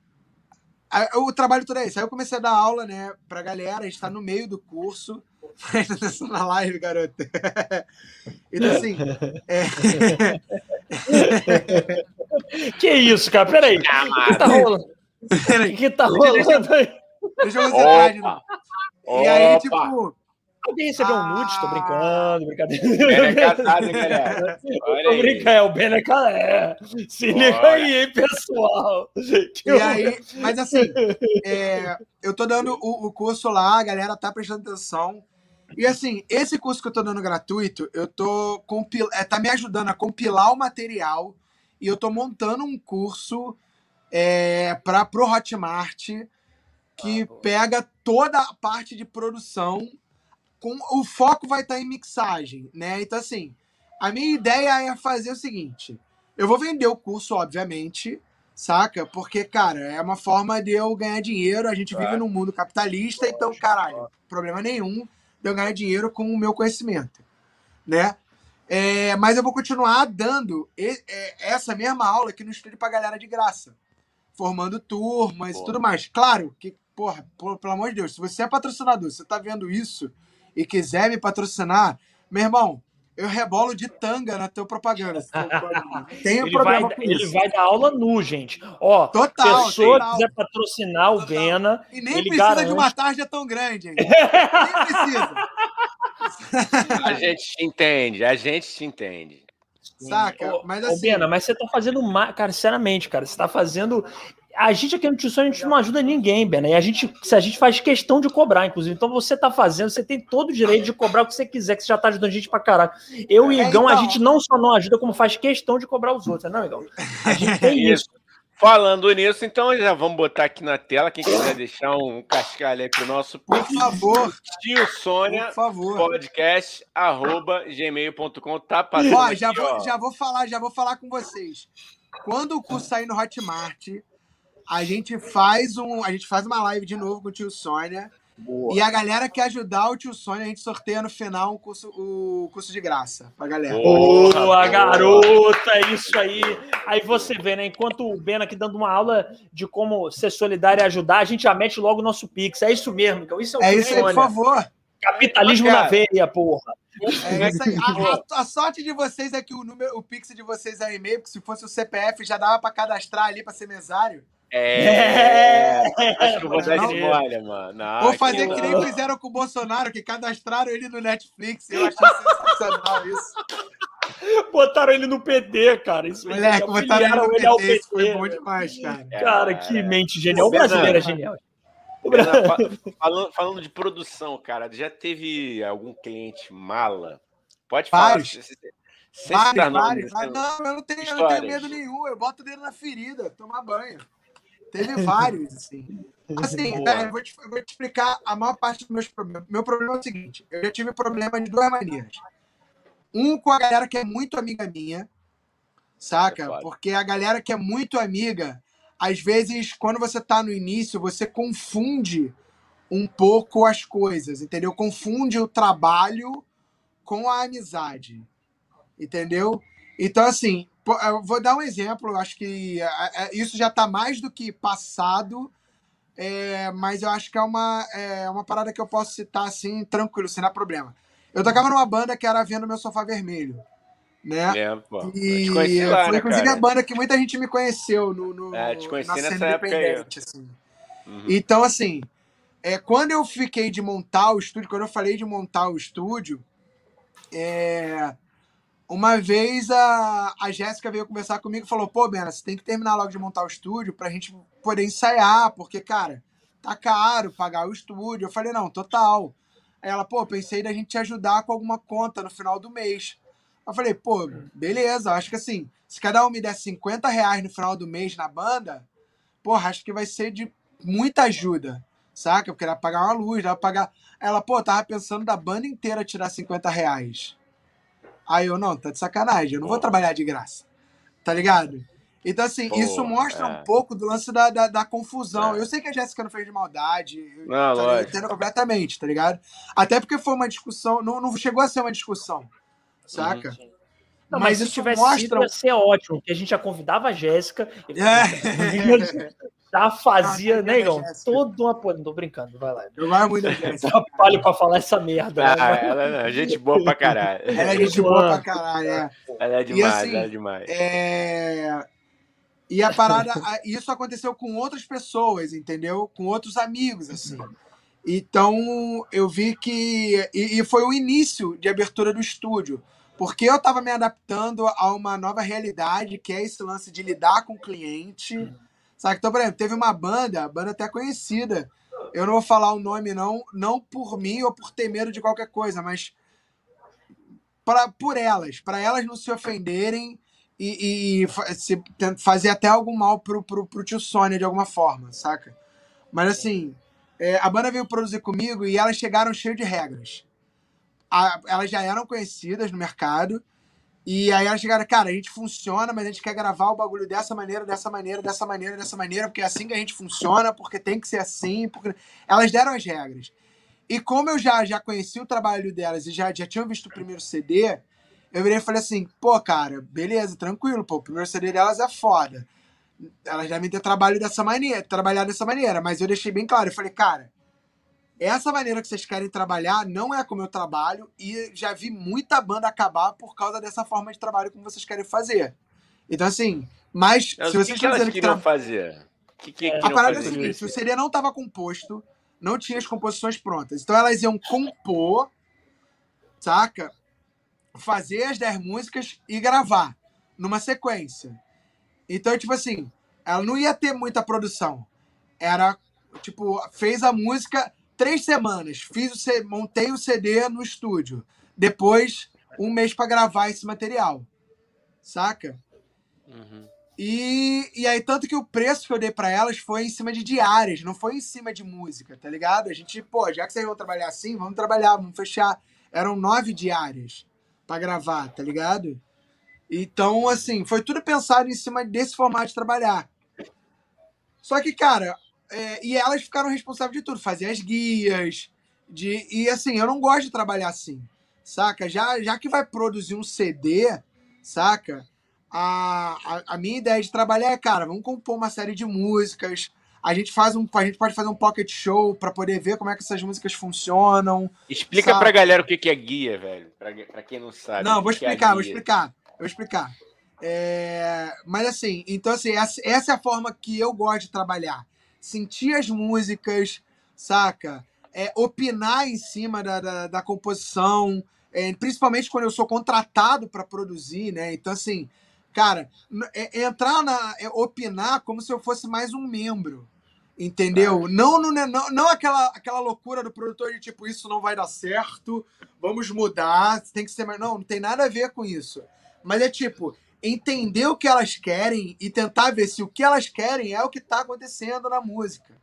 O trabalho todo é esse. Aí eu comecei a dar aula, né, pra galera. A gente tá no meio do curso. Presta na live, garota. então, assim. É... que isso, cara? Peraí. O que tá rolando? O que tá rolando aí? Deixa eu ver E aí, tipo. Alguém recebeu um nude? Tô brincando, brincadeira. Ben é casado, galera? Olha Tô brincando, é o Ben é casado. Se liga aí, hein, pessoal. Que e eu... aí, mas assim, é, eu tô dando o, o curso lá, a galera tá prestando atenção. E assim, esse curso que eu tô dando gratuito, eu tô compil... é, tá me ajudando a compilar o material e eu tô montando um curso é, para pro Hotmart que ah, pega toda a parte de produção com o foco vai estar tá em mixagem, né? Então assim, A minha ideia é fazer o seguinte: eu vou vender o curso, obviamente, saca? Porque, cara, é uma forma de eu ganhar dinheiro. A gente vive num mundo capitalista, então, caralho, problema nenhum de eu ganhar dinheiro com o meu conhecimento, né? É, mas eu vou continuar dando essa mesma aula aqui no estúdio pra galera de graça. Formando turmas e tudo mais. Claro que, porra, por, pelo amor de Deus, se você é patrocinador, você tá vendo isso e quiser me patrocinar, meu irmão, eu rebolo de tanga na tua propaganda. Tenho ele problema vai, com Ele vai dar aula nu, gente. Ó, total, pessoa total. quiser patrocinar o Bena. E nem precisa garante... de uma tarja tão grande, hein? nem precisa. a gente te entende, a gente te entende. Saca? Mas assim. Ô, Bena, mas você tá fazendo. Cara, sinceramente, cara, você tá fazendo a gente aqui no Tio a gente não ajuda ninguém, Bena. E a gente, se a gente faz questão de cobrar, inclusive. Então você tá fazendo, você tem todo o direito de cobrar o que você quiser, que você já tá ajudando a gente pra caralho. Eu e é, Igão, então... a gente não só não ajuda, como faz questão de cobrar os outros, não, Igão? A gente tem isso. Falando nisso, então já vamos botar aqui na tela. Quem quiser deixar um cascalho aí pro nosso Por favor. Tio Sônia, Por favor. podcast, arroba gmail.com. Tá passando. Ó, já, aqui, vou, ó. já vou falar, já vou falar com vocês. Quando o curso sair no Hotmart, a gente faz um, a gente faz uma live de novo com o tio Sônia. Boa. E a galera que ajudar o tio Sônia, a gente sorteia no final um curso, o curso de graça pra galera. Boa, boa garota, é isso aí. Aí você vê, né? Enquanto o Ben aqui dando uma aula de como ser solidário e ajudar, a gente já mete logo o nosso Pix. É isso mesmo, então isso é o É isso aí, por favor. Capitalismo na veia, porra. É isso aí. A, a, a, sorte de vocês é que o número, o Pix de vocês é e-mail, porque se fosse o CPF já dava para cadastrar ali para ser mesário. É. Acho que eu vou dar spoiler, mano. Não, vou fazer que, que nem fizeram com o Bolsonaro, que cadastraram ele no Netflix. Eu achei sensacional isso. Botaram ele no PD, cara. Isso Moleque, botaram ele no PT, ao PT. Foi bom demais, cara. Cara, que mente genial. O brasileiro é genial. falando, falando de produção, cara, já teve algum cliente mala? Pode falar. Vários. Vários, vários. Não, eu não, tenho, eu não tenho medo nenhum. Eu boto o dedo na ferida, tomar banho. Teve vários, assim. Assim, é, eu, vou te, eu, vou te, explicar a maior parte dos meus problemas. Meu problema é o seguinte: eu já tive problema de duas maneiras. Um com a galera que é muito amiga minha, saca? Porque a galera que é muito amiga, às vezes, quando você tá no início, você confunde um pouco as coisas, entendeu? Confunde o trabalho com a amizade, entendeu? Então, assim, eu vou dar um exemplo, acho que é, é, isso já está mais do que passado, é, mas eu acho que é uma, é uma parada que eu posso citar assim, tranquilo, sem dar problema. Eu tocava numa banda que era Vendo Meu Sofá Vermelho. Né? É, pô. E lá, foi, né, inclusive, cara? a banda que muita gente me conheceu no, no é, te conheci na nessa época aí. Assim. Uhum. Então, assim, é, quando eu fiquei de montar o estúdio, quando eu falei de montar o estúdio, é, uma vez a, a Jéssica veio conversar comigo e falou: pô, Bena, você tem que terminar logo de montar o estúdio pra gente poder ensaiar, porque, cara, tá caro pagar o estúdio. Eu falei: não, total. Aí ela, pô, pensei da gente te ajudar com alguma conta no final do mês. Eu falei, pô, beleza, acho que assim, se cada um me der 50 reais no final do mês na banda, porra, acho que vai ser de muita ajuda, saca? Porque pra pagar uma luz, pra pagar. Ela, pô, tava pensando da banda inteira tirar 50 reais. Aí eu, não, tá de sacanagem, eu não vou trabalhar de graça. Tá ligado? Então, assim, Pô, isso mostra é. um pouco do lance da, da, da confusão. É. Eu sei que a Jéssica não fez de maldade. Não, tá, entendo completamente, tá ligado? Até porque foi uma discussão, não, não chegou a ser uma discussão, saca? Uhum. Não, mas, mas se tivesse mostra... sido, ia ser ótimo, que a gente já convidava a Jéssica. É. já fazia, ah, né, Igão? Todo uma. Pô, não tô brincando, vai lá. Eu gosto muito. Trabalho pra falar essa merda. Né? Ah, né? ela é gente boa pra caralho. Ela é gente boa pra caralho, é. Ela é demais, assim, ela é demais. É... E a parada, isso aconteceu com outras pessoas, entendeu? Com outros amigos, assim. Então, eu vi que. E, e foi o início de abertura do estúdio. Porque eu estava me adaptando a uma nova realidade, que é esse lance de lidar com o cliente. Sabe? Então, por exemplo, teve uma banda, banda até conhecida. Eu não vou falar o nome, não, não por mim ou por ter medo de qualquer coisa, mas pra, por elas, para elas não se ofenderem e, e se, fazer até algum mal pro, pro, pro tio Sônia de alguma forma, saca? Mas assim, é, a banda veio produzir comigo e elas chegaram cheio de regras. A, elas já eram conhecidas no mercado E aí elas chegaram, cara, a gente funciona, mas a gente quer gravar o bagulho dessa maneira, dessa maneira, dessa maneira, dessa maneira, porque é assim que a gente funciona, porque tem que ser assim. Porque... Elas deram as regras. E como eu já, já conheci o trabalho delas e já, já tinham visto o primeiro CD, eu virei e falei assim, pô, cara, beleza, tranquilo, pô, o primeiro CD delas é foda. Elas devem ter trabalho dessa maneira, trabalhado dessa maneira, mas eu deixei bem claro, eu falei, cara, essa maneira que vocês querem trabalhar não é como eu trabalho e já vi muita banda acabar por causa dessa forma de trabalho como vocês querem fazer. Então, assim, mas, Mas se o vocês que, que elas que queriam tra... fazer? O que, que A A parada é a fazer? seguinte, o CD não estava composto, não tinha as composições prontas. Então elas iam compor, saca? Fazer as 10 músicas e gravar numa sequência. Então, tipo assim, ela não ia ter muita produção. Era, tipo, fez a música três semanas. Fiz o C... montei o CD no estúdio. Depois, um mês para gravar esse material. Saca? Uhum. E, e aí, tanto que o preço que eu dei pra elas foi em cima de diárias, não foi em cima de música, tá ligado? A gente, pô, já que vocês vão trabalhar assim, vamos trabalhar, vamos fechar. Eram nove diárias pra gravar, tá ligado? Então, assim, foi tudo pensado em cima desse formato de trabalhar. Só que, cara, é, e elas ficaram responsáveis de tudo, fazer as guias, de, e assim, eu não gosto de trabalhar assim, saca? Já, já que vai produzir um CD, saca? a, a, a minha ideia de trabalhar é, cara, vamos compor uma série de músicas. A gente faz um, a gente pode fazer um pocket show para poder ver como é que essas músicas funcionam. Explica Sabe? pra galera o que, é guia, velho. Pra, pra quem não sabe. Não, vou é explicar, vou guia. explicar, vou explicar. É, mas assim, então assim, essa, essa é a forma que eu gosto de trabalhar. Sentir as músicas, saca? É, opinar em cima da, da, da composição, é, principalmente quando eu sou contratado para produzir, né? Então assim, cara, é- entrar na. é opinar como se eu fosse mais um membro. Entendeu? Não, no- não, não aquela, aquela loucura do produtor de tipo, isso não vai dar certo, vamos mudar, tem que ser mais. Não, não tem nada a ver com isso. Mas é tipo, entender o que elas querem e tentar ver se o que elas querem é o que tá acontecendo na música.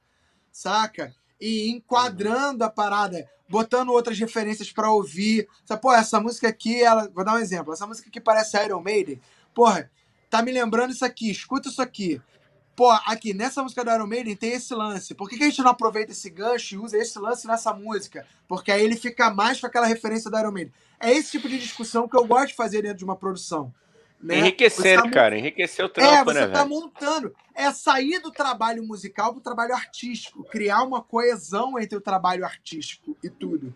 Saca? E enquadrando a parada, botando outras referências pra ouvir. Sabe, pô, essa música aqui, ela. Vou dar um exemplo. Essa música aqui parece Iron Maiden. Porra, tá me lembrando isso aqui, escuta isso aqui. Pô, aqui, nessa música do Iron Maiden tem esse lance. Por que, que a gente não aproveita esse gancho e usa esse lance nessa música? Porque aí ele fica mais com aquela referência do Iron Maiden. É esse tipo de discussão que eu gosto de fazer dentro de uma produção. Né? Enriquecer, Você tá cara. Enriquecer o é, trampo, você né, tá velho? montando. É sair do trabalho musical pro trabalho artístico. Criar uma coesão entre o trabalho artístico e tudo.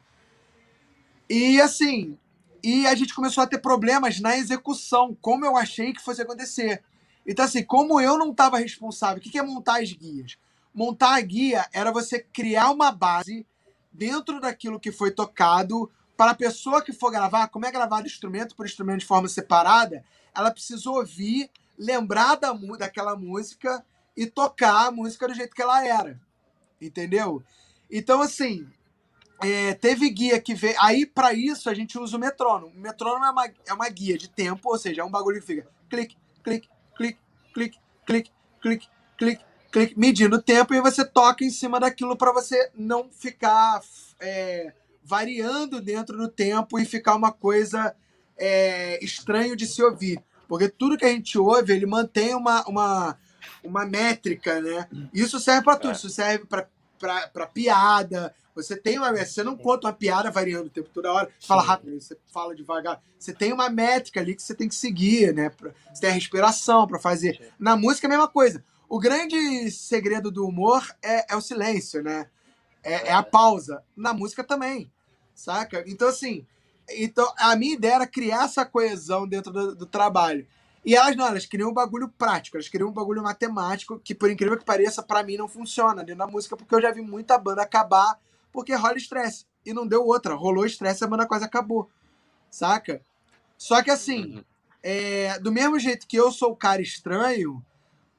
E assim, e a gente começou a ter problemas na execução, como eu achei que fosse acontecer. Então, assim, como eu não estava responsável, o que que é montar as guias? Montar a guia era você criar uma base dentro daquilo que foi tocado para a pessoa que for gravar, como é gravado instrumento por instrumento de forma separada, ela precisa ouvir, lembrar da, daquela música e tocar a música do jeito que ela era. Entendeu? Então, assim, é, teve guia que veio. Aí, para isso, a gente usa o metrônomo. O metrônomo é uma, é uma guia de tempo, ou seja, é um bagulho que fica clique, clique, clique, clique, clique, clique, clique, clique, medindo o tempo e você toca em cima daquilo para você não ficar é, variando dentro do tempo e ficar uma coisa é, estranho de se ouvir. Porque tudo que a gente ouve, ele mantém uma, uma, uma métrica, né? Isso serve para tudo. É. Isso serve para piada. Você tem uma. Você não conta uma piada variando o tempo toda hora. Você fala rápido, você fala devagar. Você tem uma métrica ali que você tem que seguir, né? Você tem a respiração para fazer. Na música é a mesma coisa. O grande segredo do humor é, é o silêncio, né? É, é a pausa. Na música também, saca? Então, assim, então, a minha ideia era criar essa coesão dentro do, do trabalho. E elas não, elas queriam um bagulho prático, elas queriam um bagulho matemático, que por incrível que pareça, pra mim não funciona dentro da música, porque eu já vi muita banda acabar porque rola estresse. E não deu outra. Rolou estresse, a banda quase acabou. Saca? Só que assim, Uhum. é, do mesmo jeito que eu sou o cara estranho,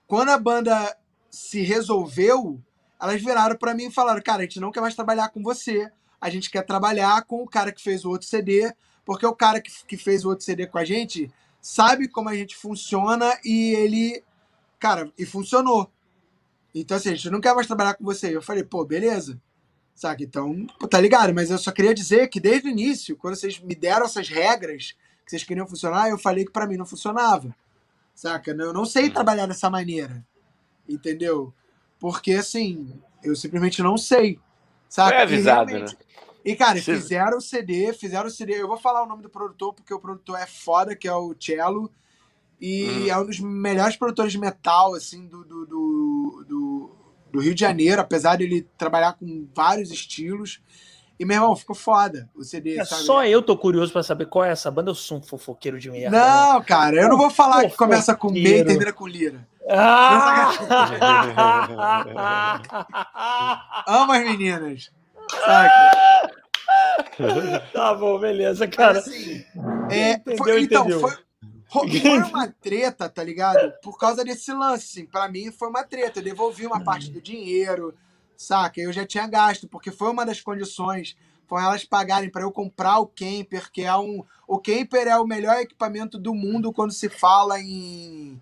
quando a banda se resolveu, elas viraram pra mim e falaram: Cara, a gente não quer mais trabalhar com você. A gente quer trabalhar com o cara que fez o outro CD, porque o cara que, que fez o outro CD com a gente sabe como a gente funciona e ele. Cara, e funcionou. Então, assim, a gente não quer mais trabalhar com você. Eu falei, pô, beleza. Saca? Então, tá ligado? Mas eu só queria dizer que desde o início, quando vocês me deram essas regras, que vocês queriam funcionar, eu falei que para mim não funcionava. Saca? Eu não sei trabalhar dessa maneira. Entendeu? Porque, assim, eu simplesmente não sei. Saca? Foi avisado, e, né? E, cara, fizeram o CD, fizeram o CD. Eu vou falar o nome do produtor, porque o produtor é foda, que é o Cello. E hum. é um dos melhores produtores de metal, assim, do, do, do, do, do Rio de Janeiro, apesar de ele trabalhar com vários estilos. E, meu irmão, ficou foda o CD. É, só eu tô curioso pra saber qual é essa banda. Eu sou um fofoqueiro de merda. Não, né? cara, eu não vou falar fofoqueiro. que começa com meia e termina com lira. Ah! Amo as meninas. Saca? tá bom, beleza, cara. Assim, é, entendeu, foi, então, entendeu. Foi, foi uma treta, tá ligado? Por causa desse lance, assim. Pra mim foi uma treta. Eu devolvi uma parte do dinheiro, saca? Eu já tinha gasto, porque foi uma das condições. Foi elas pagarem para eu comprar o camper, que é um. O camper é o melhor equipamento do mundo quando se fala em,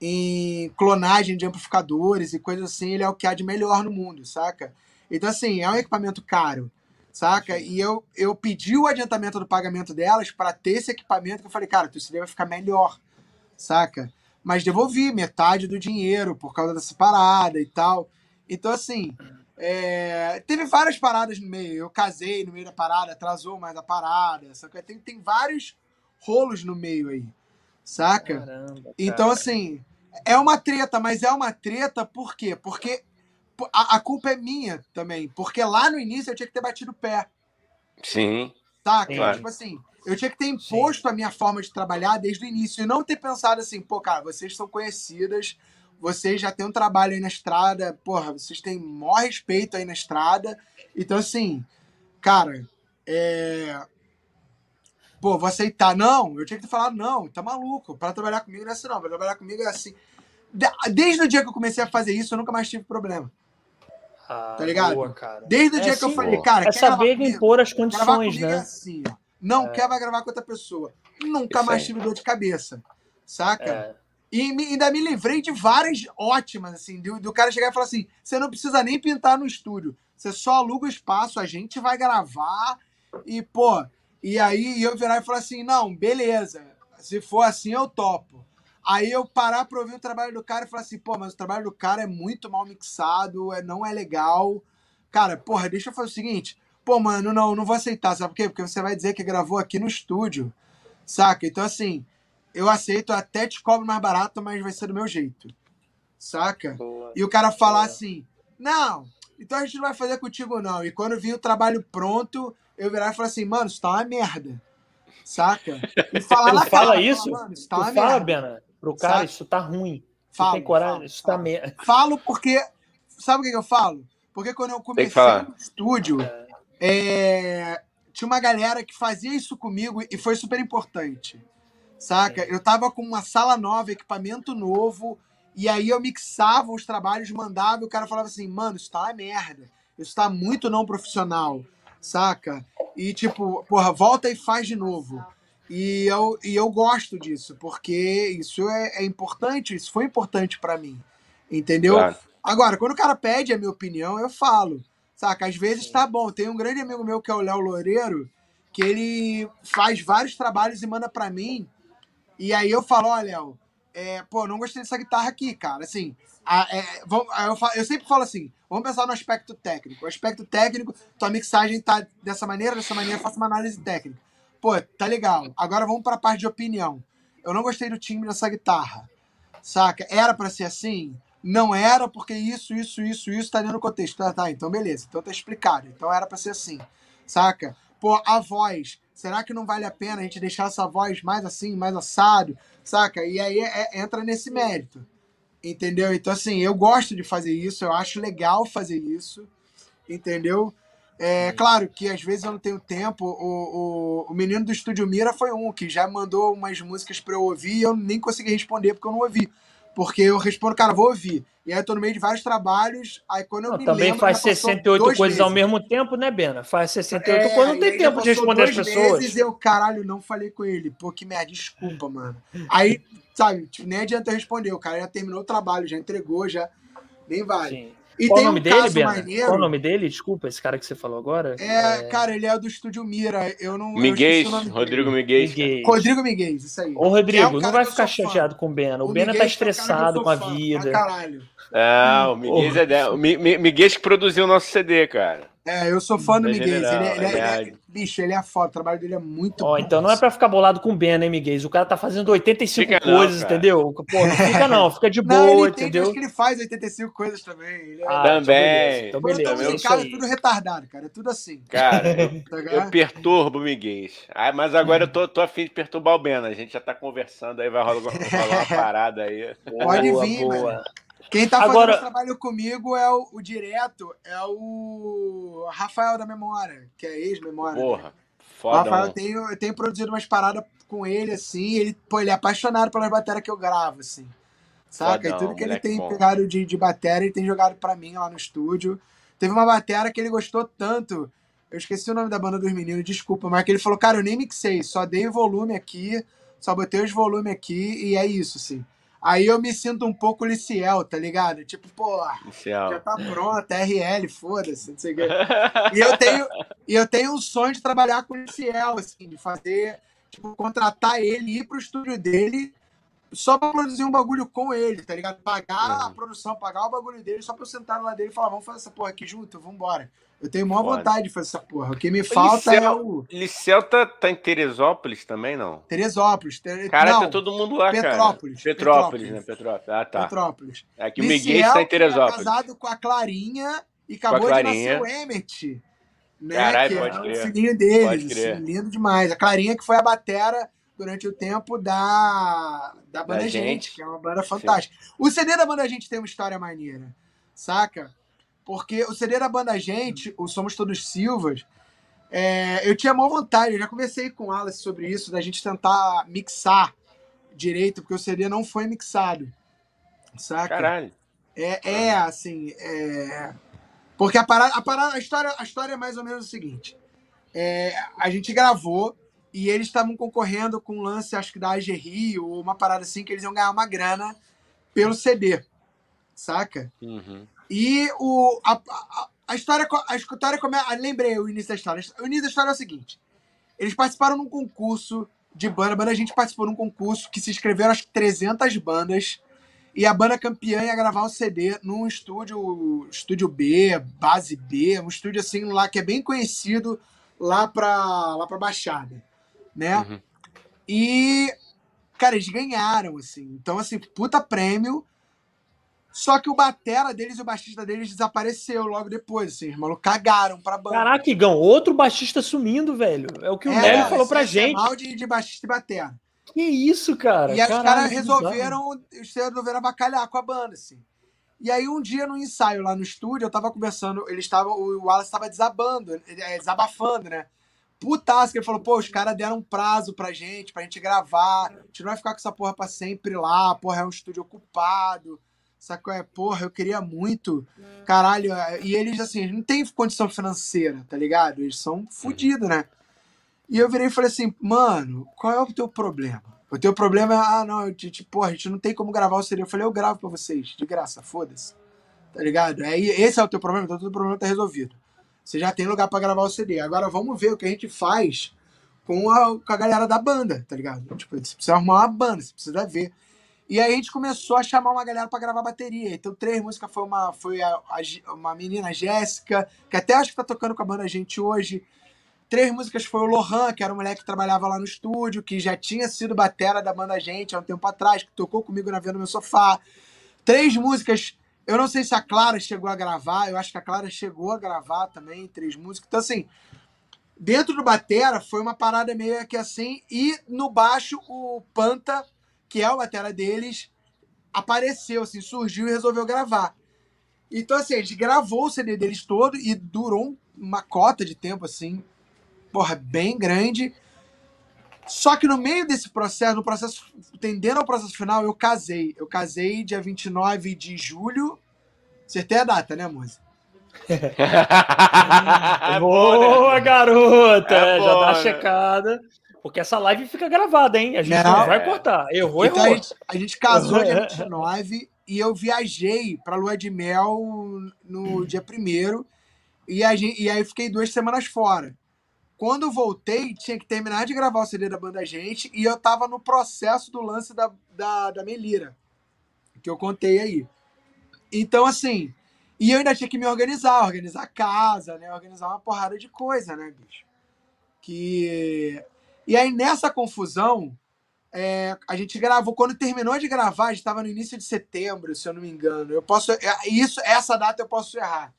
em clonagem de amplificadores e coisas assim. Ele é o que há de melhor no mundo, saca? Então, assim, é um equipamento caro saca? E eu, eu pedi o adiantamento do pagamento delas para ter esse equipamento, que eu falei, cara, teu CD vai ficar melhor, saca? Mas devolvi metade do dinheiro por causa dessa parada e tal. Então, assim, é... teve várias paradas no meio. Eu casei no meio da parada, atrasou mais a parada, saca? Tem, tem vários rolos no meio aí, saca? Caramba, então, assim, é uma treta, mas é uma treta por quê? Porque a, a, culpa é minha também, porque lá no início eu tinha que ter batido o pé. Sim. Tá, claro. tipo assim, eu tinha que ter imposto Sim. a minha forma de trabalhar desde o início e não ter pensado assim, pô, cara, vocês são conhecidas, vocês já têm um trabalho aí na estrada, porra, vocês têm maior respeito aí na estrada. Então, assim, cara, é. Pô, vou aceitar. Não, eu tinha que ter falado, não, tá maluco. Para trabalhar comigo não é assim, não. Pra trabalhar comigo é assim. Desde o dia que eu comecei a fazer isso, eu nunca mais tive problema. Ah, tá ligado? Boa, Desde o é dia assim, que eu falei, boa. cara, é saber impor as condições, né? Assim, não é. quer vai gravar com outra pessoa. Nunca Isso mais tive dor de cabeça. Saca? É. E me, ainda me livrei de várias ótimas, assim, do, do cara chegar e falar assim: você não precisa nem pintar no estúdio. Você só aluga o espaço, a gente vai gravar. E, pô, e aí eu virar e falar assim: não, beleza. Se for assim, eu topo. Aí eu parar pra ouvir o trabalho do cara e falar assim, pô, mas o trabalho do cara é muito mal mixado, é, não é legal. Cara, porra, deixa eu fazer o seguinte. Pô, mano, não, não vou aceitar, sabe por quê? Porque você vai dizer que gravou aqui no estúdio, saca? Então, assim, eu aceito, até te cobro mais barato, mas vai ser do meu jeito, saca? Boa, e o cara falar boa. assim, não, então a gente não vai fazer contigo não. E quando vir o trabalho pronto, eu virar e falar assim, mano, isso tá uma merda, saca? E falar Ele fala cara, isso? Fala, isso tá tu fala, merda. Bena? pro cara, sabe? isso tá ruim. Falo, tem coragem, falo, isso tá falo. tá merda. Falo porque. Sabe o que, que eu falo? Porque quando eu comecei no estúdio, é, tinha uma galera que fazia isso comigo e foi super importante. Saca? Eu tava com uma sala nova, equipamento novo, e aí eu mixava os trabalhos, mandava, e o cara falava assim, mano, isso tá uma merda. Isso tá muito não profissional, saca? E tipo, porra, volta e faz de novo. E eu, e eu gosto disso, porque isso é, é importante, isso foi importante para mim. Entendeu? Claro. Agora, quando o cara pede a minha opinião, eu falo. Saca? Às vezes tá bom. Tem um grande amigo meu que é o Léo Loureiro, que ele faz vários trabalhos e manda para mim. E aí eu falo, ó, Léo, é, pô, não gostei dessa guitarra aqui, cara. Assim, a, é, vamos, eu, falo, eu, sempre falo assim, vamos pensar no aspecto técnico. O aspecto técnico, tua mixagem tá dessa maneira, dessa maneira, faça uma análise técnica. Pô, tá legal. Agora vamos para a parte de opinião. Eu não gostei do timbre dessa guitarra. Saca? Era para ser assim? Não era porque isso, isso, isso, isso tá dentro do contexto. Tá, tá, então beleza. Então tá explicado. Então era para ser assim. Saca? Pô, a voz. Será que não vale a pena a gente deixar essa voz mais assim, mais assado? Saca? E aí é, é, entra nesse mérito. Entendeu? Então, assim, eu gosto de fazer isso, eu acho legal fazer isso. Entendeu? É claro que às vezes eu não tenho tempo. O, o, o menino do Estúdio Mira foi um que já mandou umas músicas para eu ouvir e eu nem consegui responder porque eu não ouvi. Porque eu respondo, cara, vou ouvir. E aí eu tô no meio de vários trabalhos. Aí quando eu não, Também lembro, faz 68 coisas meses. ao mesmo tempo, né, Bena? Faz 68 é, coisas, não tem tempo de responder as pessoas. Meses, eu, caralho, não falei com ele. Pô, que merda, desculpa, mano. Aí, sabe, tipo, nem adianta eu responder. O cara já terminou o trabalho, já entregou, já. Nem vai. Sim. E Qual tem o nome um dele, caso Bena? maneiro. Qual o nome dele? Desculpa, esse cara que você falou agora. É, cara, ele é do estúdio Mira. Eu não. Miguel, o Rodrigo. Miguel. Rodrigo Miguel, isso aí. Ô, Que é Rodrigo, um não vai ficar sou fã. chateado com o Bena. O, Bena Miguel tá é estressado com a fã, vida. Pra caralho. Ah, o Miguel é dela. O Mi- Mi- Miguel que produziu o nosso CD, cara. É, eu sou fã do É Miguel. Ele, é- ele é- ele é- ele é- bicho, ele é foda. O trabalho dele é muito Ó, bom. então não é pra ficar bolado com o Bena, hein, Miguel? O cara tá fazendo 85 Fica não, coisas, cara. entendeu? Pô, não fica não, fica de Não, boa, ele tem, entendeu? acho que ele faz 85 coisas também. Ele é... Ah, Também. Então beleza, então beleza, estamos é em casa, é tudo retardado, cara. É tudo assim. Cara, eu, Tá eu perturbo o Miguel. Ah, mas agora eu tô, tô afim de perturbar o Bena. A gente já tá conversando aí, vai rolar, rolar uma parada aí. Pode Boa, vir, boa. mano. Quem tá Agora- fazendo trabalho comigo é o, o direto, é o Rafael da Memória, que é ex-memória. Porra, O foda. Rafael, eu tenho, eu tenho produzido umas paradas com ele, assim. Ele, pô, ele é apaixonado pelas baterias que eu gravo, assim. Saca? Fodão, e tudo que ele tem bom. pegado de, de bateria, ele tem jogado pra mim lá no estúdio. Teve uma bateria que ele gostou tanto. Eu esqueci o nome da banda dos meninos, desculpa, mas que ele falou, cara, eu nem mixei, só dei o volume aqui, só botei os volumes aqui e é isso, assim. Aí eu me sinto um pouco Liciel, tá ligado? Tipo, pô, já Inicial. tá pronto, RL, foda-se, não sei o quê. E eu tenho, e eu tenho um sonho de trabalhar com o Ciel, assim, de fazer, tipo, contratar ele, ir pro estúdio dele, só pra produzir um bagulho com ele, tá ligado? Pagar a Uhum. produção, pagar o bagulho dele, só pra eu sentar lá dele e falar, vamos fazer essa porra aqui junto, vambora. Eu tenho maior Foda. vontade de fazer essa porra. O que me falta é Liceu- o Liceu tá, tá em Teresópolis também, não? Teresópolis. Ter... Cara, não, tá todo mundo lá, Petrópolis. cara. Petrópolis, Petrópolis. né? Petrópolis. Ah, tá. Petrópolis. É que o Miguel está em é Teresópolis. casado com a Clarinha e acabou de Clarinha. nascer o Emmett. Né, Caralho, que pode é crer. o filhinho deles. Assim, lindo demais. A Clarinha que foi a batera durante o tempo da, da Banda Da Gente, Gente. que é uma banda fantástica. O CD da Banda Gente tem uma história maneira, saca? Porque o CD da Banda Gente, o Somos Todos Silvas, é, eu tinha maior vontade, eu já conversei com o Alice sobre isso, da gente tentar mixar direito, porque o CD não foi mixado, saca? Caralho. É, é assim, é... porque a parada, a parada, a história, a história é mais ou menos o seguinte: É, a gente gravou e eles estavam concorrendo com um lance, acho que da AG Rio, ou uma parada assim, que eles iam ganhar uma grana pelo CD, saca? Uhum. E o, a, a, a história, a história começa. Lembrei o início da história. O início da história é o seguinte: eles participaram num concurso de banda. A banda a gente participou num concurso que se inscreveram acho que 300 bandas. E a banda campeã ia gravar um CD num estúdio, estúdio B, base B, um estúdio assim lá que é bem conhecido lá pra, lá pra Baixada, né? Uhum. E, cara, eles ganharam, assim. Então, assim, puta prêmio. Só que o batera deles e o baixista deles desapareceu logo depois, assim. Malucos cagaram pra banda. Caraca, Igão, outro baixista sumindo, velho. É o que o É, Nélio falou pra é gente. mal de, de baixista e batera. Que isso, cara? e aí os caras resolveram, os caras resolveram abacalhar com a banda, assim. E aí um dia no ensaio lá no estúdio, eu tava conversando, ele estava, o Wallace tava desabando, é, desabafando, né? Putaço, que ele falou, pô, os caras deram um prazo pra gente, pra gente gravar, a gente não vai ficar com essa porra pra sempre lá, porra, é um estúdio ocupado, sacou? É, porra, eu queria muito, caralho, é, e eles, assim, não tem condição financeira, tá ligado? Eles são fodidos, né? E eu virei e falei assim, mano, qual é o teu problema? O teu problema é, ah, não, eu porra, a gente não tem como gravar o CD. Eu falei, eu gravo pra vocês, de graça, foda-se. Tá ligado? Aí esse é o teu problema, então todo problema tá resolvido. Você já tem lugar pra gravar o CD. Agora vamos ver o que a gente faz com a, com a galera da banda, tá ligado? Tipo, você precisa arrumar uma banda, você precisa ver. E aí a gente começou a chamar uma galera pra gravar bateria. Então, três músicas foi uma, foi a, a uma menina, Jéssica, que até acho que tá tocando com a banda Gente hoje. Três músicas foi o Lohan, que era um moleque que trabalhava lá no estúdio, que já tinha sido batera da banda Gente há um tempo atrás, que tocou comigo na Venda no Meu Sofá. Três músicas, eu não sei se a Clara chegou a gravar, eu acho que a Clara chegou a gravar também, três músicas. Então, assim, dentro do Batera foi uma parada meio que assim, e no baixo o Panta, que é o Batera deles, apareceu, assim, surgiu e resolveu gravar. Então, assim, a gente gravou o CD deles todo e durou uma cota de tempo, assim, porra, bem grande. Só que no meio desse processo, no processo, tendendo ao processo final, eu casei. Eu casei dia 29 de julho. Acertei a data, né, moça? É bom, Boa, né? garota! É já bom, dá uma né? checada. Porque essa live fica gravada, hein? A gente Não. não vai cortar. Errou, Então a errou. gente, a gente casou dia 29 e eu viajei pra lua de mel no dia primeiro. E, a gente, e aí fiquei duas semanas fora. Quando eu voltei, tinha que terminar de gravar o CD da banda Gente e eu tava no processo do lance da, da, da Melira, que eu contei aí. Então, assim, e eu ainda tinha que me organizar, organizar a casa, né? Organizar uma porrada de coisa, né, bicho? Que. E aí, nessa confusão, é, a gente gravou. Quando terminou de gravar, a gente estava no início de setembro, se eu não me engano. Eu posso. É, isso, essa data eu posso errar.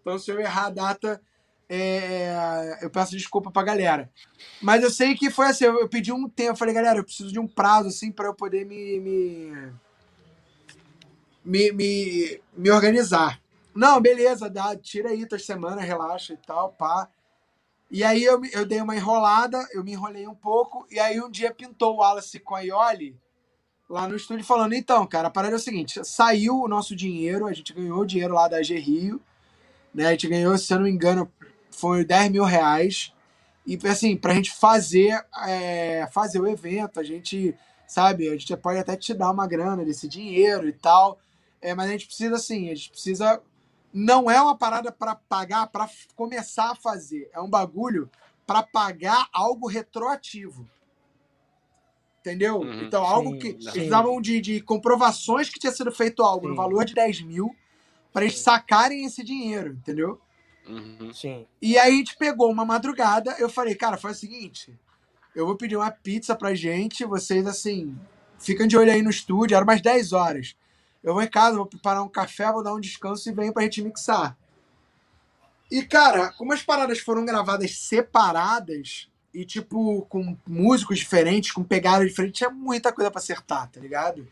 Então, se eu errar a data, é, eu peço desculpa pra galera. Mas eu sei que foi assim, eu, pedi um tempo, eu falei, galera, eu preciso de um prazo assim para eu poder me me, me, me, me, organizar. Não, beleza, dá, tira aí tua semana, relaxa e tal, pá. E aí eu, eu dei uma enrolada, eu me enrolei um pouco, e aí um dia pintou o Wallace com a Ioli lá no estúdio falando, então, cara, a parada é o seguinte, saiu o nosso dinheiro, a gente ganhou o dinheiro lá da G Rio, né? A gente ganhou, se eu não me engano, foi 10 mil reais. E assim, pra gente fazer, é, fazer o evento, a gente, sabe, a gente pode até te dar uma grana desse dinheiro e tal. É, mas a gente precisa, assim, a gente precisa. Não é uma parada para pagar, para começar a fazer. É um bagulho para pagar algo retroativo. Entendeu? Uhum, então, sim, algo que. Sim. Eles precisavam de, de comprovações que tinha sido feito algo sim. no valor de 10 mil para eles sacarem esse dinheiro, entendeu? Uhum. Sim. E aí a gente pegou uma madrugada, eu falei, cara, faz o seguinte, eu vou pedir uma pizza pra gente, vocês assim, ficam de olho aí no estúdio, era umas 10 horas. Eu vou em casa, vou preparar um café, vou dar um descanso e venho pra gente mixar. E, cara, como as paradas foram gravadas separadas e, tipo, com músicos diferentes, com pegadas diferentes, tinha muita coisa pra acertar, tá ligado?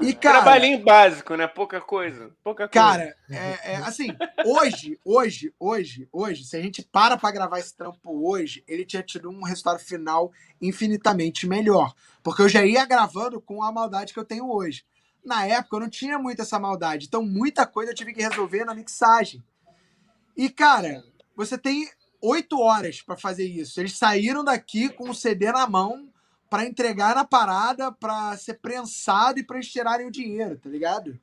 E, cara, Trabalhinho básico, né? Pouca coisa. Pouca coisa. Cara, é, é, assim, hoje, hoje, hoje, hoje, se a gente para pra gravar esse trampo hoje, ele tinha tido um resultado final infinitamente melhor. Porque eu já ia gravando com a maldade que eu tenho hoje. Na época, eu não tinha muito essa maldade. Então, muita coisa eu tive que resolver na mixagem. E, cara, você tem oito horas para fazer isso. Eles saíram daqui com o CD na mão para entregar na parada, para ser prensado e para eles tirarem o dinheiro, tá ligado?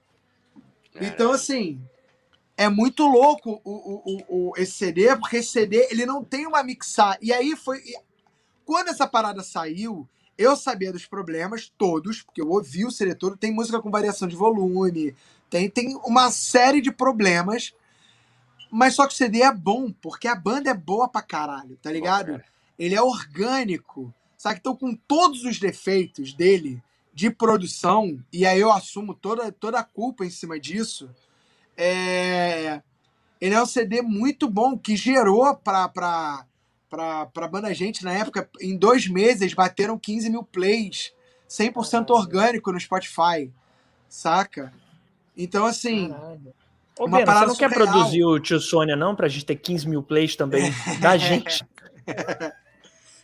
Então, assim, é muito louco o, o, o, esse CD, porque esse CD ele não tem uma mixar. E aí foi. Quando essa parada saiu, eu sabia dos problemas todos, porque eu ouvi o CD todo. Tem música com variação de volume, tem, tem uma série de problemas. Mas só que o CD é bom, porque a banda é boa pra caralho, tá ligado? Ele é orgânico. Sabe? Então, com todos os defeitos dele de produção, e aí eu assumo toda, toda a culpa em cima disso, é... ele é um CD muito bom que gerou pra, pra, pra banda gente na época, em dois meses, bateram 15 mil plays, 100% orgânico no Spotify, saca? Então, assim. Caralho. Ô, uma Bena, você não surreal. quer produzir o Tio Sônia, não, pra gente ter 15 mil plays também da gente?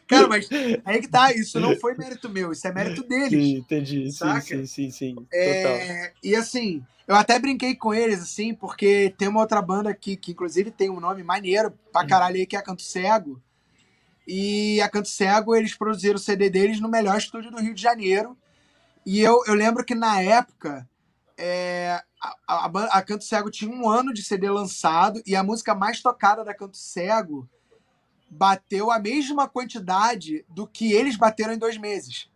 Cara, mas aí que tá, isso não foi mérito meu, isso é mérito deles. Sim, entendi. Saca? Sim, sim, sim, sim. É, e assim, eu até brinquei com eles, assim, porque tem uma outra banda aqui, que inclusive tem um nome maneiro pra hum. caralho aí, que é Canto Cego. E a Canto Cego, eles produziram o CD deles no melhor estúdio do Rio de Janeiro. E eu, eu lembro que na época, é, a, a, a Canto Cego tinha um ano de CD lançado e a música mais tocada da Canto Cego bateu a mesma quantidade do que eles bateram em dois meses.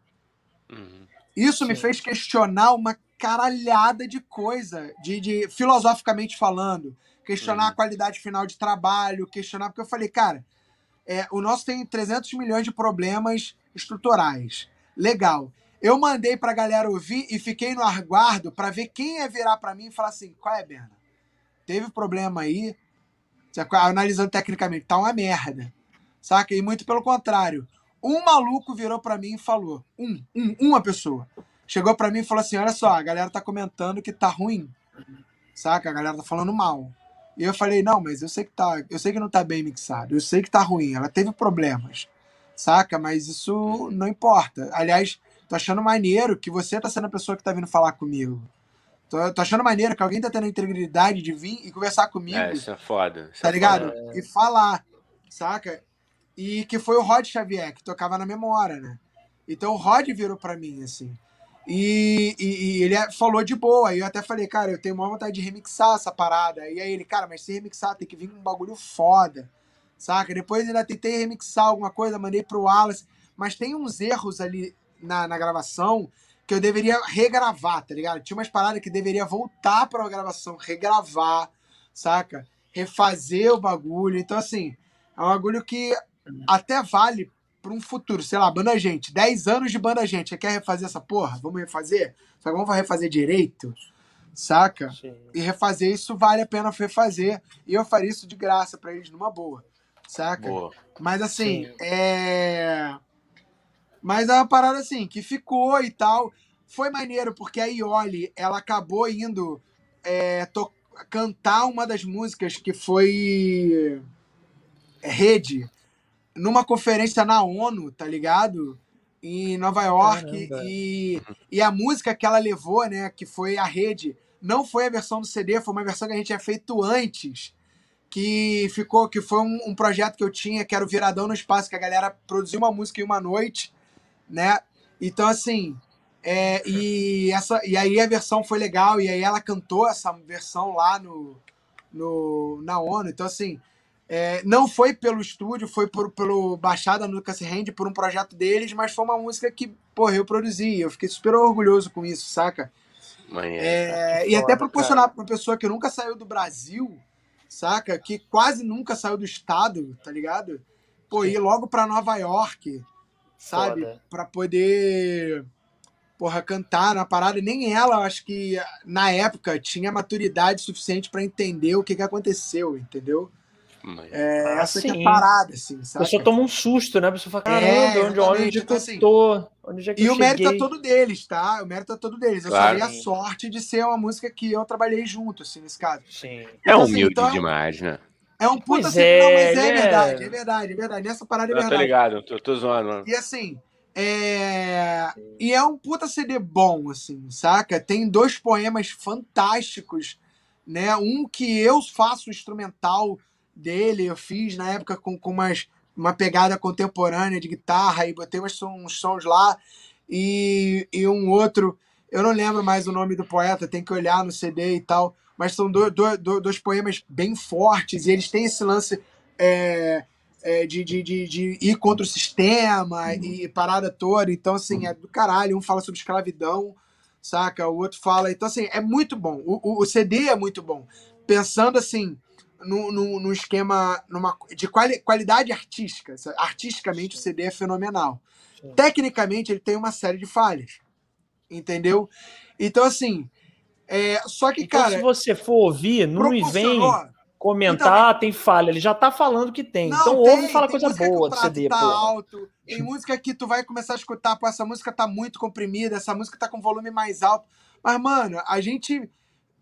Uhum. Isso Sim. me fez questionar uma caralhada de coisa, de, de filosoficamente falando, questionar uhum. a qualidade final de trabalho, questionar, porque eu falei, cara, é, o nosso tem 300 milhões de problemas estruturais. Legal. Eu mandei pra galera ouvir e fiquei no aguardo para ver quem ia virar para mim e falar assim: qual é, Berna? Teve problema aí? Analisando tecnicamente, tá uma merda. Saca? E muito pelo contrário. Um maluco virou para mim e falou: um, um, uma pessoa. Chegou para mim e falou assim: olha só, a galera tá comentando que tá ruim. Saca? A galera tá falando mal. E eu falei: não, mas eu sei que tá. Eu sei que não tá bem mixado. Eu sei que tá ruim. Ela teve problemas. Saca? Mas isso não importa. Aliás, tô achando maneiro que você tá sendo a pessoa que tá vindo falar comigo. Tô, tô achando maneiro que alguém tá tendo a integridade de vir e conversar comigo. É, isso é foda. Isso tá é ligado? Foda. E falar. Saca? E que foi o Rod Xavier, que tocava na memória, né? Então o Rod virou para mim, assim. E, e, e ele é, falou de boa. E eu até falei, cara, eu tenho uma vontade de remixar essa parada. E aí ele, cara, mas se remixar tem que vir com um bagulho foda, saca? Depois ainda tentei remixar alguma coisa, mandei pro Wallace. Mas tem uns erros ali na, na gravação que eu deveria regravar, tá ligado? Tinha umas paradas que deveria voltar pra gravação, regravar, saca? Refazer o bagulho. Então, assim, é um bagulho que até vale para um futuro, sei lá, banda gente, 10 anos de banda gente, você quer refazer essa porra? Vamos refazer? Só que vamos refazer direito, saca? Sim. E refazer isso vale a pena refazer, e eu faria isso de graça para eles numa boa, saca? Boa. Mas assim, Sim. é mas é uma parada assim, que ficou e tal. Foi maneiro, porque a Ioli, ela acabou indo é, cantar uma das músicas que foi rede numa conferência na ONU, tá ligado? Em Nova York. E, e a música que ela levou, né, que foi a rede, não foi a versão do CD, foi uma versão que a gente tinha feito antes. Que ficou, que foi um, um projeto que eu tinha, que era o Viradão no Espaço, que a galera produziu uma música em uma noite, né? Então, assim, é, e, essa, e aí a versão foi legal, e aí ela cantou essa versão lá no, no, na ONU. Então, assim, é, não foi pelo estúdio, foi por, pelo Baixada no Lucas Hand, por um projeto deles, mas foi uma música que, porra, eu produzi. Eu fiquei super orgulhoso com isso, saca? É, e até proporcionar para uma pessoa que nunca saiu do Brasil, saca? Que quase nunca saiu do estado, tá ligado? Pô, ir logo para Nova York, sabe? Para poder porra, cantar na parada. E nem ela, acho que na época, tinha maturidade suficiente para entender o que, que aconteceu, entendeu? É, ah, essa que é a parada, assim, sabe? A pessoa toma um susto, né? A pessoa fala, caramba, é, onde, onde então, assim, eu tô? Onde é que e eu o mérito é todo deles, tá? O mérito é todo deles. Eu claro. só dei a sorte de ser uma música que eu trabalhei junto, assim, nesse caso. Sim. Então, é assim, humilde então, demais, né? É um puta assim, é, não, mas é, é, verdade, é verdade, é verdade. Nessa parada é verdade. Eu tô ligado, eu tô, tô zoando. E assim, é... E é um puta CD bom, assim, saca? Tem dois poemas fantásticos, né? Um que eu faço instrumental dele, eu fiz na época com, com umas, uma pegada contemporânea de guitarra e botei uns, uns sons lá. E, e um outro, eu não lembro mais o nome do poeta, tem que olhar no CD e tal, mas são dois, dois, dois poemas bem fortes e eles têm esse lance é, é, de, de, de, de, ir contra o sistema uhum. e parada toda. Então, assim, é do caralho. Um fala sobre escravidão, saca? O outro fala. Então, assim, é muito bom. O, o, o CD é muito bom. Pensando assim no, no, no esquema numa, de quali, qualidade artística. Artisticamente, o CD é fenomenal. Sim. Tecnicamente, ele tem uma série de falhas. Entendeu? Então, assim. É, só que, então, cara. Se você for ouvir, não me vem comentar, então, tem falha. Ele já tá falando que tem. Não, então ouve e fala coisa boa do CD. Tá alto, tem música que tu vai começar a escutar, pô, essa música tá muito comprimida, essa música tá com volume mais alto. Mas, mano, a gente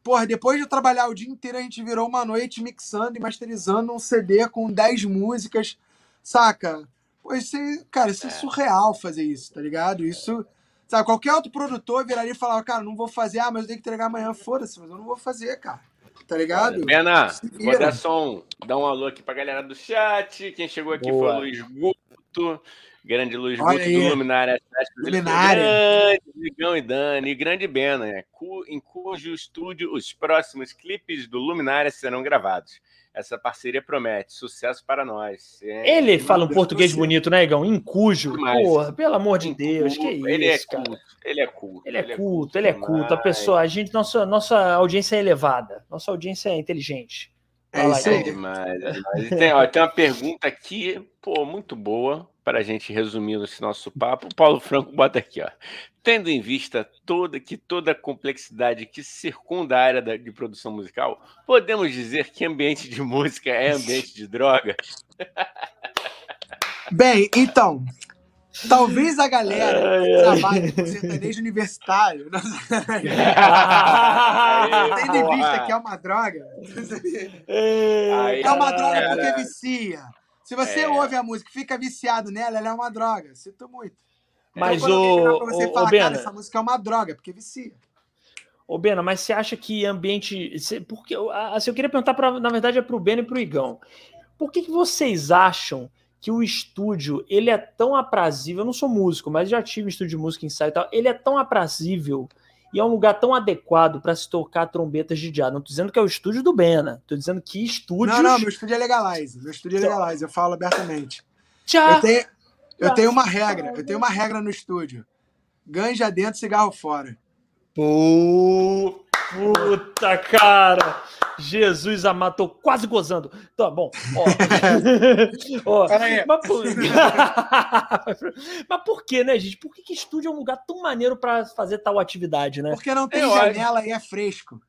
Porra, depois de trabalhar o dia inteiro, a gente virou uma noite mixando e masterizando um CD com 10 músicas, saca? Pô, isso é, cara, isso é, é surreal fazer isso, tá ligado? Isso, sabe, qualquer outro produtor viraria e falava, cara, não vou fazer, ah, mas eu tenho que entregar amanhã, foda-se, mas eu não vou fazer, cara. Tá ligado? Pena, vou dar som, dar um alô aqui pra galera do chat. Quem chegou aqui Boa. foi o Luiz Guto. Grande Luiz Guto do Luminária. Luminária. Grande, Ligão e Dani. Grande Bena, né? em cujo estúdio os próximos clipes do Luminária serão gravados. Essa parceria promete sucesso para nós. É, ele fala um português bonito, né, Igão? Em cujo. Porra, pelo amor de Deus, que isso, ele é culto, cara. Ele é culto. Ele é, ele é culto, ele é culto. A pessoa, a gente, nossa, nossa audiência é elevada. Nossa audiência é inteligente. É isso aí. É demais, é demais. Tem, ó, tem uma pergunta aqui, pô, muito boa para a gente resumir esse nosso papo. O Paulo Franco bota aqui, ó. Tendo em vista toda que toda a complexidade que circunda a área da, de produção musical, podemos dizer que ambiente de música é ambiente de droga? Bem, então, talvez a galera que trabalha com sertanejo universitário, tendo em vista que é uma droga, é uma droga porque vicia. Se você é... ouve a música e fica viciado nela, ela é uma droga. Sinto muito. Então, mas então, o. Você o, fala, o Bena, essa música é uma droga, porque vicia. Ô, Bena, mas você acha que ambiente. Porque assim, eu queria perguntar, pra, na verdade, é para o Bena e para o Igão. Por que, que vocês acham que o estúdio, ele é tão aprazível, eu não sou músico, mas já tive estúdio de música em e tal, ele é tão aprazível e é um lugar tão adequado para se tocar trombetas de jazz. Não tô dizendo que é o estúdio do Bena, tô dizendo que estúdio. Não, não, meu estúdio é Legalize, meu estúdio é Legalize, eu falo abertamente. Tchau. Eu tenho, eu tenho uma regra, eu tenho uma regra no estúdio. Ganja dentro, cigarro fora. Pô, puta, cara! Jesus amado, tô quase gozando. Tá bom. Ó. ó mas, por... mas por que, né, gente? Por que, que estúdio é um lugar tão maneiro para fazer tal atividade, né? Porque não tem Eu janela acho... e é fresco.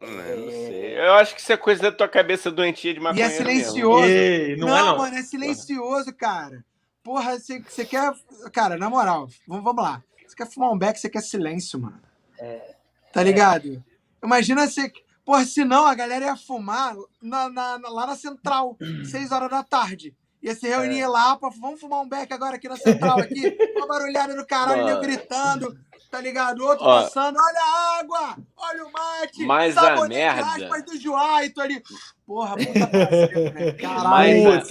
Não, não sei. Eu acho que isso é coisa da tua cabeça doentia de maconha. E é silencioso. Ei, não, não, é, não, mano, é silencioso, cara. Porra, você quer. Cara, na moral, vamos, vamos lá. Você quer fumar um beck, você quer silêncio, mano. É. Tá ligado? Imagina você. Porra, senão a galera ia fumar na, na, lá na central, 6 horas da tarde. Ia se reunir é. lá pra. Vamos fumar um beck agora aqui na central, aqui. Uma barulhada do caralho, gritando, tá ligado? Outro Ó, passando, olha a água, olha o mate. Mas a merda. do Joaito ali. Porra, puta prazer, né? Caralho. Mas,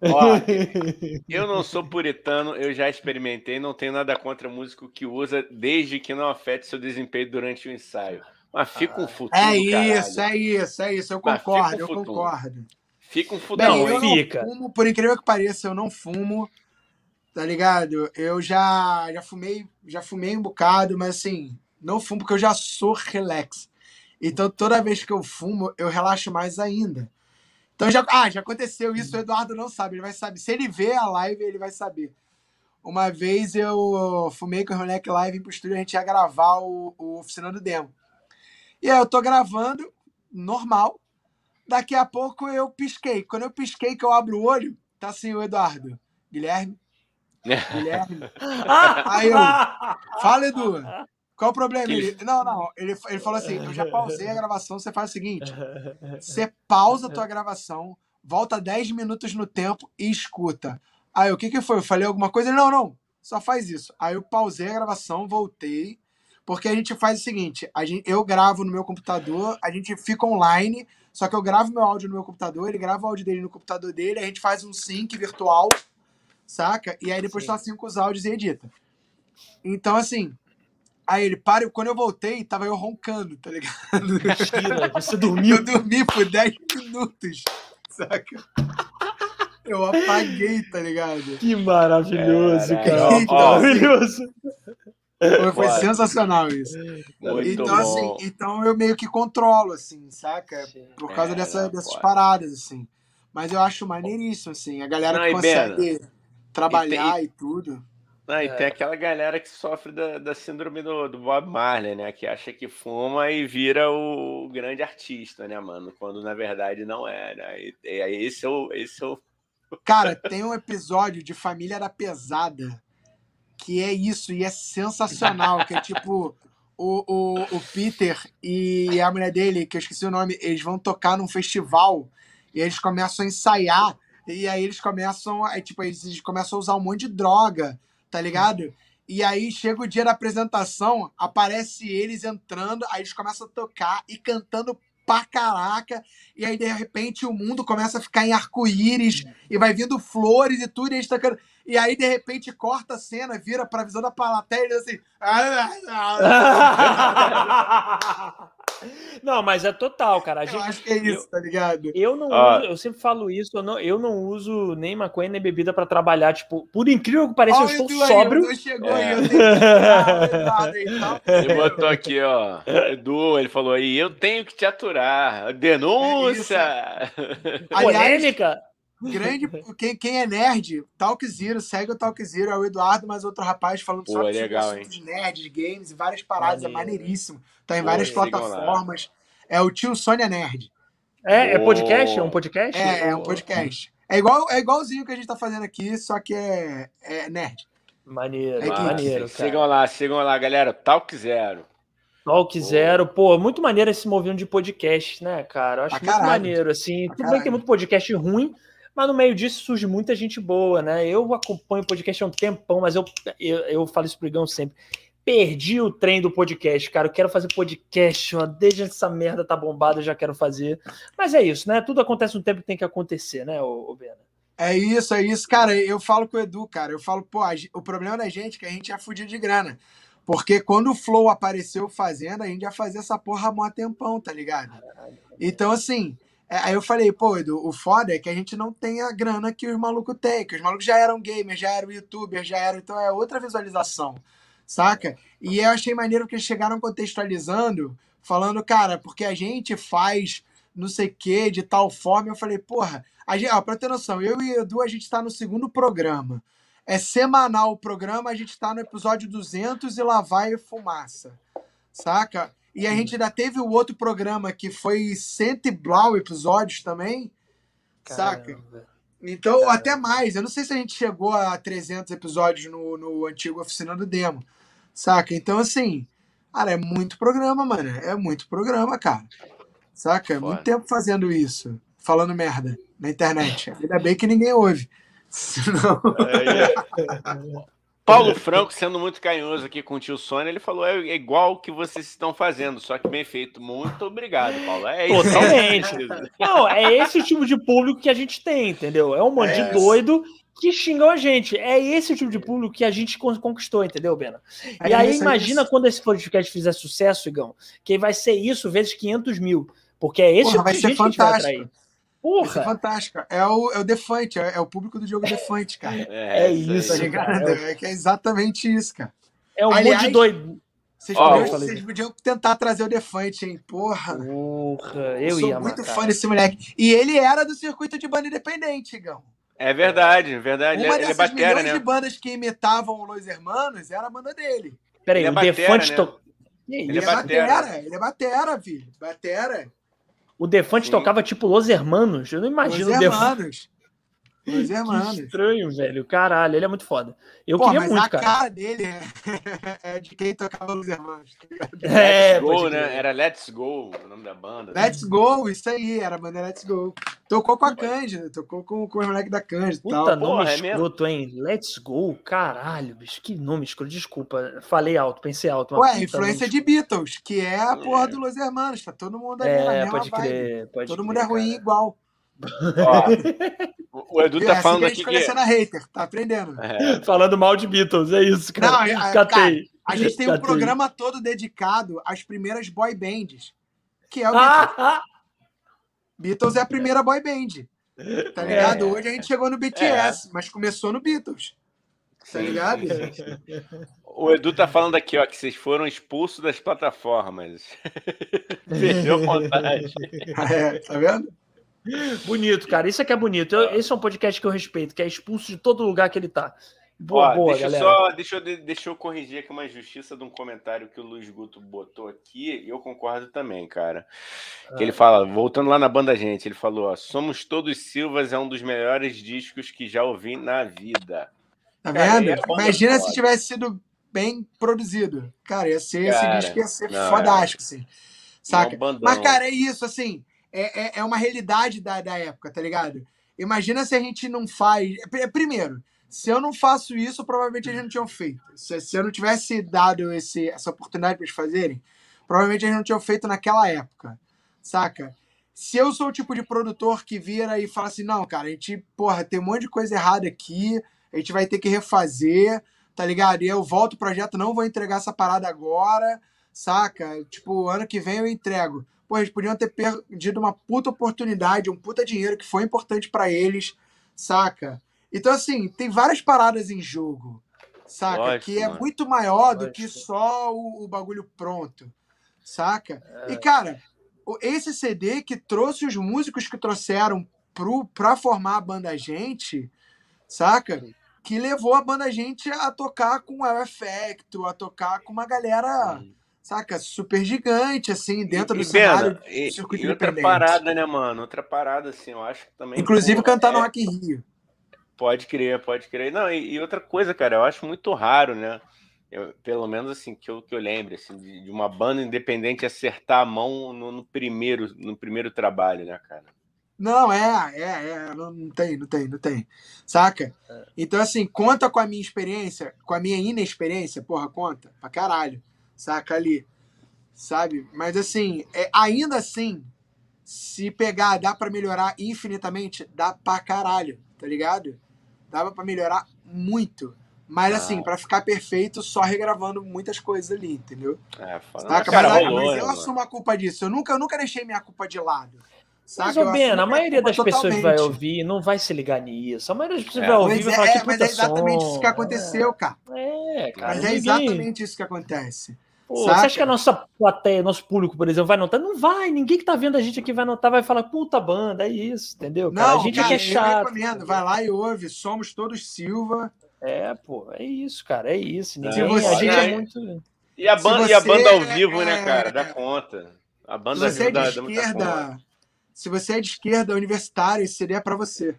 Ó, eu não sou puritano, eu já experimentei, não tenho nada contra músico que usa, desde que não afete seu desempenho durante o ensaio. Mas fica um ah, futuro. É isso, caralho. é isso, é isso. Eu concordo, um eu concordo. Fica um futuro. Não, eu fica. Não fumo, por incrível que pareça, eu não fumo. Tá ligado? Eu já, já fumei, já fumei um bocado, mas assim, não fumo porque eu já sou relax. Então toda vez que eu fumo, eu relaxo mais ainda. Então já, ah, já aconteceu isso, o Eduardo não sabe, ele vai saber. Se ele vê a live, ele vai saber. Uma vez eu fumei com o Ronek Live pro estúdio, a gente ia gravar o, o Oficina do Demo. E aí eu tô gravando, normal. Daqui a pouco eu pisquei. Quando eu pisquei, que eu abro o olho, tá assim o Eduardo. Guilherme? Guilherme? aí eu, fala, Edu. Qual o problema? Ele, não, não. Ele, ele falou assim: eu já pausei a gravação. Você faz o seguinte: você pausa a tua gravação, volta 10 minutos no tempo e escuta. Aí, o que, que foi? Eu falei alguma coisa? Ele, não, não. Só faz isso. Aí eu pausei a gravação, voltei. Porque a gente faz o seguinte: a gente, eu gravo no meu computador, a gente fica online, só que eu gravo meu áudio no meu computador, ele grava o áudio dele no computador dele, a gente faz um sync virtual, saca? E aí depois Sim. só sync os áudios e edita. Então, assim, Aí ele para, quando eu voltei, tava eu roncando, tá ligado? Mentira, você dormiu? Eu dormi por 10 minutos, saca? Eu apaguei, tá ligado? Que maravilhoso, é, cara. Que maravilhoso. Foi, foi sensacional isso. Muito então, bom. assim, então eu meio que controlo, assim, saca? Por causa é, dessa, dessas pode. paradas, assim. Mas eu acho maneiríssimo, assim. A galera não, que consegue trabalhar e, tem, e tudo. Não, e é. tem aquela galera que sofre da, da síndrome do, do, Bob Marley, né? Que acha que fuma e vira o grande artista, né, mano? Quando na verdade não é, né? E, e esse é o. Esse é o... Cara, tem um episódio de Família da Pesada que é isso, e é sensacional, que é tipo o, o, o Peter e a mulher dele, que eu esqueci o nome, eles vão tocar num festival e eles começam a ensaiar, e aí eles começam, aí, tipo, eles começam a usar um monte de droga, tá ligado? E aí chega o dia da apresentação, aparece eles entrando, aí eles começam a tocar e cantando pra caraca, e aí de repente o mundo começa a ficar em arco-íris, e vai vindo flores e tudo, e eles tocando. E aí, de repente, corta a cena, vira pra visão da plateia e assim. Não, mas é total, cara. A gente, eu acho que é isso, eu, tá ligado? Eu não ah. uso, eu sempre falo isso, eu não, eu não uso nem maconha nem bebida para trabalhar. Tipo, por incrível que pareça, oh, eu estou sóbrio. Aí, chegou é. aí, eu tenho que Ele botou aqui, ó. Edu, ele falou aí, eu tenho que te aturar. Denúncia! É Polêmica! Grande, quem, quem é nerd, Talk Zero, segue o Talk Zero, é o Eduardo, mas outro rapaz falando Pô, sobre legal, assuntos nerds, games e várias paradas, é Maneiro. é maneiríssimo. Tá em Pô, várias plataformas. É o tio Sônia Nerd. É, é podcast? É um podcast? É, é um podcast. É, igual, é igualzinho que a gente tá fazendo aqui, só que é, é nerd. Maneiro, é maneiro. Cara. Sigam lá, sigam lá, galera. Talk Zero. Talk Zero, pô, muito maneiro esse movimento de podcast, né, cara? Eu acho muito maneiro, assim. Tudo bem que tem muito podcast ruim, mas no meio disso surge muita gente boa, né? Eu acompanho o podcast há um tempão, mas eu, eu, eu falo isso pro Igão sempre. Perdi o trem do podcast, cara. Eu quero fazer podcast, ó, desde essa merda tá bombada, eu já quero fazer. Mas é isso, né? Tudo acontece no tempo que tem que acontecer, né, ô, ô Bena? É isso, é isso. Cara, eu falo com o Edu, cara. Eu falo, pô, o problema da gente é que a gente é fudido de grana. Porque quando o Flow apareceu fazendo, a gente já fazia essa porra há mó tempão, tá ligado? Então, assim, aí eu falei, pô, Edu, o foda é que a gente não tem a grana que os malucos têm, que os malucos já eram gamers, já eram youtubers, já eram, então é outra visualização, saca? E eu achei maneiro que eles chegaram contextualizando, falando, cara, porque a gente faz não sei o que, de tal forma, eu falei, porra, a gente, ó, pra ter noção, eu e Edu, a gente tá no segundo programa é semanal o programa, a gente está no episódio 200 e lá vai fumaça, saca? E a gente ainda teve o outro programa que foi cento e blau episódios também, Caramba. saca? Então, Caramba. até mais. Eu não sei se a gente chegou a 300 episódios no, no antigo Oficina do Demo, saca? Então, assim, cara, é muito programa, mano. É muito programa, cara. Saca? É muito tempo fazendo isso, falando merda na internet. Ainda bem que ninguém ouve. Senão... É, é. Paulo Franco, sendo muito carinhoso aqui com o tio Sônia, ele falou: é igual o que vocês estão fazendo, só que bem feito. Muito obrigado, Paulo. É isso. Totalmente. Não, é esse o tipo de público que a gente tem, entendeu? É um monte é. de doido que xingam a gente. É esse o tipo de público que a gente conquistou, entendeu, Bena? É e aí, imagina é quando esse podcast fizer sucesso, Igão, que vai ser isso vezes 500 mil. Porque é esse Porra, tipo de gente fantástico. que a gente vai atrair. Porra! é fantástica. É o, é o Defante, é, é, o público do jogo Defante, cara. É, é isso, tá cara. É, é, exatamente isso, cara. É um Aliás, monte de doido. Vocês, oh, podiam, vocês podiam tentar trazer o Defante, hein? Porra! Porra, eu, eu sou ia muito matar. fã desse moleque. E ele era do circuito de banda independente, Igão. É verdade, é verdade. Uma ele dessas é batera, milhões né? de bandas que imitavam o Los Hermanos era a banda dele. Peraí, o Defante... Né? To... Ele, ele, é batera, batera, ele é batera, filho. Batera. O Defante Sim. tocava tipo Los Hermanos. Eu não imagino Los o Defante. Los Hermanos. Que estranho, velho. Caralho, ele é muito foda. Eu Pô, queria mas muito, a cara. cara dele é, é de quem tocava Los Hermanos. É, Let's Go, né? Era Let's Go o nome da banda. Né? Let's Go, isso aí, era a banda Let's Go. Tocou com a Cândida, tocou com, com o moleque da Cândida. Puta, tal. nome Porra, é escroto, é hein? Let's Go, caralho, bicho, que nome escroto. Desculpa, falei alto, pensei alto. Ué, influência de Beatles, que é a porra é. do Los Hermanos, tá todo mundo ali é, na mesma pode crer, pode Todo crer, mundo é ruim cara. igual. Ó, o Edu tá é, falando assim aqui. Que... hater, tá aprendendo. É. Falando mal de Beatles, é isso, cara. Não, é, Catei. Cara, a gente tem Catei. um programa todo dedicado às primeiras boy bands, que é o ah, Beatles. Beatles é a primeira boy band. Tá ligado? É. Hoje a gente chegou no BTS, é. mas começou no Beatles. Tá ligado? O Edu tá falando aqui, ó, que vocês foram expulsos das plataformas. Perdeu vontade. É, tá vendo? Bonito, cara. Isso é que é bonito. Eu, esse é um podcast que eu respeito, que é expulso de todo lugar que ele tá. Boa, Ó, boa, deixa galera. Só, deixa, eu, deixa eu corrigir aqui uma injustiça de um comentário que o Luiz Guto botou aqui, e eu concordo também, cara. Ah. Que ele fala, voltando lá na banda gente, ele falou: ó, Somos Todos Silvas é um dos melhores discos que já ouvi na vida. Tá vendo? Imagina se tivesse sido bem produzido. Cara, ia ser cara, esse disco ia ser não, fodástico, assim. Saca? É Mas, cara, é isso, assim é, é, é uma realidade da, da época, tá ligado? Imagina se a gente não faz. Primeiro, se eu não faço isso, provavelmente a gente não tinha feito. Se, se eu não tivesse dado esse, essa oportunidade para eles fazerem, provavelmente a gente não tinha feito naquela época, saca? Se eu sou o tipo de produtor que vira e fala assim, não, cara, a gente, porra, tem um monte de coisa errada aqui, a gente vai ter que refazer, tá ligado? E eu volto o projeto, não vou entregar essa parada agora, saca? Tipo, ano que vem eu entrego pô, eles podiam ter perdido uma puta oportunidade, um puta dinheiro que foi importante para eles, saca? Então, assim, tem várias paradas em jogo, saca? Lógico, que é mano. muito maior Lógico. do que só o, o bagulho pronto, saca? É. E, cara, esse CD que trouxe os músicos que trouxeram pro, pra formar a banda Gente, saca? Que levou a banda Gente a tocar com o Effecto, a tocar com uma galera saca, super gigante, assim, dentro e, do e cenário e, circuito e outra parada, né, mano? Outra parada, assim, eu acho que também... Inclusive cantar é... no Rock in Rio. Pode crer, pode crer. Não, e, e, outra coisa, cara, eu acho muito raro, né? Eu, pelo menos assim, que eu, que eu lembro, assim, de, de uma banda independente acertar a mão no, no, primeiro, no primeiro trabalho, né, cara? Não, é, é, é, não, não tem, não tem, não tem. Saca? É. Então, assim, conta com a minha experiência, com a minha inexperiência, porra, conta, pra caralho saca ali, sabe? Mas assim, é, ainda assim, se pegar, dá para melhorar infinitamente, dá pra caralho, tá ligado? Dava pra melhorar muito. Mas assim, Ah. pra ficar perfeito, só regravando muitas coisas ali, entendeu? É, foda. Saca? Cara, mas, rolou, mas né, eu mano? assumo a culpa disso. Eu nunca, eu nunca deixei minha culpa de lado. Mas, Saca? ô Eu Ben, a maioria das culpa pessoas que vai totalmente. ouvir não vai se ligar nisso. A maioria das pessoas É. vai ouvir e Mas vai falar que é, mas puta é exatamente som. isso que aconteceu, cara. É, cara. Mas é exatamente isso que acontece. Pô, você acha que a nossa plateia, nosso público, por exemplo, vai notar? Não vai, ninguém que tá vendo a gente aqui vai notar, vai falar, puta banda, é isso, entendeu? Cara, Não, a gente cara, é eu chato. recomendo. Vai lá e ouve. Somos todos Silva. É, pô, é isso, cara, é isso. Se Ninguém, você- a gente é é- muito. E a Se banda, e a você banda ao é- vivo, né, é- cara? Dá conta. A Se banda ao você é vivo de dá, dá muita conta. esquerda, se você é de esquerda universitária, esse seria pra você.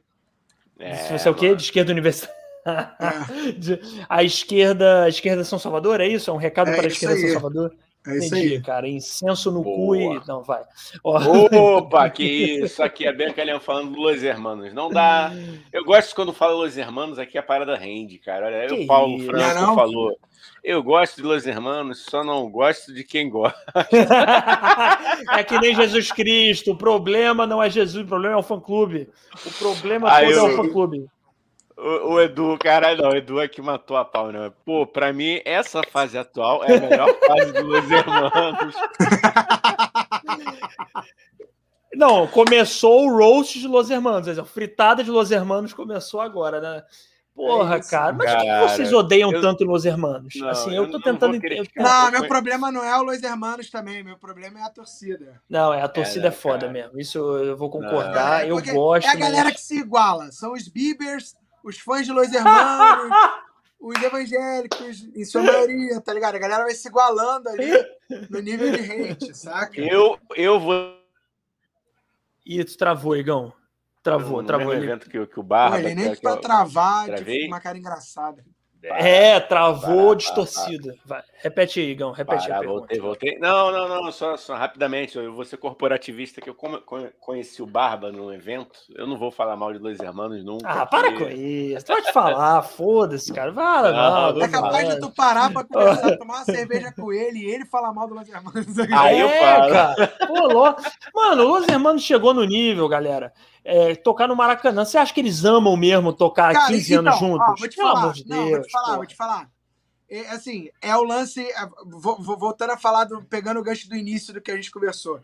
É, Se você é o quê? mano. De esquerda universitária. É, A esquerda, a esquerda São Salvador, é isso? É um recado É para a esquerda aí. São Salvador? é isso Entendi, aí. cara. Incenso no cu Boa. e. Não, vai. Ó, Opa, que isso aqui é bem Leão falando do Los Hermanos. Não dá. Eu gosto quando fala Los Hermanos, aqui a parada rende, cara. Olha, aí Que o Paulo isso. Franco Não é não? falou. Eu gosto de Los Hermanos, só não gosto de quem gosta. é que nem Jesus Cristo. O problema não é Jesus, o problema é o fã-clube. O problema Ah, todo é eu- o fã-clube. O, o Edu, caralho, não, o Edu é que matou a pau, né? Pô, pra mim, essa fase atual é a melhor fase do Los Hermanos. Não, começou o roast de Los Hermanos. quer dizer, A fritada de Los Hermanos começou agora, né? Porra, É isso, cara. Mas por que cara. vocês odeiam Eu- tanto Los Hermanos? Não, assim, eu eu tô não tentando. vou ent- eu- criticar. Não, eu meu problema não é o Los Hermanos também. Meu problema é a torcida. Não, é, a torcida é, É, foda cara. mesmo. Isso eu vou concordar. É, eu gosto. É a galera mas- que se iguala. São os Bibers, os fãs de Los Hermanos, os evangélicos, em sua maioria, tá ligado? A galera vai se igualando ali no nível de hate, saca? Eu, eu vou. Ih, tu travou, Igão. Travou, no travou. Ele... evento que, o- que o Pô, Barba. ele nem que- que pra travar, tipo, uma cara engraçada. É, travou distorcida. Vai. Repete aí, Igão. Repete Pará, a pergunta. voltei, voltei. Não, não, não, só, só rapidamente. Eu vou ser corporativista, que eu conheci o Barba no evento. Eu não vou falar mal de Los Hermanos nunca. Ah, para porque- com isso. Te falar, foda-se, cara. Fala, Não, não É capaz de tu parar pra conversar, tomar uma cerveja com ele e ele falar mal do Los Hermanos. Aí eu é, falo. cara. Pô, Mano, o Los Hermanos chegou no nível, galera. É, tocar no Maracanã. Você acha que eles amam mesmo tocar Cara, 15 então, anos juntos? ó, vou te Pelo falar, de não, Deus. vou te falar, pô. vou te falar. É, assim, é o lance. é, voltando a falar, do, pegando o gancho do início do que a gente conversou.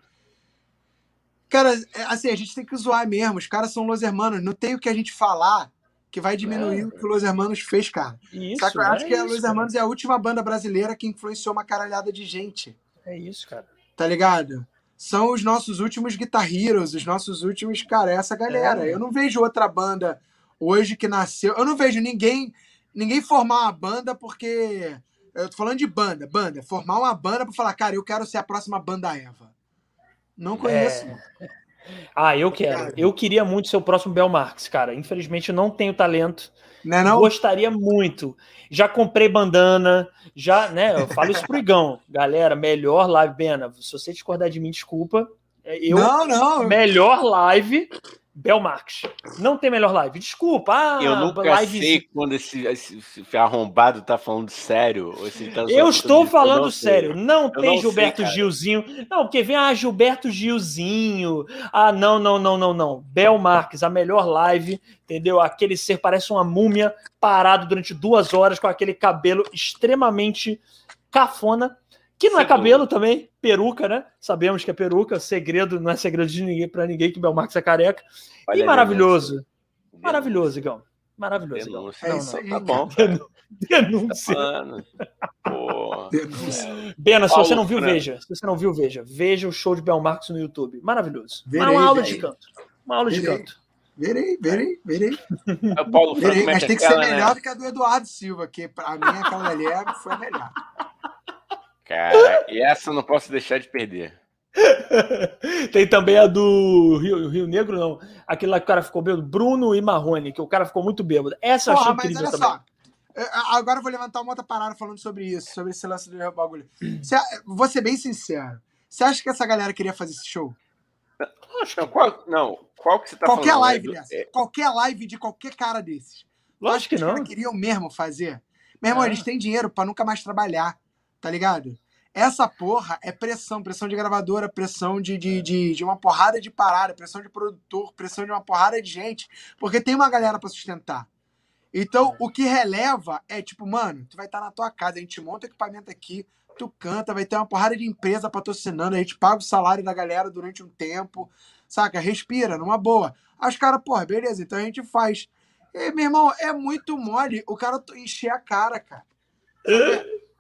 Cara, é, assim, a gente tem que zoar mesmo. Os caras são Los Hermanos. Não tem o que a gente falar que vai diminuir É. o que o Los Hermanos fez, cara. Isso, Saca? Eu acho é que a isso, Los cara. Hermanos é a última banda brasileira que influenciou uma caralhada de gente. É isso, cara. Tá ligado? São os nossos últimos Guitar Heroes, os nossos últimos, cara, essa galera. É. Eu não vejo outra banda hoje que nasceu. Eu não vejo ninguém ninguém formar uma banda porque. Eu tô falando de banda, banda. Formar uma banda pra falar, cara, eu quero ser a próxima banda Eva. Não conheço. Ah, eu quero. Cara. Eu queria muito ser o próximo Bel Marx, cara. Infelizmente eu não tenho talento. Não é não? Gostaria muito. Já comprei bandana, já, né? Eu falo isso pro Igão. Galera, melhor live, Bena. Se você discordar de mim, desculpa. É, Eu, Não, não. melhor live, Bel Marx. Não tem melhor live. Desculpa. Ah, Eu nunca live- sei quando esse, esse- arrombado tá falando sério. Tá Eu estou comigo, eu falando não sério. Não Eu tem não Gilberto sei. Gilzinho. Não, porque vem, ah, Gilberto Gilzinho. Ah, não, não, não, não, não. Bel Marques, a melhor live, entendeu? Aquele ser parece uma múmia parado durante duas horas com aquele cabelo extremamente cafona. Que não é cabelo também, peruca, né? Sabemos que é peruca, segredo, não é segredo de ninguém para ninguém que Bel Marques é careca. Olha e maravilhoso. denúncia. Maravilhoso, Igão. Maravilhoso, Igão. Denúncia. É Não, isso não. aí. Tá bom. Denúncia. Mano. Pô. Bena, se você não viu, veja. Se você não viu, veja. Veja o show de Bel Marcos no YouTube. Maravilhoso. Verei, uma aula verei. de canto. Uma aula de Verei. canto. Verei, verei, verei. É o Paulo Franco verei. Mas tem que ser aquela, melhor né? do que a do Eduardo Silva, que pra mim aquela ali é- foi melhor. Cara, e essa eu não posso deixar de perder. Tem também a do Rio, Rio Negro, não. Aquele lá que o cara ficou bêbado. Bruno e Marrone, que o cara ficou muito bêbado. Essa eu achei Porra, mas incrível olha também. só. eu- Agora eu vou levantar uma outra parada falando sobre isso, sobre esse lance do bagulho. Você, vou ser bem sincero. Você acha que essa galera queria fazer esse show? Não, qual, não, qual que você tá qualquer falando? live dessa. É, Qualquer live de qualquer cara desses. Lógico que os não. caras queriam mesmo fazer? Meu irmão, Ah. eles têm dinheiro pra nunca mais trabalhar, tá ligado? essa porra é pressão, pressão de gravadora, pressão de, de, de, de, uma porrada de parada, pressão de produtor, pressão de uma porrada de gente, porque tem uma galera para sustentar. Então, o que releva é tipo, mano, tu vai estar tá na tua casa, a gente monta o equipamento aqui, tu canta, vai ter uma porrada de empresa patrocinando, a gente paga o salário da galera durante um tempo, saca? Respira, numa boa. Aí os caras, porra, beleza, então a gente faz. E, meu irmão, é muito mole o cara encher a cara, cara.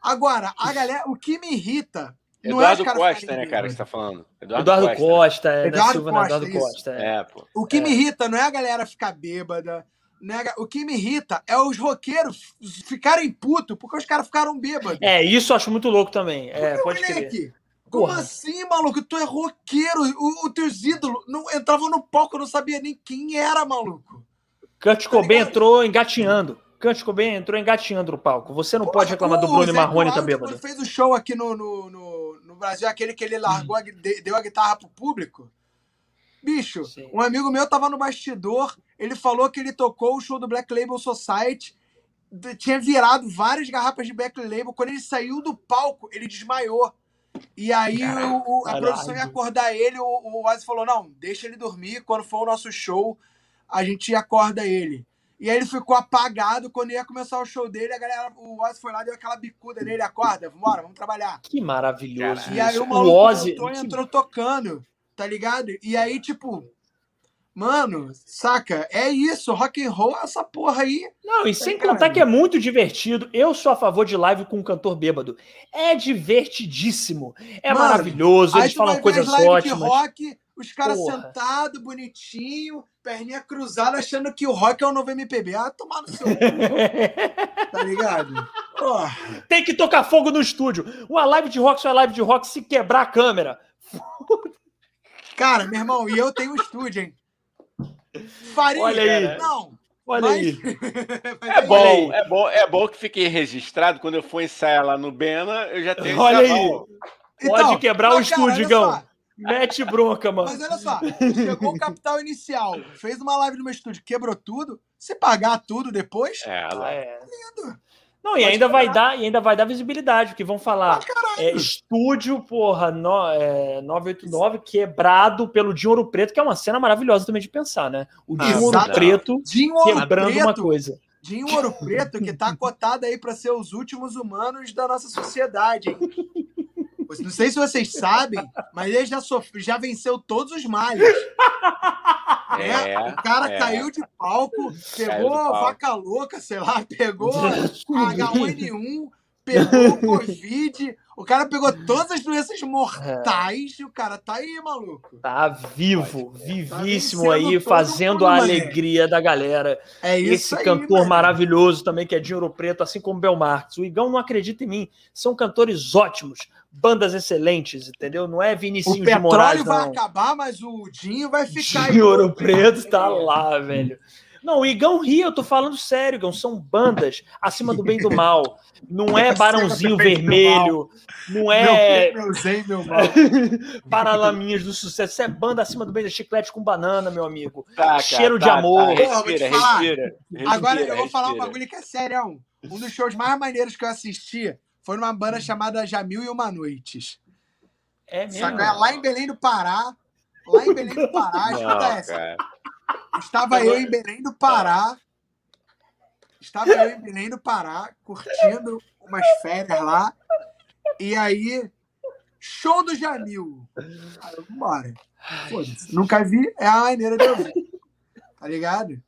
Agora, a galera, o que me irrita. Eduardo é Costa, né, cara, que você tá falando? Eduardo, Eduardo Costa, Costa é, Eduardo Silva, Costa, Eduardo Costa. É. é, pô. O que é. me irrita não é a galera ficar bêbada, né? O que me irrita é os roqueiros ficarem putos porque os caras ficaram bêbados. É, isso eu acho muito louco também. É, pode moleque. Como Porra. assim, maluco? Tu é roqueiro. Os teus ídolos não entravam no palco, eu não sabia nem quem era, maluco. Kurt tá Cobain entrou engatinhando. Kurt Cobain entrou engatinhando no palco. Você não Porra, pode reclamar do Bruno Marrone tá bêbado. Ele fez o show aqui no, no, no, no Brasil, aquele que ele largou, hum. deu a guitarra pro público. Bicho, Sim. um amigo meu tava no bastidor, ele falou que ele tocou o show do Black Label Society, tinha virado várias garrafas de Black Label. Quando ele saiu do palco, ele desmaiou. E aí Caralho, o, a produção ia acordar ele, o, o Ozzy falou: não, deixa ele dormir. Quando for o nosso show, a gente acorda ele. E aí ele ficou apagado. Quando ia começar o show dele, a galera, o Ozzy foi lá, deu aquela bicuda nele, acorda, vambora, vamos trabalhar. Que maravilhoso. E aí o maluco o Ozzy... entrou, entrou tocando, tá ligado? E aí, tipo, Mano, saca? É isso, rock and roll é essa porra aí. Não, e sem contar que é muito divertido. Eu sou a favor de live com um cantor bêbado. É divertidíssimo. É Mano, maravilhoso, eles falam coisas ótimas. Rock, os caras sentados, bonitinho, perninha cruzada, achando que o rock é o novo MPB. Ah, tomar no seu Tá ligado? Porra. Tem que tocar fogo no estúdio. Uma live de rock só é live de rock se quebrar a câmera. Cara, meu irmão, e eu tenho um estúdio, hein? Faria. Olha aí. Não. Olha mas... aí. é bom, é bom, é bom que fique registrado. Quando eu for ensaiar lá no Bena, eu já tenho Olha aí. Pode então, quebrar o estúdio, Gão. Mete bronca, mano. Mas olha só, chegou o capital inicial, fez uma live no meu estúdio, quebrou tudo. Se pagar tudo depois, é, tá é. lindo. Não, e ainda vai dar, e ainda vai dar visibilidade, porque vão falar ah, é, estúdio, porra, no, é, 989 quebrado pelo Dinho Ouro Preto, que é uma cena maravilhosa também de pensar, né? O Dinho Ouro Preto Dinho quebrando Preto, uma coisa. Dinho Ouro Preto, que tá cotado aí para ser os últimos humanos da nossa sociedade, hein? Não sei se vocês sabem, mas ele já, sofre, já venceu todos os males. É, é, o cara é. caiu de palco, pegou palco. vaca louca, sei lá, pegou H1N1, pegou Covid. O cara pegou todas as doenças mortais é. e o cara tá aí, maluco. Tá vivo, vivíssimo tá aí, fazendo a alegria da galera. É isso Esse aí, cantor mano. maravilhoso também, que é de Ouro Preto, assim como Bel Marques. O Igão não acredita em mim. São cantores ótimos bandas excelentes, entendeu? Não é Vinicius de Moraes, não. O petróleo vai acabar, mas o Dinho vai ficar... Dinho Ouro Preto tá lá, velho. Não, o Igão ri, eu tô falando sério, Igão. São bandas acima do bem e do mal. Não é Barãozinho Vermelho, não é. Meu, meu, meu Paralaminhas do sucesso. Isso é banda acima do bem do chiclete com banana, meu amigo. Tá, Cheiro tá, de amor. Tá, respira, respira, respira, Agora eu vou falar um bagulho que é sério. Um dos shows mais maneiros que eu assisti foi numa banda chamada Jamil e Uma Noites. É mesmo? Saca? É lá em Belém do Pará. Lá em Belém do Pará, escuta essa. Estava eu em Belém do Pará. Estava eu em Belém do Pará, curtindo umas férias lá. E aí, show do Jamil. Eu, vambora. Nunca vi, é a maneira de eu ver. Tá ligado?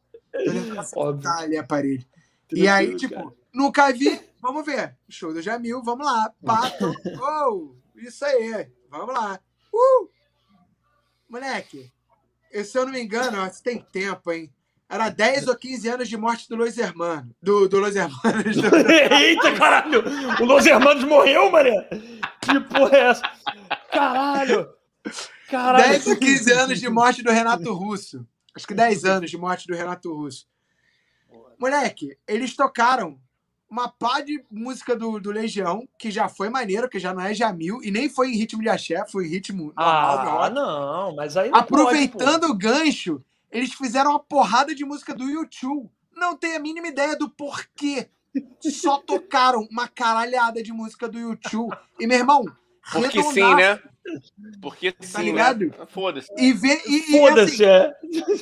Óbvio. ali a parede. E aí, tipo, nunca vi, Vamos ver. Show do Jamil, vamos lá. Pato. oh, isso aí. Vamos lá. Uh! Moleque, se eu não me engano, ó, tem tempo, hein? Era 10 ou 15 anos de morte do Los Hermanos. Do, do Los Hermanos. Do... Eita, caralho! O Los Hermanos morreu, mané? Que porra é essa? Caralho! Caralho! 10 ou 15 anos de morte do Renato Russo. Acho que 10 anos de morte do Renato Russo. Moleque, eles tocaram uma pá de música do, do Legião, que já foi maneiro, que já não é Jamil, e nem foi em ritmo de axé, foi em ritmo normal. Ah, não, mas aí. Aproveitando pode, o gancho, eles fizeram uma porrada de música do YouTube. Não tenho a mínima ideia do porquê. só tocaram uma caralhada de música do YouTube. E, meu irmão, Porque sim, né? Porque Tá sim, ligado? né? Foda-se. E vê. E, e, Foda-se, assim, é.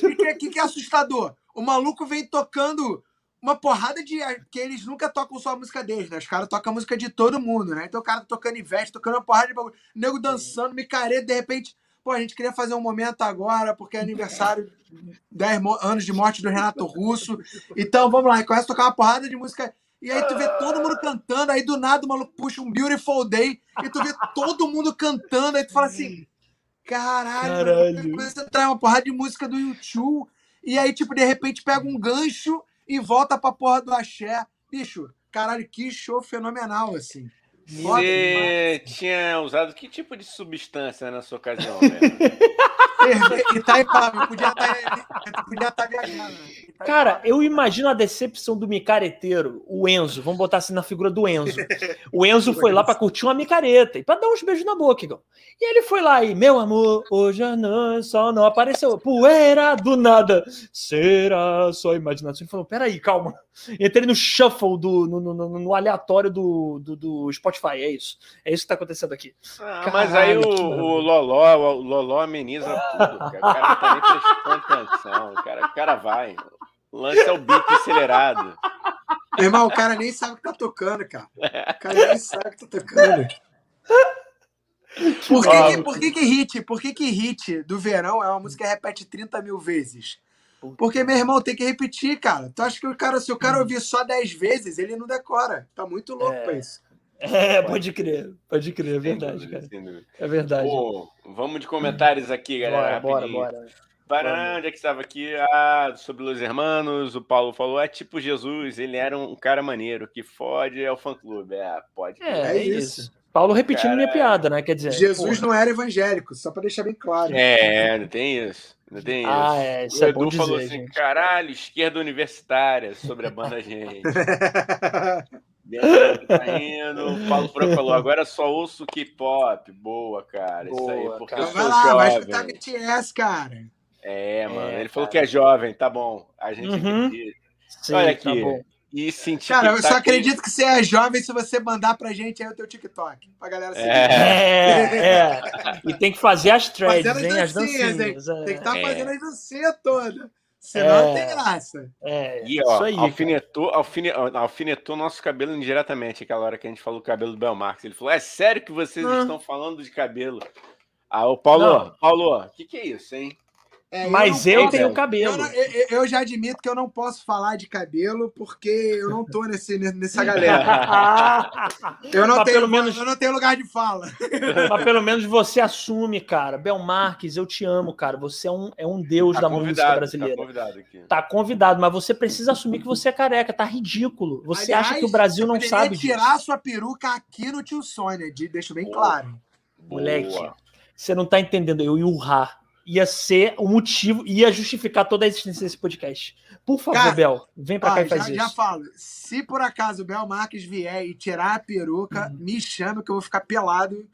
O que, que, que é assustador? O maluco vem tocando uma porrada de. que eles nunca tocam só a música deles, né? Os caras tocam a música de todo mundo, né? Então o cara tá tocando Ivete, tocando uma porrada de bagulho. Nego dançando, micareta, de repente. Pô, a gente queria fazer um momento agora, porque é aniversário, 10 mo- anos de morte do Renato Russo. Então vamos lá, e começa a tocar uma porrada de música. E aí tu vê todo mundo cantando, aí do nada o maluco puxa um Beautiful Day, e tu vê todo mundo cantando, aí tu fala assim. Caralho, Caralho. começa a entrar uma porrada de música do YouTube. E aí, tipo, de repente pega um gancho e volta pra porra do axé. Bicho, caralho, que show fenomenal, assim. Você tinha usado que tipo de substância na sua ocasião, Itaipava, eu podia estar eu podia estar viajando. né? Cara, eu imagino a decepção do micareteiro, o Enzo. Vamos botar assim na figura do Enzo. O Enzo foi lá pra curtir uma micareta e pra dar uns beijos na boca, Igor. E ele foi lá e, meu amor, hoje a noite só não apareceu. Poeira do nada. Será só imaginação? Ele falou: peraí, calma. Entrei no shuffle, do, no, no- no- no aleatório do, do, do Spotify. É isso. É isso que tá acontecendo aqui. Ah, mas aí Caralho, o, o Loló, o Loló ameniza tudo, cara. O cara não tá nem prestando atenção. O cara, o cara vai. O lance é o beat acelerado. Meu irmão, o cara nem sabe o que tá tocando, cara. O cara nem sabe o que tá tocando. Por que, que, por que, que hit? Por que, que hit do verão é uma música que repete 30 mil vezes? Porque, meu irmão, tem que repetir, cara. Tu acha que o cara, se o cara ouvir só 10 vezes, ele não decora. Tá muito louco É. pra isso. É, pode crer. Pode crer, é verdade, cara. É verdade. Pô, vamos de comentários aqui, galera. bora, bora, rapidinho. bora. Para onde é que estava aqui? Ah, sobre Los Hermanos, o Paulo falou, é tipo Jesus, ele era um cara maneiro, que fode é o fã-clube. É, pode. É, É é isso. isso. Paulo repetindo minha piada, né? Quer dizer. Jesus porra. não era evangélico, só pra deixar bem claro. É, não tem isso. Não tem isso. Ah, é, isso o é Edu bom dizer, falou assim, gente. caralho, esquerda universitária sobre a banda gente. Tá indo. O Paulo Franco falou, agora só ouço K-pop. Boa, cara. isso aí, Boa, porque cara. eu vai sou lá, vai jovem. escutar BTS, cara. É, mano. É, ele falou cara. que é jovem, tá bom. A gente Uhum. acredita. Sim, Olha tá aqui. bom. E sentir Cara, que eu tá só aqui- acredito que você é jovem se você mandar pra gente aí o teu TikTok. Pra galera seguir. É. É, é. E tem que fazer as threads, Fazendo hein? As dancinhas, hein? dancinhas. Tem que estar É. fazendo as dancinhas todas. Senão É. não tem graça. É, E ó, isso aí. cara. alfinetou, alfine, alfinetou nosso cabelo indiretamente, aquela hora que a gente falou o cabelo do Belmarx. Ele falou: É sério que vocês Ah. estão falando de cabelo? Ah, o Paulo, Não. Paulo, o que, que é isso, hein? É, Mas eu posso- tenho cabelo. Eu, eu- eu- eu já admito que eu não posso falar de cabelo porque eu não tô nesse, nessa galera. Eu não, Mas tenho, pelo menos- eu não tenho lugar de fala. Mas pelo menos você assume, cara. Bel Marques, eu te amo, cara. Você é um, é um deus da música brasileira. Tá convidado aqui. Tá convidado, mas você precisa assumir que você é careca, tá ridículo. Você Aliás, acha que o Brasil você não sabe tirar disso. sua peruca aqui no Tio Sônia, de- deixo bem Boa. claro. Moleque, Boa. você não tá entendendo. Eu ia urrar. Ia ser o motivo, ia justificar toda a existência desse podcast. Por favor, Cara, Bel, vem pra Ó, cá e já, faz já isso. falo, se por acaso o Bel Marques vier e tirar a peruca, Uhum. me chama que eu vou ficar pelado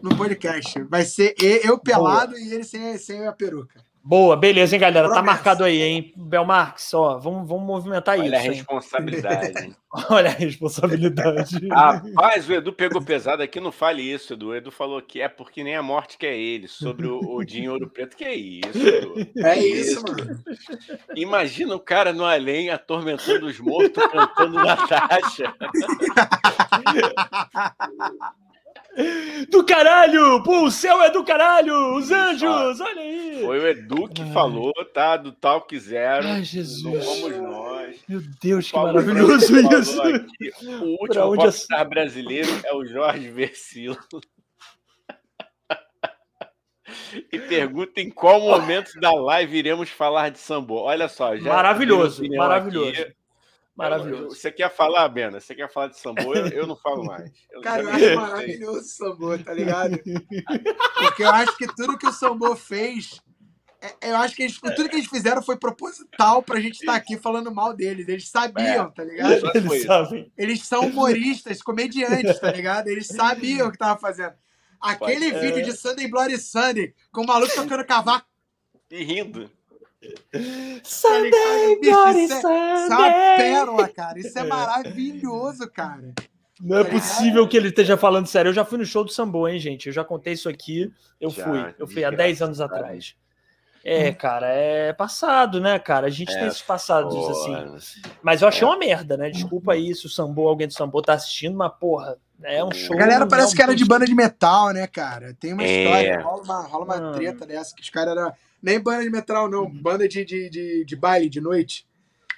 no podcast. Vai ser eu pelado e ele sem, sem a peruca. Boa, beleza, hein, galera? Tá Promessa. marcado aí, hein? Bel Marques, ó, vamos, vamos movimentar Olha a isso, hein? responsabilidade. hein? Olha a responsabilidade. Rapaz, o Edu pegou pesado aqui, não fale isso, Edu. O Edu falou que é porque nem a morte quer ele, sobre o, o Dinho Ouro Preto. Que é isso, Edu? É Que isso, mano. Imagina o cara no além atormentando os mortos, cantando Natasha. Do caralho! Pô, o céu é do caralho! Os anjos! Olha aí! Foi o Edu que Ai. falou, tá? Do Talk Zero. Ai, Não Jesus! fomos nós. Meu Deus, que maravilhoso isso! aqui, o último popstar brasileiro é o Jorge Versilo. E pergunta em qual momento da live iremos falar de sambô. Olha só, já Maravilhoso, maravilhoso. aqui. Maravilhoso. Você quer falar, Bena? Você quer falar de sambô? Eu, eu não falo mais. Eu Cara, eu acho maravilhoso o Sambô, tá ligado? Porque eu acho que tudo que o Sambô fez. é- Eu acho que eles- tudo que eles fizeram foi proposital pra gente estar aqui falando mal deles. Eles sabiam, tá ligado? Eles sabem. Eles são humoristas, comediantes, tá ligado? Eles sabiam o que tava fazendo. Aquele Pode- vídeo é. de Sunday Bloody Sunday, com o maluco tocando cavaco. E rindo. Sunday, Bloody isso é, Isso é uma pérola, cara. Isso é maravilhoso, cara. Não é tá possível que ele esteja falando sério. Eu já fui no show do Sambo, hein, gente? Eu já contei isso aqui. Eu já, fui. Eu fui há 10 anos atrás. É, cara, é passado, né, cara? A gente é, tem esses passados porra. assim. Mas eu achei é. uma merda, né? Desculpa aí se o Sambo, alguém do Sambo tá assistindo, mas porra, é um show. A galera parece que era de banda de metal, né, cara? Tem uma é. história, rola uma, rola uma treta dessa, que os caras eram. Nem banda de metal, não, banda de, de, de, de baile de noite.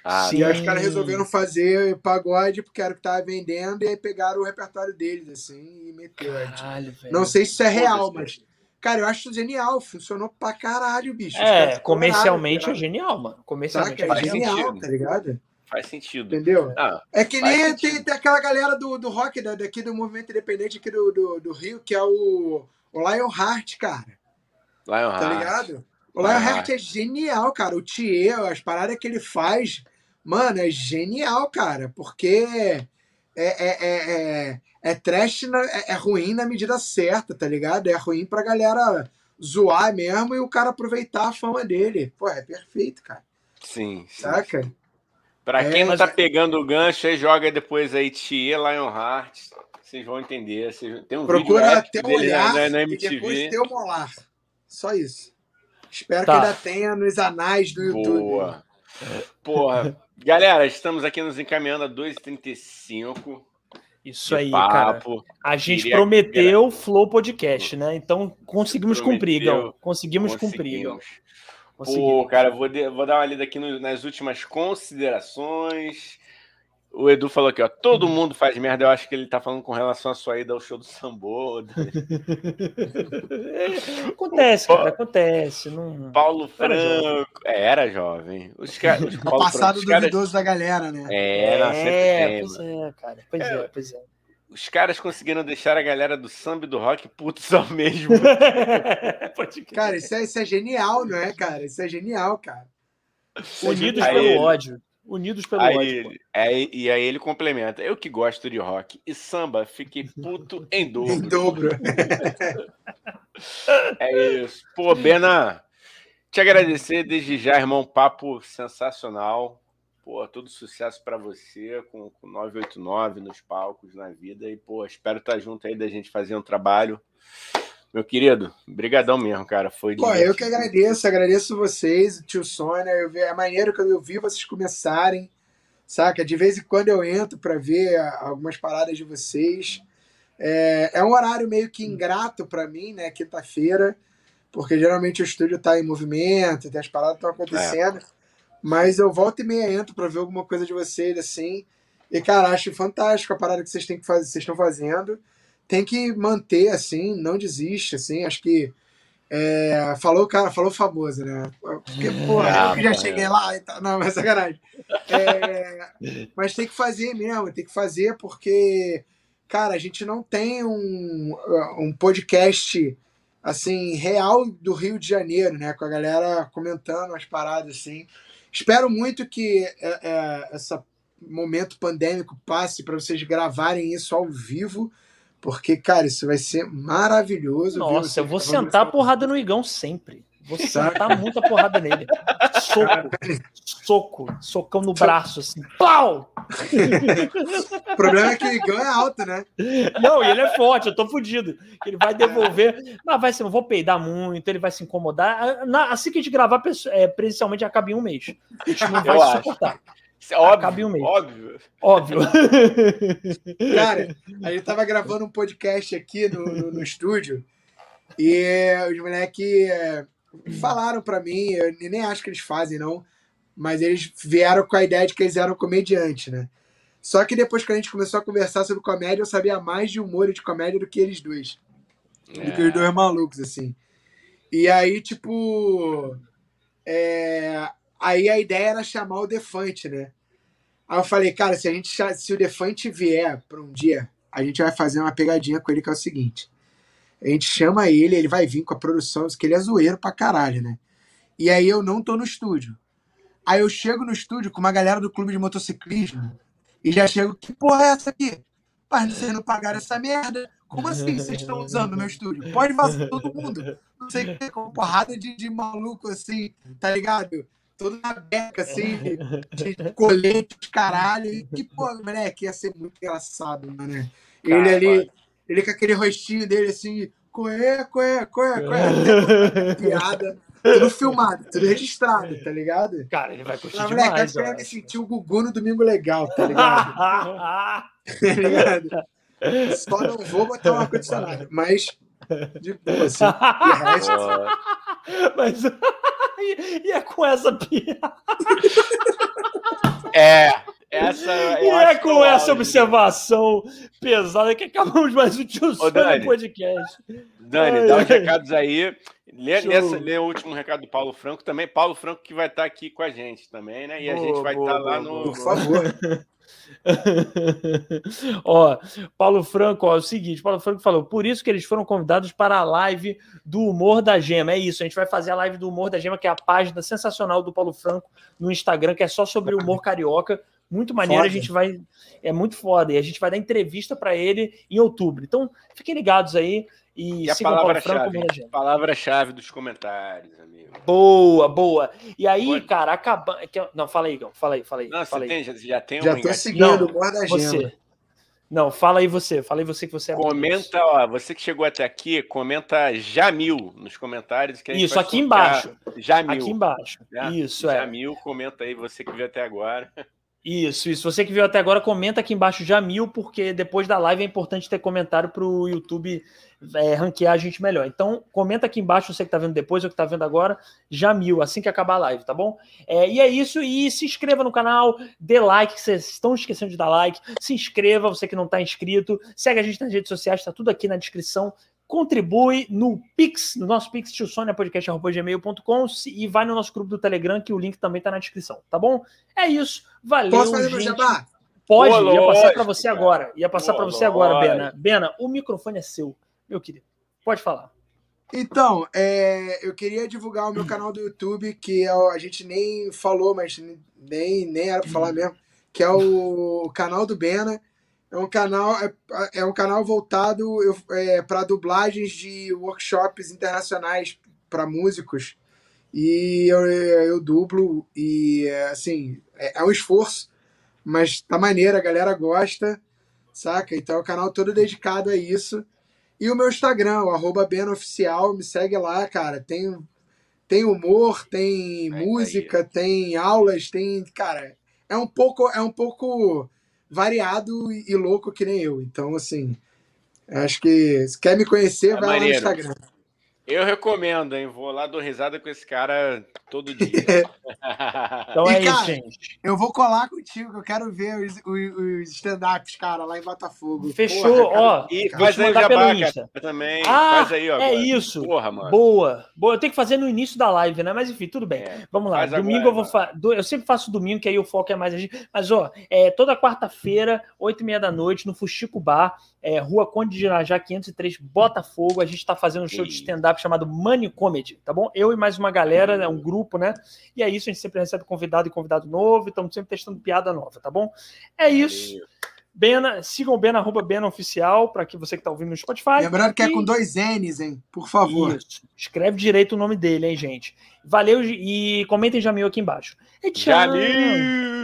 Ah, e aí os caras resolveram fazer pagode porque era o que tava vendendo, e aí pegaram o repertório deles, assim, e meteu. Caralho, não sei se isso é real, mas Cara, eu acho genial, funcionou pra caralho, bicho. É, comercialmente caralho, é genial, mano. Comercialmente é genial, sentido. tá ligado? Faz sentido. Entendeu? Ah, é que nem tem, tem, aquela galera do, do rock da, daqui do movimento independente aqui do, do, do, Rio, que é o, o Lionheart, cara. Lionheart. Tá ligado? O Lionheart é genial, cara. O Thier, as paradas que ele faz, mano, é genial, cara. Porque é, é, é, é é trash, na, é, é, ruim na medida certa, tá ligado? É ruim pra galera zoar mesmo e o cara aproveitar a fama dele. Pô, é perfeito, cara. Sim. Saca? Sim. Pra é, quem não tá é- pegando o gancho, aí joga depois aí Tia Lionheart. Vocês vão entender. Tem um Procura vídeo ter um olhar na MTV. e depois ter o molar. Só isso. Espero tá. que ainda tenha nos anais do YouTube. Boa. Porra. Galera, estamos aqui nos encaminhando a 2h35. Isso aí, papo. cara. A gente Queria... prometeu Flow Podcast, né? Então conseguimos prometeu, cumprir, Gão. Conseguimos, cumprir, Gão. Pô, cara, vou, de, vou dar uma lida aqui no, nas últimas considerações. O Edu falou aqui, ó. Todo uhum. mundo faz merda. Eu acho que ele tá falando com relação à sua ida ao show do Sambô. acontece, cara, acontece. Não... Paulo Franco. É, era jovem. Os caras. O passado Franco, duvidoso caras... da galera, né? É, é, pois é, cara. Pois é, é, pois é. Os caras conseguiram deixar a galera do samba e do rock putos ao mesmo. cara, isso é, isso é genial, não é, cara? Isso é genial, cara. Unidos pelo ódio. Unidos pelo aí, ódio. Aí, e aí ele complementa. Eu que gosto de rock e samba, fiquei puto em dobro. em dobro. é isso. Pô, Bena, te agradecer desde já, irmão. Papo sensacional. Pô, todo sucesso para você com, com 989 nos palcos, na vida. E, pô, espero estar junto aí da gente fazer um trabalho meu querido, brigadão mesmo, cara. Foi Pô, eu que agradeço, agradeço vocês, o tio Sônia. Eu vi, é maneiro que eu vi vocês começarem, saca? De vez em quando eu entro para ver algumas paradas de vocês. É, é um horário meio que ingrato para mim, né? Quinta-feira, porque geralmente o estúdio tá em movimento, as paradas estão acontecendo. É. Mas eu volto e meia entro para ver alguma coisa de vocês, assim. E, cara, acho fantástico a parada que vocês têm que fazer, vocês estão fazendo tem que manter assim, não desiste, assim, acho que é, falou, cara, falou famoso, né? Porque, pô, ah, eu que já cheguei lá e tal. Não, mas sacanagem. É, mas tem que fazer mesmo, tem que fazer porque, cara, a gente não tem um, um podcast assim, real do Rio de Janeiro, né? Com a galera comentando as paradas, assim. Espero muito que é, é, esse momento pandêmico passe para vocês gravarem isso ao vivo porque, cara, isso vai ser maravilhoso. Nossa, eu vou sentar a porrada no Igão sempre. Vou sentar muita porrada nele. Soco, soco, socão no braço, assim. Pau! o problema é que o Igão é alto, né? Não, e ele é forte, eu tô fudido. Ele vai devolver, mas vai ser, não vou peidar muito, ele vai se incomodar. Assim que a gente gravar é, presencialmente, acaba em um mês. A gente não vai eu suportar. Acho. É óbvio, um óbvio. Óbvio. Cara, a gente tava gravando um podcast aqui no, no, no estúdio e os moleques é, falaram para mim, eu nem acho que eles fazem, não, mas eles vieram com a ideia de que eles eram comediantes, né? Só que depois que a gente começou a conversar sobre comédia, eu sabia mais de humor e de comédia do que eles dois. É. Do que os dois malucos, assim. E aí, tipo. É, Aí a ideia era chamar o Defante, né? Aí eu falei, cara, se a gente se o Defante vier para um dia, a gente vai fazer uma pegadinha com ele que é o seguinte. A gente chama ele, ele vai vir com a produção, que ele é zoeiro pra caralho, né? E aí eu não tô no estúdio. Aí eu chego no estúdio com uma galera do clube de motociclismo e já chego, que porra é essa aqui? Mas vocês não pagaram essa merda, Como assim vocês estão usando meu estúdio? Pode vazar todo mundo. Não sei o que, com porrada de, de maluco assim, tá ligado? Todo na beca, assim, de, de colete, de caralho. E que, pô, moleque, ia ser muito engraçado, mano. Ele ali, ele com aquele rostinho dele assim, coé, coé, coé, coé, piada. Tudo filmado, tudo registrado, tá ligado? Cara, ele vai curtir Mas, demais. moleque, eu eu quero acho. sentir o Gugu no Domingo Legal, tá ligado? tá ligado? Só não vou botar um ar-condicionado, mas de boa, assim. De resto, Mas. e e é com essa piada. É, essa. E é com o essa observação pesada que acabamos mais um tio Sam Dani. no podcast. Dani, Ai, dá os recados aí. Lê, nessa, lê o último recado do Paulo Franco também. Paulo Franco que vai estar aqui com a gente também, né? E a Boa, gente vai boa, estar lá no. por favor. ó, Paulo Franco, ó, é o seguinte, Paulo Franco falou, por isso que eles foram convidados para a live do Humor da Gema. É isso, a gente vai fazer a live do Humor da Gema, que é a página sensacional do Paulo Franco no Instagram, que é só sobre o humor carioca. Muito maneiro, a Foda. gente vai. É muito foda. E a gente vai dar entrevista para ele em outubro. Então, fiquem ligados aí e, E a palavra-chave. Gema. Palavra-chave dos comentários, amigo. Boa, boa. E aí, Pode. cara, acabando. Não, fala aí, Gão. Fala aí, fala aí. Não, fala você aí. tem, já, já tem Já um tô engatilho? seguindo Não, o Morda Gema. Você. Não, fala aí você. Fala aí você que você é. Comenta, ó, você que chegou até aqui, comenta Jamil nos comentários. Que a gente Isso, aqui embaixo. Jamil. Aqui embaixo. né? Isso, é. Jamil, comenta aí, você que viu até agora. Isso, isso. Você que viu até agora, comenta aqui embaixo Jamil, porque depois da live é importante ter comentário para o YouTube é, ranquear a gente melhor. Então, comenta aqui embaixo, você que está vendo depois ou que está vendo agora, Jamil, assim que acabar a live, tá bom? É, e é isso, e se inscreva no canal, dê like, vocês estão esquecendo de dar like, se inscreva, você que não está inscrito, segue a gente nas redes sociais, está tudo aqui na descrição. Contribui no Pix, no nosso Pix, tiosoniapodcast.gmail.com e vai no nosso grupo do Telegram, que o link também está na descrição, tá bom? É isso, valeu, Posso fazer gente. jabá? Pode, Pô, ia passar para você cara. agora. Ia passar para você agora. Bena. Bena, o microfone é seu, meu querido. Pode falar. Então, é, eu queria divulgar o meu canal do YouTube, que é o- a gente nem falou, mas nem, nem era pra falar mesmo, que é o canal do Bena. É um canal, é, é um canal voltado para dublagens de workshops internacionais para músicos. E eu, eu dublo, e é, assim, é, é um esforço, mas tá maneiro, a galera gosta, saca? Então é um canal todo dedicado a isso. E o meu Instagram, o arroba BenoOficial, me segue lá, cara. Tem, tem humor, tem É, música, tem aulas, tem. Cara, é um pouco, é um pouco variado e, e louco que nem eu. Então, assim, acho que se quer me conhecer, É vai lá no maneiro. Instagram. Eu recomendo, hein? Vou lá dar risada com esse cara todo dia. Então E, é isso, cara, gente. Eu vou colar contigo, que eu quero ver os, os, os stand-ups, cara, lá em Botafogo. Fechou, Porra, cara, ó. E Vou faz aí o jabá, cara, também. Ah, faz aí, ó. é agora. isso. Porra, mano. Boa, boa. Eu tenho que fazer no início da live, né? Mas enfim, tudo bem. É, Vamos lá. Domingo agora, eu vou fazer. Eu sempre faço domingo, que aí o foco é mais a gente. Mas, ó, é, toda quarta-feira, oito e meia da noite, no Fuxico Bar, é, Rua Conde de Irajá, 503, Botafogo. A gente tá fazendo um show de stand-up chamado Money Comedy, tá bom? Eu e mais uma galera, né, um grupo, né? E é isso, a gente sempre recebe convidado e convidado novo, estamos sempre testando piada nova, tá bom? É isso. Bena, sigam o Bena, arroba Bena Oficial, para que você que tá ouvindo no Spotify. Lembrando que é E- com dois N's, hein? Por favor. Isso. Escreve direito o nome dele, hein, gente? Valeu e comentem Jamil aqui embaixo. E tchau. Jamil!